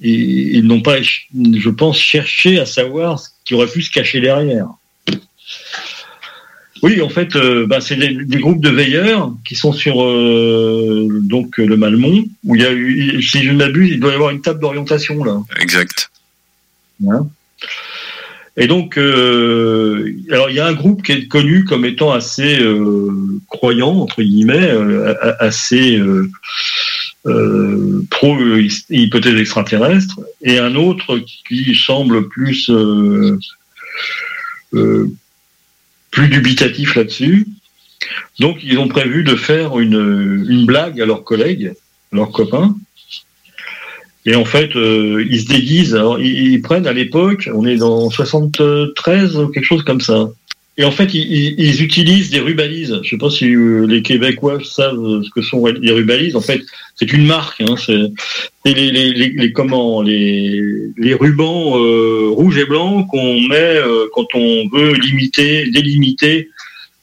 ils n'ont pas, je pense, cherché à savoir ce qui aurait pu se cacher derrière. Oui, en fait, euh, bah, c'est des, des groupes de veilleurs qui sont sur euh, donc le Malmont, où il y a eu, si je ne m'abuse, il doit y avoir une table d'orientation là. Exact. Hein. Et donc, euh, alors il y a un groupe qui est connu comme étant assez euh, croyant entre guillemets, euh, assez euh, euh, pro euh, hypothèse extraterrestre, et un autre qui semble plus euh, euh, plus dubitatif là-dessus. Donc, ils ont prévu de faire une, blague à leurs collègues, leurs copains. Et en fait, euh, ils se déguisent. Alors, ils, ils prennent à l'époque, on est dans 73 ou quelque chose comme ça. Et en fait, ils, ils- utilisent des rubalises. Je sais pas si euh, les Québécois savent ce que sont les rubalises. En fait, c'est une marque. Hein, c'est c'est les, les, les, les- comment les, les rubans euh, rouges et blancs qu'on met euh, quand on veut limiter, délimiter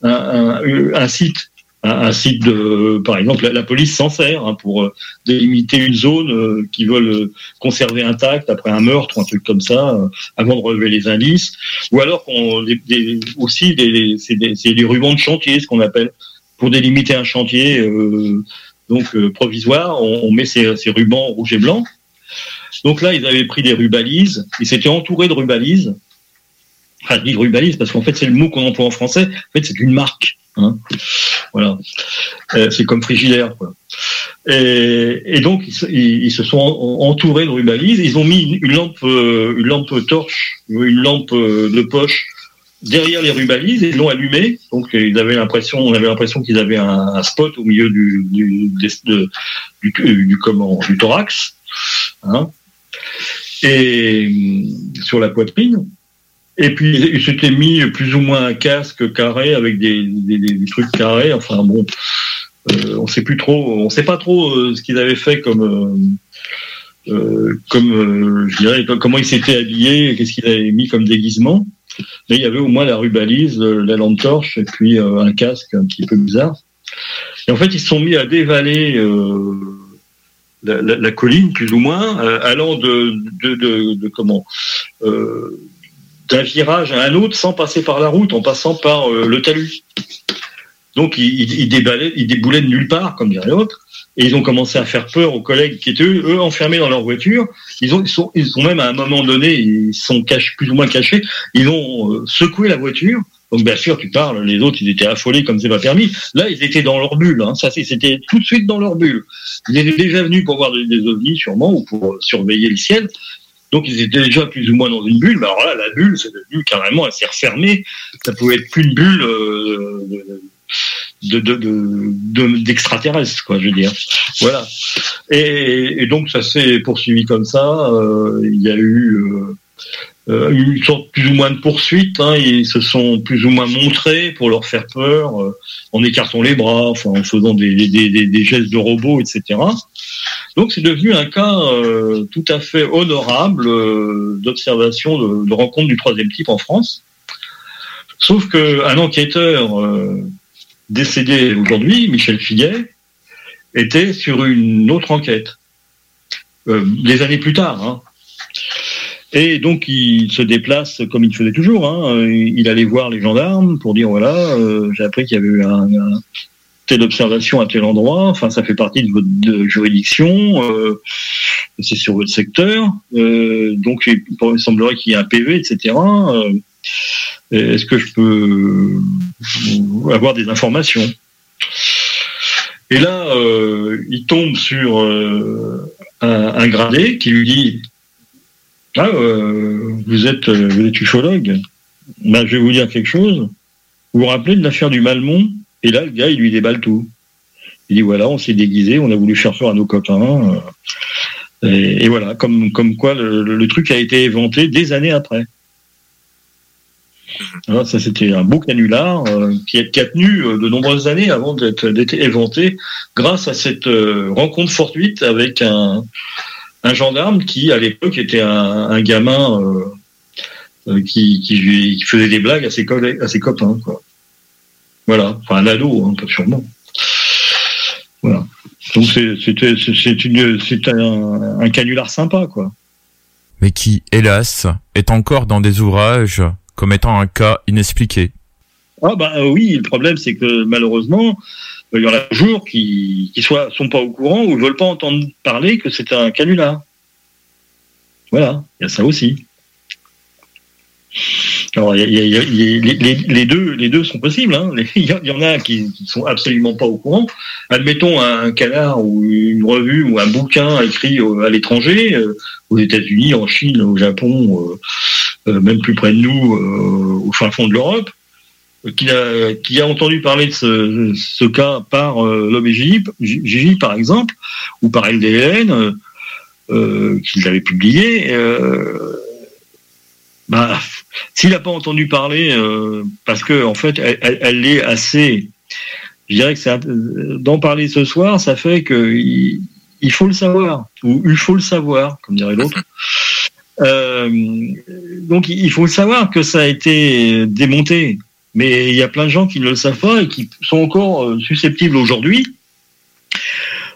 un, un, un site. Un, site de, par exemple, la, police s'en sert hein, pour euh, délimiter une zone euh, qu'ils veulent euh, conserver intacte après un meurtre ou un truc comme ça, euh, avant de relever les indices. Ou alors des- des- aussi des, c'est des, des rubans de chantier, ce qu'on appelle, pour délimiter un chantier euh, donc euh, provisoire, on, on met ces, ces rubans rouges et blancs. Donc là, ils avaient pris des rubalises, ils s'étaient entourés de rubalises. Enfin, je dis rubalises parce qu'en fait, c'est le mot qu'on emploie en français. En fait, c'est une marque. Hein. Voilà. Euh, c'est comme frigidaire, quoi. Et, donc, ils, se- sont en- entourés de rubalises. Ils ont mis une, lampe, euh, une lampe torche, une lampe euh, de poche derrière les rubalises et ils l'ont allumé. Donc, ils avaient l'impression, on avait l'impression qu'ils avaient un, spot au milieu du, du, du, comment, du thorax, hein, et sur la poitrine. Et puis ils s'étaient mis plus ou moins un casque carré avec des, des, des- trucs carrés. Enfin bon, euh, on sait plus trop, on sait pas trop euh, ce qu'ils avaient fait comme euh, euh, comme euh, je dirais comme- comment ils s'étaient habillés, qu'est-ce qu'ils avaient mis comme déguisement. Mais il y avait au moins la rubalise, euh, la lampe torche et puis un casque un petit peu bizarre. Et en fait, ils se sont mis à dévaler la, la- la colline plus ou moins, allant de, de, de, de comment euh, d'un virage à un autre sans passer par la route, en passant par euh, le talus. Donc ils, ils, ils déboulaient de nulle part, comme dirait l'autre, et ils ont commencé à faire peur aux collègues qui étaient eux, enfermés dans leur voiture. Ils ont, ils sont, ils sont même à un moment donné, ils sont cachés, plus ou moins cachés. Ils ont euh, secoué la voiture. Donc bien sûr, tu parles, les autres, ils étaient affolés comme c'est pas permis. Là, ils étaient dans leur bulle. Hein. Ça, c'était tout de suite dans leur bulle. Ils étaient déjà venus pour voir des, des ovnis, sûrement, ou pour euh, surveiller le ciel. Donc ils étaient déjà plus ou moins dans une bulle. Mais alors là, la bulle, c'est devenu carrément, elle s'est refermée. Ça pouvait être qu'une bulle euh, de, de, de, de- d'extraterrestres, quoi, je veux dire. Voilà. Et, et donc ça s'est poursuivi comme ça. Euh, il y a eu euh, euh, une sorte plus ou moins de poursuite. Hein. Ils se sont plus ou moins montrés pour leur faire peur, euh, en écartant les bras, enfin en faisant des, des, des, des gestes de robot, etc. Donc c'est devenu un cas euh, tout à fait honorable euh, d'observation de, de rencontre du troisième type en France. Sauf qu'un enquêteur euh, décédé aujourd'hui, Michel Figuet, était sur une autre enquête, euh, des années plus tard. Hein. Et donc il se déplace comme il faisait toujours. Hein. Il allait voir les gendarmes pour dire voilà, euh, j'ai appris qu'il y avait eu un, un telle observation à tel endroit. Enfin, ça fait partie de votre juridiction. euh, c'est sur votre secteur. Euh, donc il semblerait qu'il y ait un PV, etc. Euh, Est-ce que je peux avoir des informations? Et là, euh, il tombe sur un, un gradé qui lui dit ah, euh, vous êtes euh, vous êtes ufologue. Ben, je vais vous dire quelque chose. Vous vous rappelez de l'affaire du Malmont? Et là, le gars, il lui déballe tout. Il dit voilà, on s'est déguisé, on a voulu faire peur à nos copains. euh, et, et voilà, comme comme quoi le, le truc a été inventé des années après. Alors, ça, c'était un beau canular euh, qui, a, qui a tenu de nombreuses années avant d'être éventé grâce à cette rencontre fortuite avec un, un gendarme qui, à l'époque, était un, un gamin euh, euh, qui, qui, lui- qui faisait des blagues à ses, collègues, à ses copains. Quoi. Voilà, enfin un ado, hein, pas sûrement. Voilà. Donc c'est un, un canular sympa, quoi. mais qui, hélas, est encore dans des ouvrages comme étant un cas inexpliqué. Ah bah oui, le problème c'est que malheureusement, il y en a toujours qui qui sont pas au courant ou veulent pas entendre parler que c'est un canular. Voilà, il y a ça aussi. Alors, les, deux, sont possibles. hein. Il y, en- a qui, qui sont absolument pas au courant. Admettons un canard ou une revue ou un bouquin écrit à l'étranger, euh, aux États-Unis, en Chine, au Japon, euh, euh, même plus près de nous, au fin fond de l'Europe, qui a, entendu parler de ce, cas par euh, Gigi, Gigi, par exemple, ou par LDN, euh, euh, qu'il avait publié. Euh, bah, s'il n'a pas entendu parler, parce que en fait, elle, est assez. Je dirais que d'en parler ce soir, ça fait que il, faut le savoir ou il faut le savoir, comme dirait l'autre. Donc il faut le savoir que ça a été démonté, mais il y a plein de gens qui ne le savent pas et qui sont encore euh, susceptibles aujourd'hui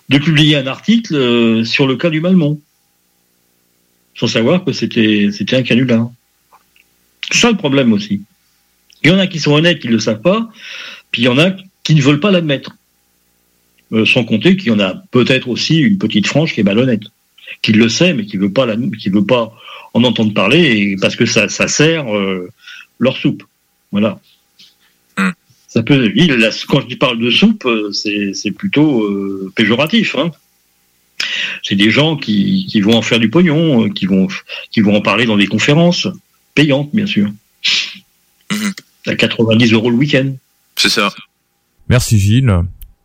de publier un article euh, sur le cas du Malmont, sans savoir que c'était un canular. C'est ça le problème aussi. Il y en a qui sont honnêtes, qui ne le savent pas, puis il y en a qui ne veulent pas l'admettre. Euh, sans compter qu'il y en a peut-être aussi une petite frange qui est malhonnête, qui le sait, mais qui qui veut pas en entendre parler parce que ça, sert leur soupe. Voilà. Ça peut, il, la- quand je parle de soupe, euh, c'est plutôt euh, péjoratif. Hein. C'est des gens qui, qui vont en faire du pognon, euh, qui vont, qui vont en parler dans des conférences payantes, bien sûr. À 90 euros le week-end. C'est ça. Merci Gilles.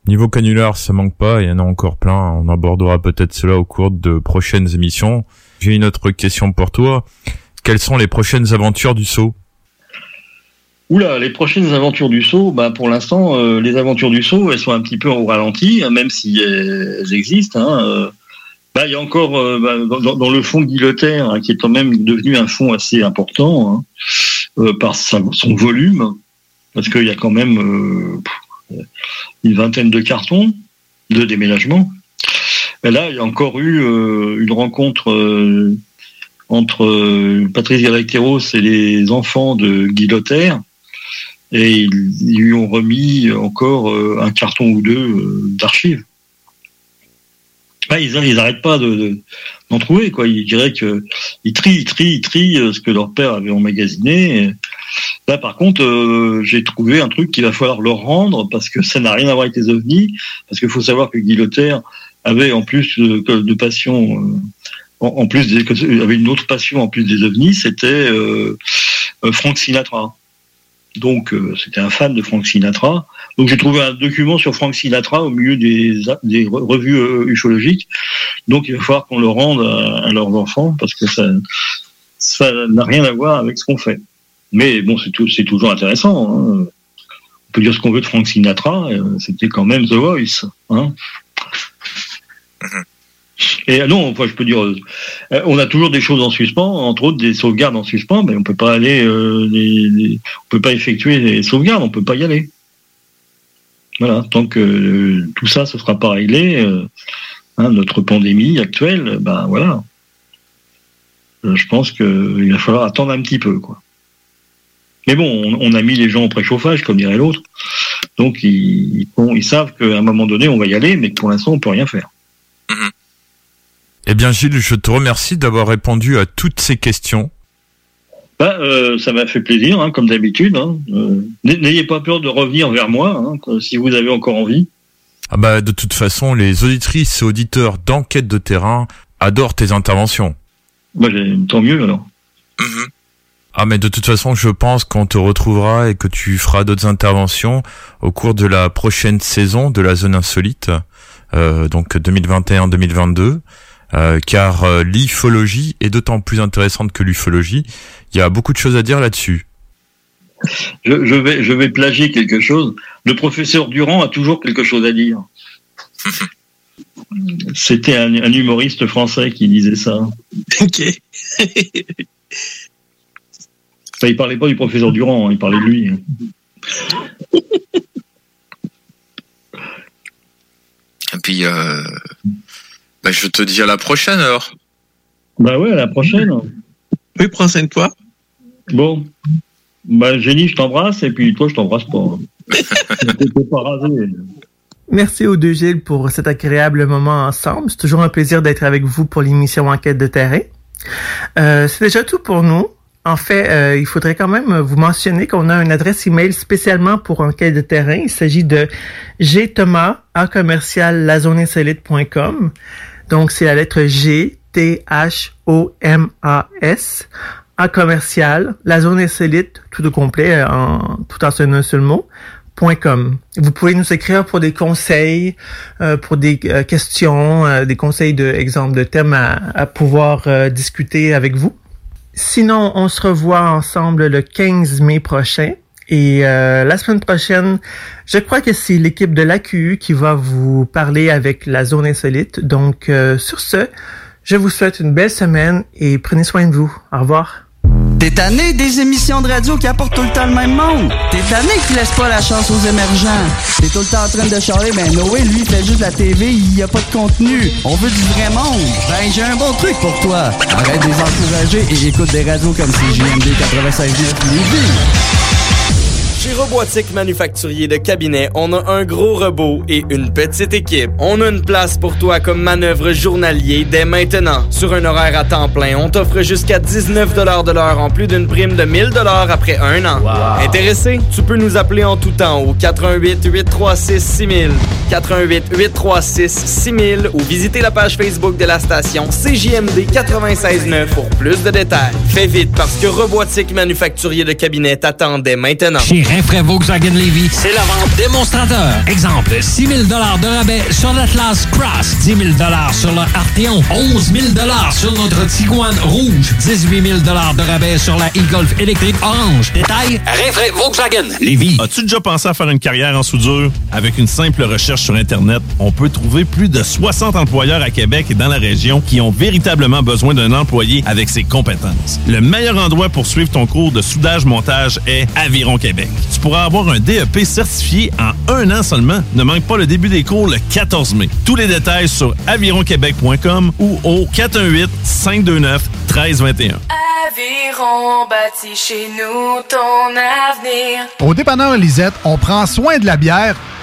Niveau canular, ça manque pas, il y en a encore plein. On abordera peut-être cela au cours de prochaines émissions. J'ai une autre question pour toi. Quelles sont les prochaines aventures du saut? Oula, les prochaines aventures du saut, bah pour l'instant, euh, les aventures du saut, elles sont un petit peu au ralenti, hein, même si elles, existent. Hein, euh. Bah, il y a encore euh, bah, dans, le fond Guillotaire, hein, qui est quand même devenu un fonds assez important hein, par son volume, parce qu'il y a quand même une vingtaine de cartons de déménagement. Et là, il y a encore eu une rencontre entre Patrice Galacteros et les enfants de Guillotaire, et ils, lui ont remis encore euh, un carton ou deux euh, d'archives. Ah, ils, ils arrêtent pas de, de- d'en trouver quoi. Ils diraient que ils trient, ils trient, ils trient euh, ce que leur père avait emmagasiné. Là, par contre, j'ai trouvé un truc qu'il va falloir leur rendre parce que ça n'a rien à voir avec les ovnis. Parce qu'il faut savoir que Guillotaire avait en plus de passion, en, plus des, avait une autre passion en plus des ovnis, c'était euh, Frank Sinatra. Donc, euh, c'était un fan de Frank Sinatra. Donc, j'ai trouvé un document sur Frank Sinatra au milieu des, des re- revues euh, ufologiques. Donc, il va falloir qu'on le rende à, leurs enfants parce que ça ça n'a rien à voir avec ce qu'on fait. Mais bon, c'est c'est toujours intéressant. hein. On peut dire ce qu'on veut de Frank Sinatra, euh, c'était quand même The Voice. Hein. Et euh, non, enfin, je peux dire, euh, euh, on a toujours des choses en suspens, entre autres des sauvegardes en suspens, mais on peut pas aller, on peut pas effectuer les sauvegardes, on peut pas y aller. Voilà, tant que tout ça, ce sera pas réglé, hein, notre pandémie actuelle, ben voilà. Je pense qu'il va falloir attendre un petit peu, quoi. Mais bon, on, a mis les gens au préchauffage, comme dirait l'autre. Donc, ils, ils, savent qu'à un moment donné, on va y aller, mais que pour l'instant, on peut rien faire. Eh bien Gilles, je te remercie d'avoir répondu à toutes ces questions. Bah, euh, ça m'a fait plaisir, hein, comme d'habitude. hein. Euh, N'ayez pas peur de revenir vers moi, hein, si vous avez encore envie. Ah bah de toute façon, les auditrices et auditeurs d'enquête de terrain adorent tes interventions. Bah, j'ai- tant mieux alors. Ah mais de toute façon, je pense qu'on te retrouvera et que tu feras d'autres interventions au cours de la prochaine saison de la zone insolite, euh, donc 2021-2022. Euh, car euh, l'ifologie est d'autant plus intéressante que l'ufologie. Il y a beaucoup de choses à dire là-dessus. je, je vais, je vais plagier quelque chose. Le professeur Durand a toujours quelque chose à dire. C'était un, un humoriste français qui disait ça. Ok. Enfin, il parlait pas du professeur Durand, hein, il parlait de lui. Et puis, euh, bah, je te dis à la prochaine alors. Bah ouais, à la prochaine. Oui, prends soin de toi. Bon. Bah, Jenny, je t'embrasse, et puis toi, je t'embrasse pas. pas rasé. Merci aux deux Gilles pour cet agréable moment ensemble. C'est toujours un plaisir d'être avec vous pour l'émission Enquête de terrain. Euh, c'est déjà tout pour nous. En fait, euh, il faudrait quand même vous mentionner qu'on a une adresse email spécialement pour Enquête de terrain. Il s'agit de gthomas à commercial lazoninsolite.com. Donc, c'est la lettre G, T, H, O, M, A, S, à commercial, la zone insolite, tout au complet, en, tout en un seul mot, .com. Vous pouvez nous écrire pour des conseils, euh, pour des euh, questions, euh, des conseils de exemple de thèmes à, pouvoir discuter avec vous. Sinon, on se revoit ensemble le 15 mai prochain. Et euh, la semaine prochaine, je crois que c'est l'équipe de l'AQU qui va vous parler avec la zone insolite. Donc, euh, sur ce, je vous souhaite une belle semaine et prenez soin de vous. Au revoir. T'es tanné des émissions de radio qui apportent tout le temps le même monde? T'es tanné qui laisse pas la chance aux émergents? T'es tout le temps en train de charler, mais Noé, lui, fait juste la TV, il y a pas de contenu. On veut du vrai monde. Ben, j'ai un bon truc pour toi. Arrête de les encourager et écoute des radios comme CJMD 96.9 Lévis. Chez Robotique Manufacturier de Cabinet, on a un gros robot et une petite équipe. On a une place pour toi comme manœuvre journalier dès maintenant. Sur un horaire à temps plein, on t'offre jusqu'à 19 de l'heure en plus d'une prime de 1000 après un an. Intéressé? Tu peux nous appeler en tout temps au 88 836 6000, 88 836 6000 ou visiter la page Facebook de la station CJMD 96.9 pour plus de détails. Fais vite parce que Robotique Manufacturier de Cabinet t'attend dès maintenant. Chez Rinfraie Volkswagen Levy, c'est la vente démonstrateur. Exemple, 6 000 de rabais sur l'Atlas Cross, 10 000 sur le Arteon, 11 000 sur notre Tiguan Rouge, 18 000 de rabais sur la e-Golf électrique orange. Détail, Rinfraie Volkswagen Levy. As-tu déjà pensé à faire une carrière en soudure? Avec une simple recherche sur Internet, on peut trouver plus de 60 employeurs à Québec et dans la région qui ont véritablement besoin d'un employé avec ses compétences. Le meilleur endroit pour suivre ton cours de soudage-montage est Aviron Québec. Tu pourras avoir un DEP certifié en un an seulement. Ne manque pas le début des cours le 14 mai. Tous les détails sur avironquebec.com ou au 418-529-1321. Aviron bâti chez nous ton avenir. Au dépanneur Lisette, on prend soin de la bière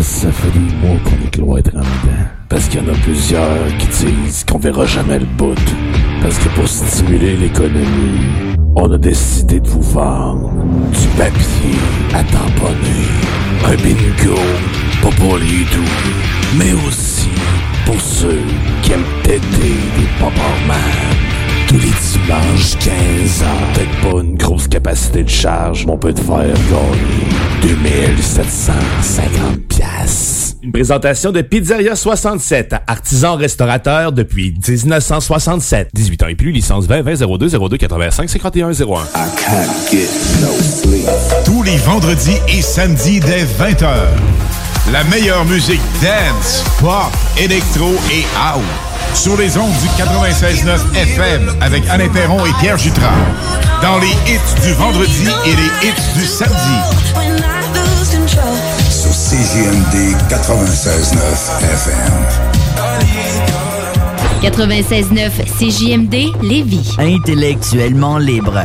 Ça fait des mois qu'on est cloître en dedans. Parce qu'il y en a plusieurs qui disent qu'on verra jamais le bout. Parce que pour stimuler l'économie, on a décidé de vous vendre du papier à tamponner. Un bingo, pas pour les doux, mais aussi pour ceux qui aiment péter des man tous les dimanches 15 ans. Peut-être pas une grosse capacité de charge, mais on peut te faire gagner 2750 pièces. Une présentation de Pizzeria 67, artisan restaurateur depuis 1967. 18 ans et plus, licence 20 20 02 02 85 51 01. Tous les vendredis et samedis dès 20h. La meilleure musique dance, pop, électro et house. Sur les ondes du 96.9 FM avec Alain Perron et Pierre Jutras. Dans les hits du vendredi et les hits du samedi. Sur CJMD 96.9 FM. 96.9 CJMD Lévis. Intellectuellement libre.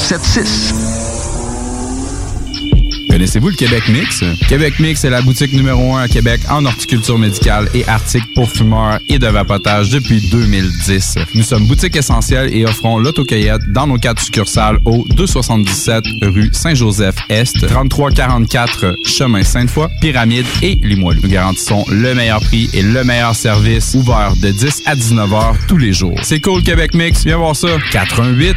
681 4476. Connaissez-vous le Québec Mix? Québec Mix est la boutique numéro 1 à Québec en horticulture médicale et articles pour fumeurs et de vapotage depuis 2010. Nous sommes boutique essentielle et offrons l'autocueillette dans nos quatre succursales au 277 rue Saint-Joseph-Est, 3344 chemin Sainte-Foy, Pyramide et Limoilou. Nous garantissons le meilleur prix et le meilleur service ouvert de 10 à 19 heures tous les jours. C'est cool Québec Mix, viens voir ça. 88